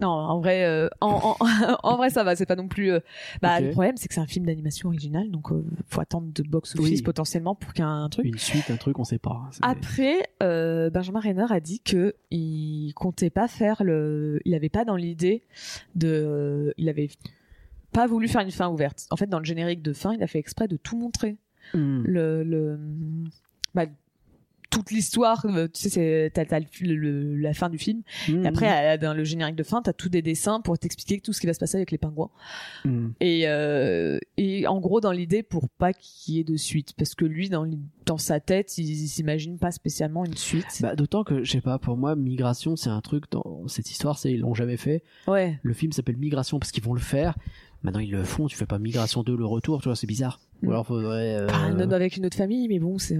Non, en vrai, euh, en, en, en vrai, ça va. C'est pas non plus. euh, Bah, le problème, c'est que c'est un film d'animation original, donc euh, faut attendre de box office Oui. potentiellement pour qu'il y ait un truc. Une suite, un truc, on sait pas. C'est- Après, euh, Benjamin Renner a dit que il comptait pas faire le. Il avait pas dans l'idée de. Il avait pas voulu faire une fin ouverte. En fait, dans le générique de fin, il a fait exprès de tout montrer. Hmm. le, le bah, toute l'histoire euh, tu sais c'est t'as, t'as le- le- la fin du film et après dans le générique de fin t'as tous des dessins pour t'expliquer tout ce qui va se passer avec les pingouins Hmm. et euh, et en gros dans l'idée pour pas qu'il y ait de suite parce que lui dans dans sa tête il, il s'imagine pas spécialement une suite Bah, D'autant que, je sais pas, pour moi, Migration, c'est un truc dans cette histoire, c'est ils l'ont jamais fait. ouais Le film s'appelle Migration parce qu'ils vont le faire. Maintenant, ils le font, tu fais pas Migration 2, le retour, tu vois, c'est bizarre. Ou Hmm. alors, faudrait. euh, un autre avec une autre famille mais bon c'est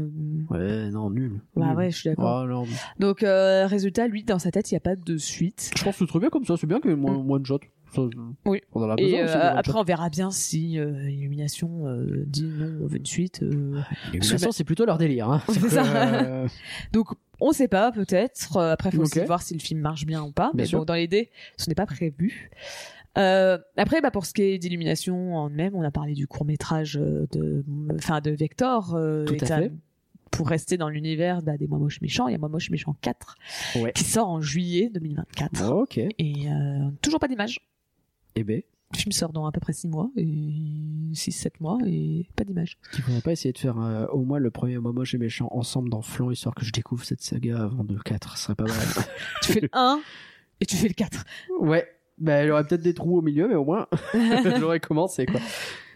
Ouais, non, nul. bah Nul. ouais je suis d'accord Ah, non. donc euh, résultat lui dans sa tête il y a pas de suite Je pense que c'est très bien comme ça, c'est bien qu'il y ait moins, moins de shots. Ça, Oui. On en a besoin et euh, après on verra bien si euh, Illumination euh, dit non on veut une suite euh, Illumination, c'est plutôt leur délire. Hein. C'est ça. Euh, Donc, on sait pas, peut-être. Après, faut Ok. aussi voir si le film marche bien ou pas. Bien mais sûr. bon, dans l'idée, ce n'est pas prévu. Euh, après, bah, pour ce qui est d'illumination en même, on a parlé du court métrage de, enfin, de Vector. euh, Tout à fait. pour rester dans l'univers bah, des Moi Moche Méchants, il y a Moi Moche Méchant 4 Ouais. qui sort en juillet 2024. Ok. Et euh, toujours pas d'image. Eh ben, Le film sort dans à peu près 6 mois, et 6-7 mois, et pas d'image. tu pourrais pas essayer de faire euh, au moins le premier Momoche et méchant ensemble dans Flan, histoire que je découvre cette saga avant de 4, ce serait pas mal. Tu fais le 1 et tu fais le 4. ouais. Bah, il y aurait peut-être des trous au milieu, mais au moins, j'aurais commencé, quoi.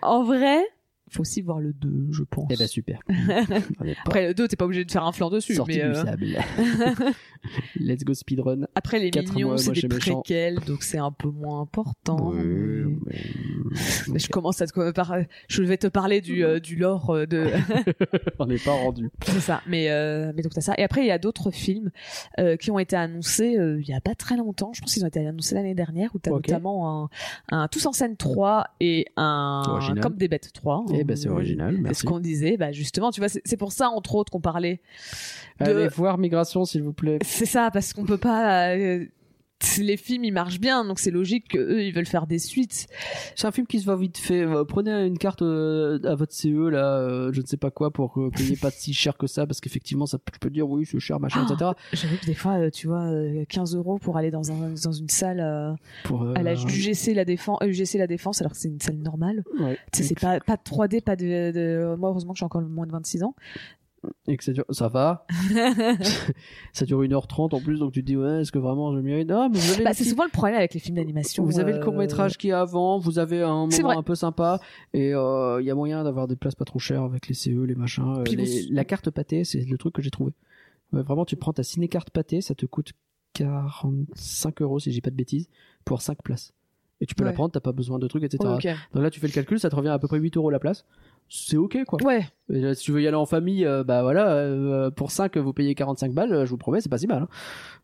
En vrai, faut aussi voir le 2, je pense. Eh ben, super. Après le 2, t'es pas obligé de faire un flanc dessus. sorti mais, du euh, sable. Let's go speedrun. Après les mois, c'est des préquels, donc c'est un peu moins important. Ouais, mais- mais- Mais je commence à te par- je vais te parler du euh, du lore euh, de On n'est pas rendu. c'est ça mais euh, mais donc t'as ça et après il y a d'autres films euh, qui ont été annoncés euh, il y a pas très longtemps je pense qu'ils ont été annoncés l'année dernière où t'as Ok. notamment un, un Tous en scène 3 et un Original. Comme des bêtes 3 Eh ben, c'est original, c'est merci. ce qu'on disait bah justement tu vois c'est c'est pour ça entre autres qu'on parlait de Allez voir Migration, s'il vous plaît. c'est ça parce qu'on peut pas euh, les films ils marchent bien donc c'est logique que eux ils veulent faire des suites C'est un film qui se va vite fait. Euh, Prenez une carte euh, à votre CE là, euh, je ne sais pas quoi, pour que vous payiez pas si cher que ça, parce qu'effectivement, ça peut- je peux dire oui, c'est cher, machin, Ah. etc. J'avoue que des fois, tu vois, euh, 15 euros pour aller dans, un, dans une salle euh, Pour euh, à la UGC la défense, UGC la défense, alors que c'est une salle normale. ouais. Tu sais, c'est pas pas de 3D, pas de, de- Moi, heureusement que j'ai encore moins de 26 ans. Et que ça dure, ça va. ça dure 1h30 en plus, donc tu te dis ouais, est-ce que vraiment je mérite? Non, mais vous avez Bah, c'est souvent le problème avec les films d'animation. Vous avez le euh, court métrage qui est avant, vous avez un moment un peu sympa, et euh, il y a moyen d'avoir des places pas trop chères avec les CE, les machins. euh, Puis les- vous- La carte pâtée, c'est le truc que j'ai trouvé. Vraiment, tu prends ta ciné-carte pâtée, ça te coûte 45 euros si j'ai pas de bêtises, pour 5 places. Et tu peux la prendre, t'as pas besoin de trucs, etc. Donc là, tu fais le calcul, ça te revient à peu près 8 euros la place. C'est ok, quoi. Ouais, là, si tu veux y aller en famille, euh, bah voilà, euh, pour 5, vous payez 45 balles, euh, je vous promets, c'est pas si mal. hein.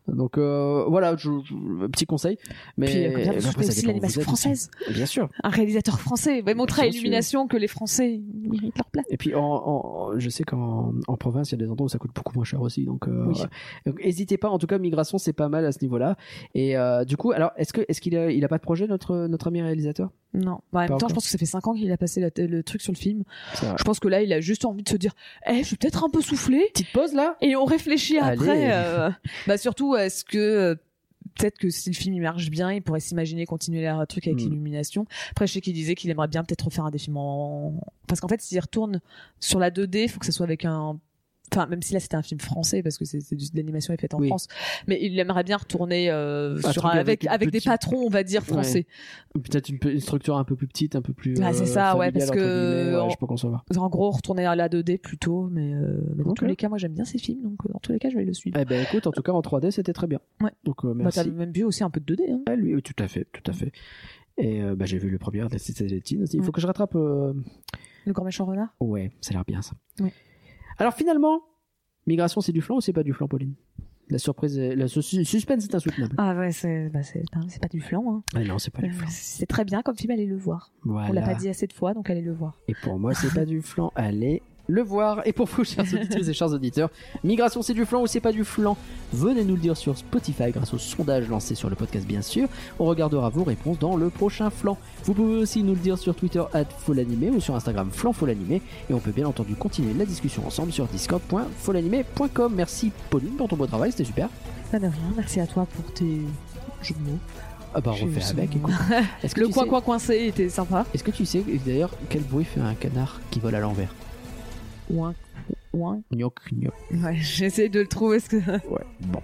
Donc euh, voilà, je, je- petit conseil. Mais puis euh, après, ça aussi l'animation française. Bien sûr. Un réalisateur français va montrer à Bien. Illumination que les Français méritent leur place. Et puis, en, en- je sais qu'en en province, il y a des endroits où ça coûte beaucoup moins cher aussi. Donc, euh, Oui. n'hésitez pas. En tout cas, migration, c'est pas mal à ce niveau-là. Et euh, du coup, alors, est-ce que est-ce qu'il a, il a pas de projet notre notre ami réalisateur? Non. Bah, en même temps, je pense que ça fait 5 ans qu'il a passé la- le truc sur le film. Je pense que là, il a juste envie de se dire, eh, je vais peut-être un peu souffler. Petite pause là. Et on réfléchit Allez. après. euh, bah surtout, est-ce que euh, peut-être que si le film il marche bien, il pourrait s'imaginer continuer leur truc avec l'illumination. Après, je sais qu'il disait qu'il aimerait bien peut-être refaire un des films en parce qu'en fait, s'il retourne sur la 2D, il faut que ça soit avec un Enfin, même si là c'était un film français parce que c'est du- l'animation est faite en Oui. France, mais il aimerait bien retourner euh, Un sur un- avec des patrons, on va dire français. Peut-être une, structure un peu plus petite, un peu plus. Ah, c'est euh, ça, ouais, parce que. Ouais, en- gros, retourner à la 2D plutôt, mais, euh, mais dans tous les cas, moi j'aime bien ces films, donc dans tous les cas, je vais le suivre. Eh ben, écoute, en tout cas, en 3D, c'était très bien. Ouais. Donc, euh, Bah, merci. t'as même vu aussi un peu de 2D. Hein. Ah, lui, oui, tout à fait, tout à fait. Et euh, bah, j'ai vu le premier de. Il faut que je rattrape. euh, Le grand méchant renard. Ouais, ça a l'air bien ça. Ouais. Alors finalement, migration, c'est du flan ou c'est pas du flan, Pauline? La surprise, le sus- suspense est insoutenable. Ah ouais, c'est bah, pas, du flan. Hein. Ah non, c'est pas du Euh, flan. C'est très bien comme film, allez le voir. Voilà. On l'a pas dit assez de fois, donc allez le voir. Et pour moi, c'est pas du flan. Allez le voir. Et pour vous, chers auditrices et chers auditeurs, migration, c'est du flan ou c'est pas du flan? Venez nous le dire sur Spotify grâce au sondage lancé sur le podcast, bien sûr. On regardera vos réponses dans le prochain flan. Vous pouvez aussi nous le dire sur Twitter @folanimé ou sur Instagram flanfolanimé. Et on peut bien entendu continuer la discussion ensemble sur discord.folanimé.com. Merci Pauline pour ton beau travail, c'était super. Pas de rien, merci à toi pour tes jeux de mots. Ah bah Je refait avec. Est-ce que Le coin coin coincé était sympa. Est-ce que tu sais d'ailleurs quel bruit fait un canard qui vole à l'envers? Ouin, ouin. Gnoc, gnoc. Ouais, j'essaie de le trouver. Parce que... Ouais, bon.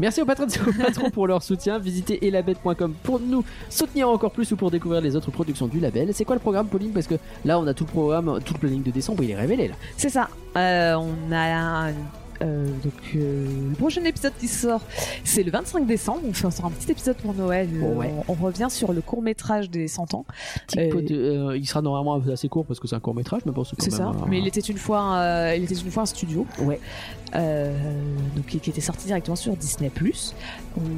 Merci aux patrons et aux patrons pour leur soutien. Visitez elabette.com pour nous soutenir encore plus ou pour découvrir les autres productions du label. C'est quoi le programme, Pauline? Parce que là, on a tout le programme, tout le planning de décembre, il est révélé là. C'est ça. Euh, on a un- euh, donc euh, le prochain épisode qui sort, c'est le 25 décembre. On fait on sort un petit épisode pour Noël. Euh, Ouais. on, on revient sur le court métrage des 100 ans. De- il sera normalement assez court parce que c'est un court métrage, mais bon, c'est ça. un- Mais il était une fois, il était une fois un studio. Ouais. Donc qui, qui était sorti directement sur Disney+.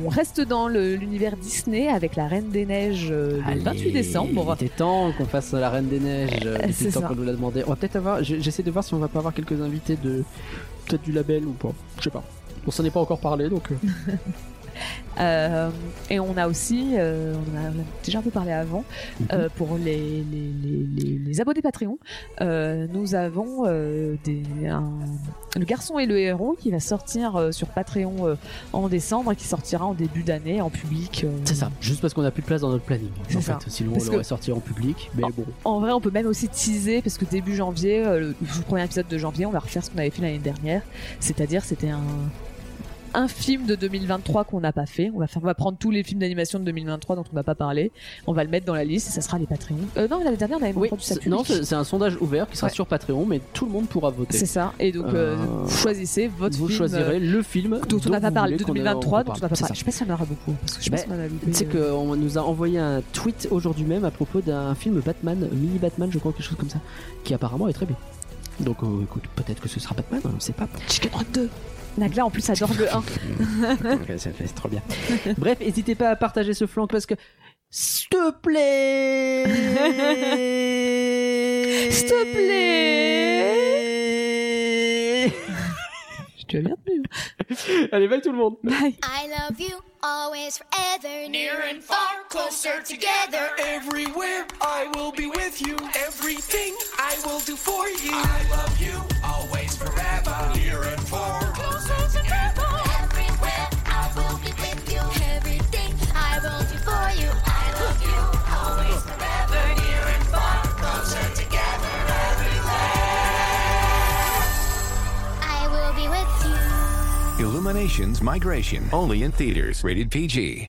On reste dans l'univers Disney avec la Reine des Neiges le Allez, 28 décembre. Il était temps qu'on fasse la Reine des Neiges. c'est le temps ça. qu'on nous l'a demandé. On va peut-être avoir. J'essaie de voir si on va pas avoir quelques invités de peut-être du label ou pas. Je sais pas. On s'en est pas encore parlé donc. euh, et on a aussi, euh, on en a déjà un peu parlé avant, euh, pour les, les, les, abonnés Patreon, nous avons des, un- le garçon et le héros qui va sortir sur Patreon en décembre et qui sortira en début d'année en public. C'est ça, juste parce qu'on a plus de place dans notre planning. En ça. fait, sinon Parce on l'aurait sorti en public, mais bon. En vrai, on peut même aussi teaser parce que début janvier, le, le premier épisode de janvier, on va refaire ce qu'on avait fait l'année dernière. C'est-à-dire, c'était un un film de 2023 qu'on n'a pas fait. On va faire, on va prendre tous les films d'animation de 2023 dont on n'a pas parlé. On va le mettre dans la liste et ça sera les Patreons. Euh, non, l'année dernière, on avait Oui, produit ça non, c'est un sondage ouvert qui sera Ouais. sur Patreon, mais tout le monde pourra voter. C'est ça. Et donc, euh, Euh, vous choisissez votre Vous film. choisirez euh, le film dont on n'a pas vous parlé de qu'on- 2023, qu'on dont on n'a pas parlé. Je sais pas s'il y en aura beaucoup. Parce que je sais Ben, si on qu'on nous a envoyé un tweet aujourd'hui même à propos d'un film Batman, mini Batman, je crois, quelque chose comme ça, qui apparemment est très bien. Donc euh, écoute, peut-être que ce sera Batman, on ne sait pas. Chicken Run 2. Nagla en plus adore le 1. Ok, ça fait- c'est trop bien. Bref, n'hésitez pas à partager ce flanc parce que. S'il te plaît S'il te plaît Tu as bien tenu. Allez, bye tout le monde Bye. I love you always, forever, near and far, closer together. Everywhere I will be with you. Everything I will do for you. I love you always forever. Near and far. Illuminations Migration. Only in theaters. Rated PG.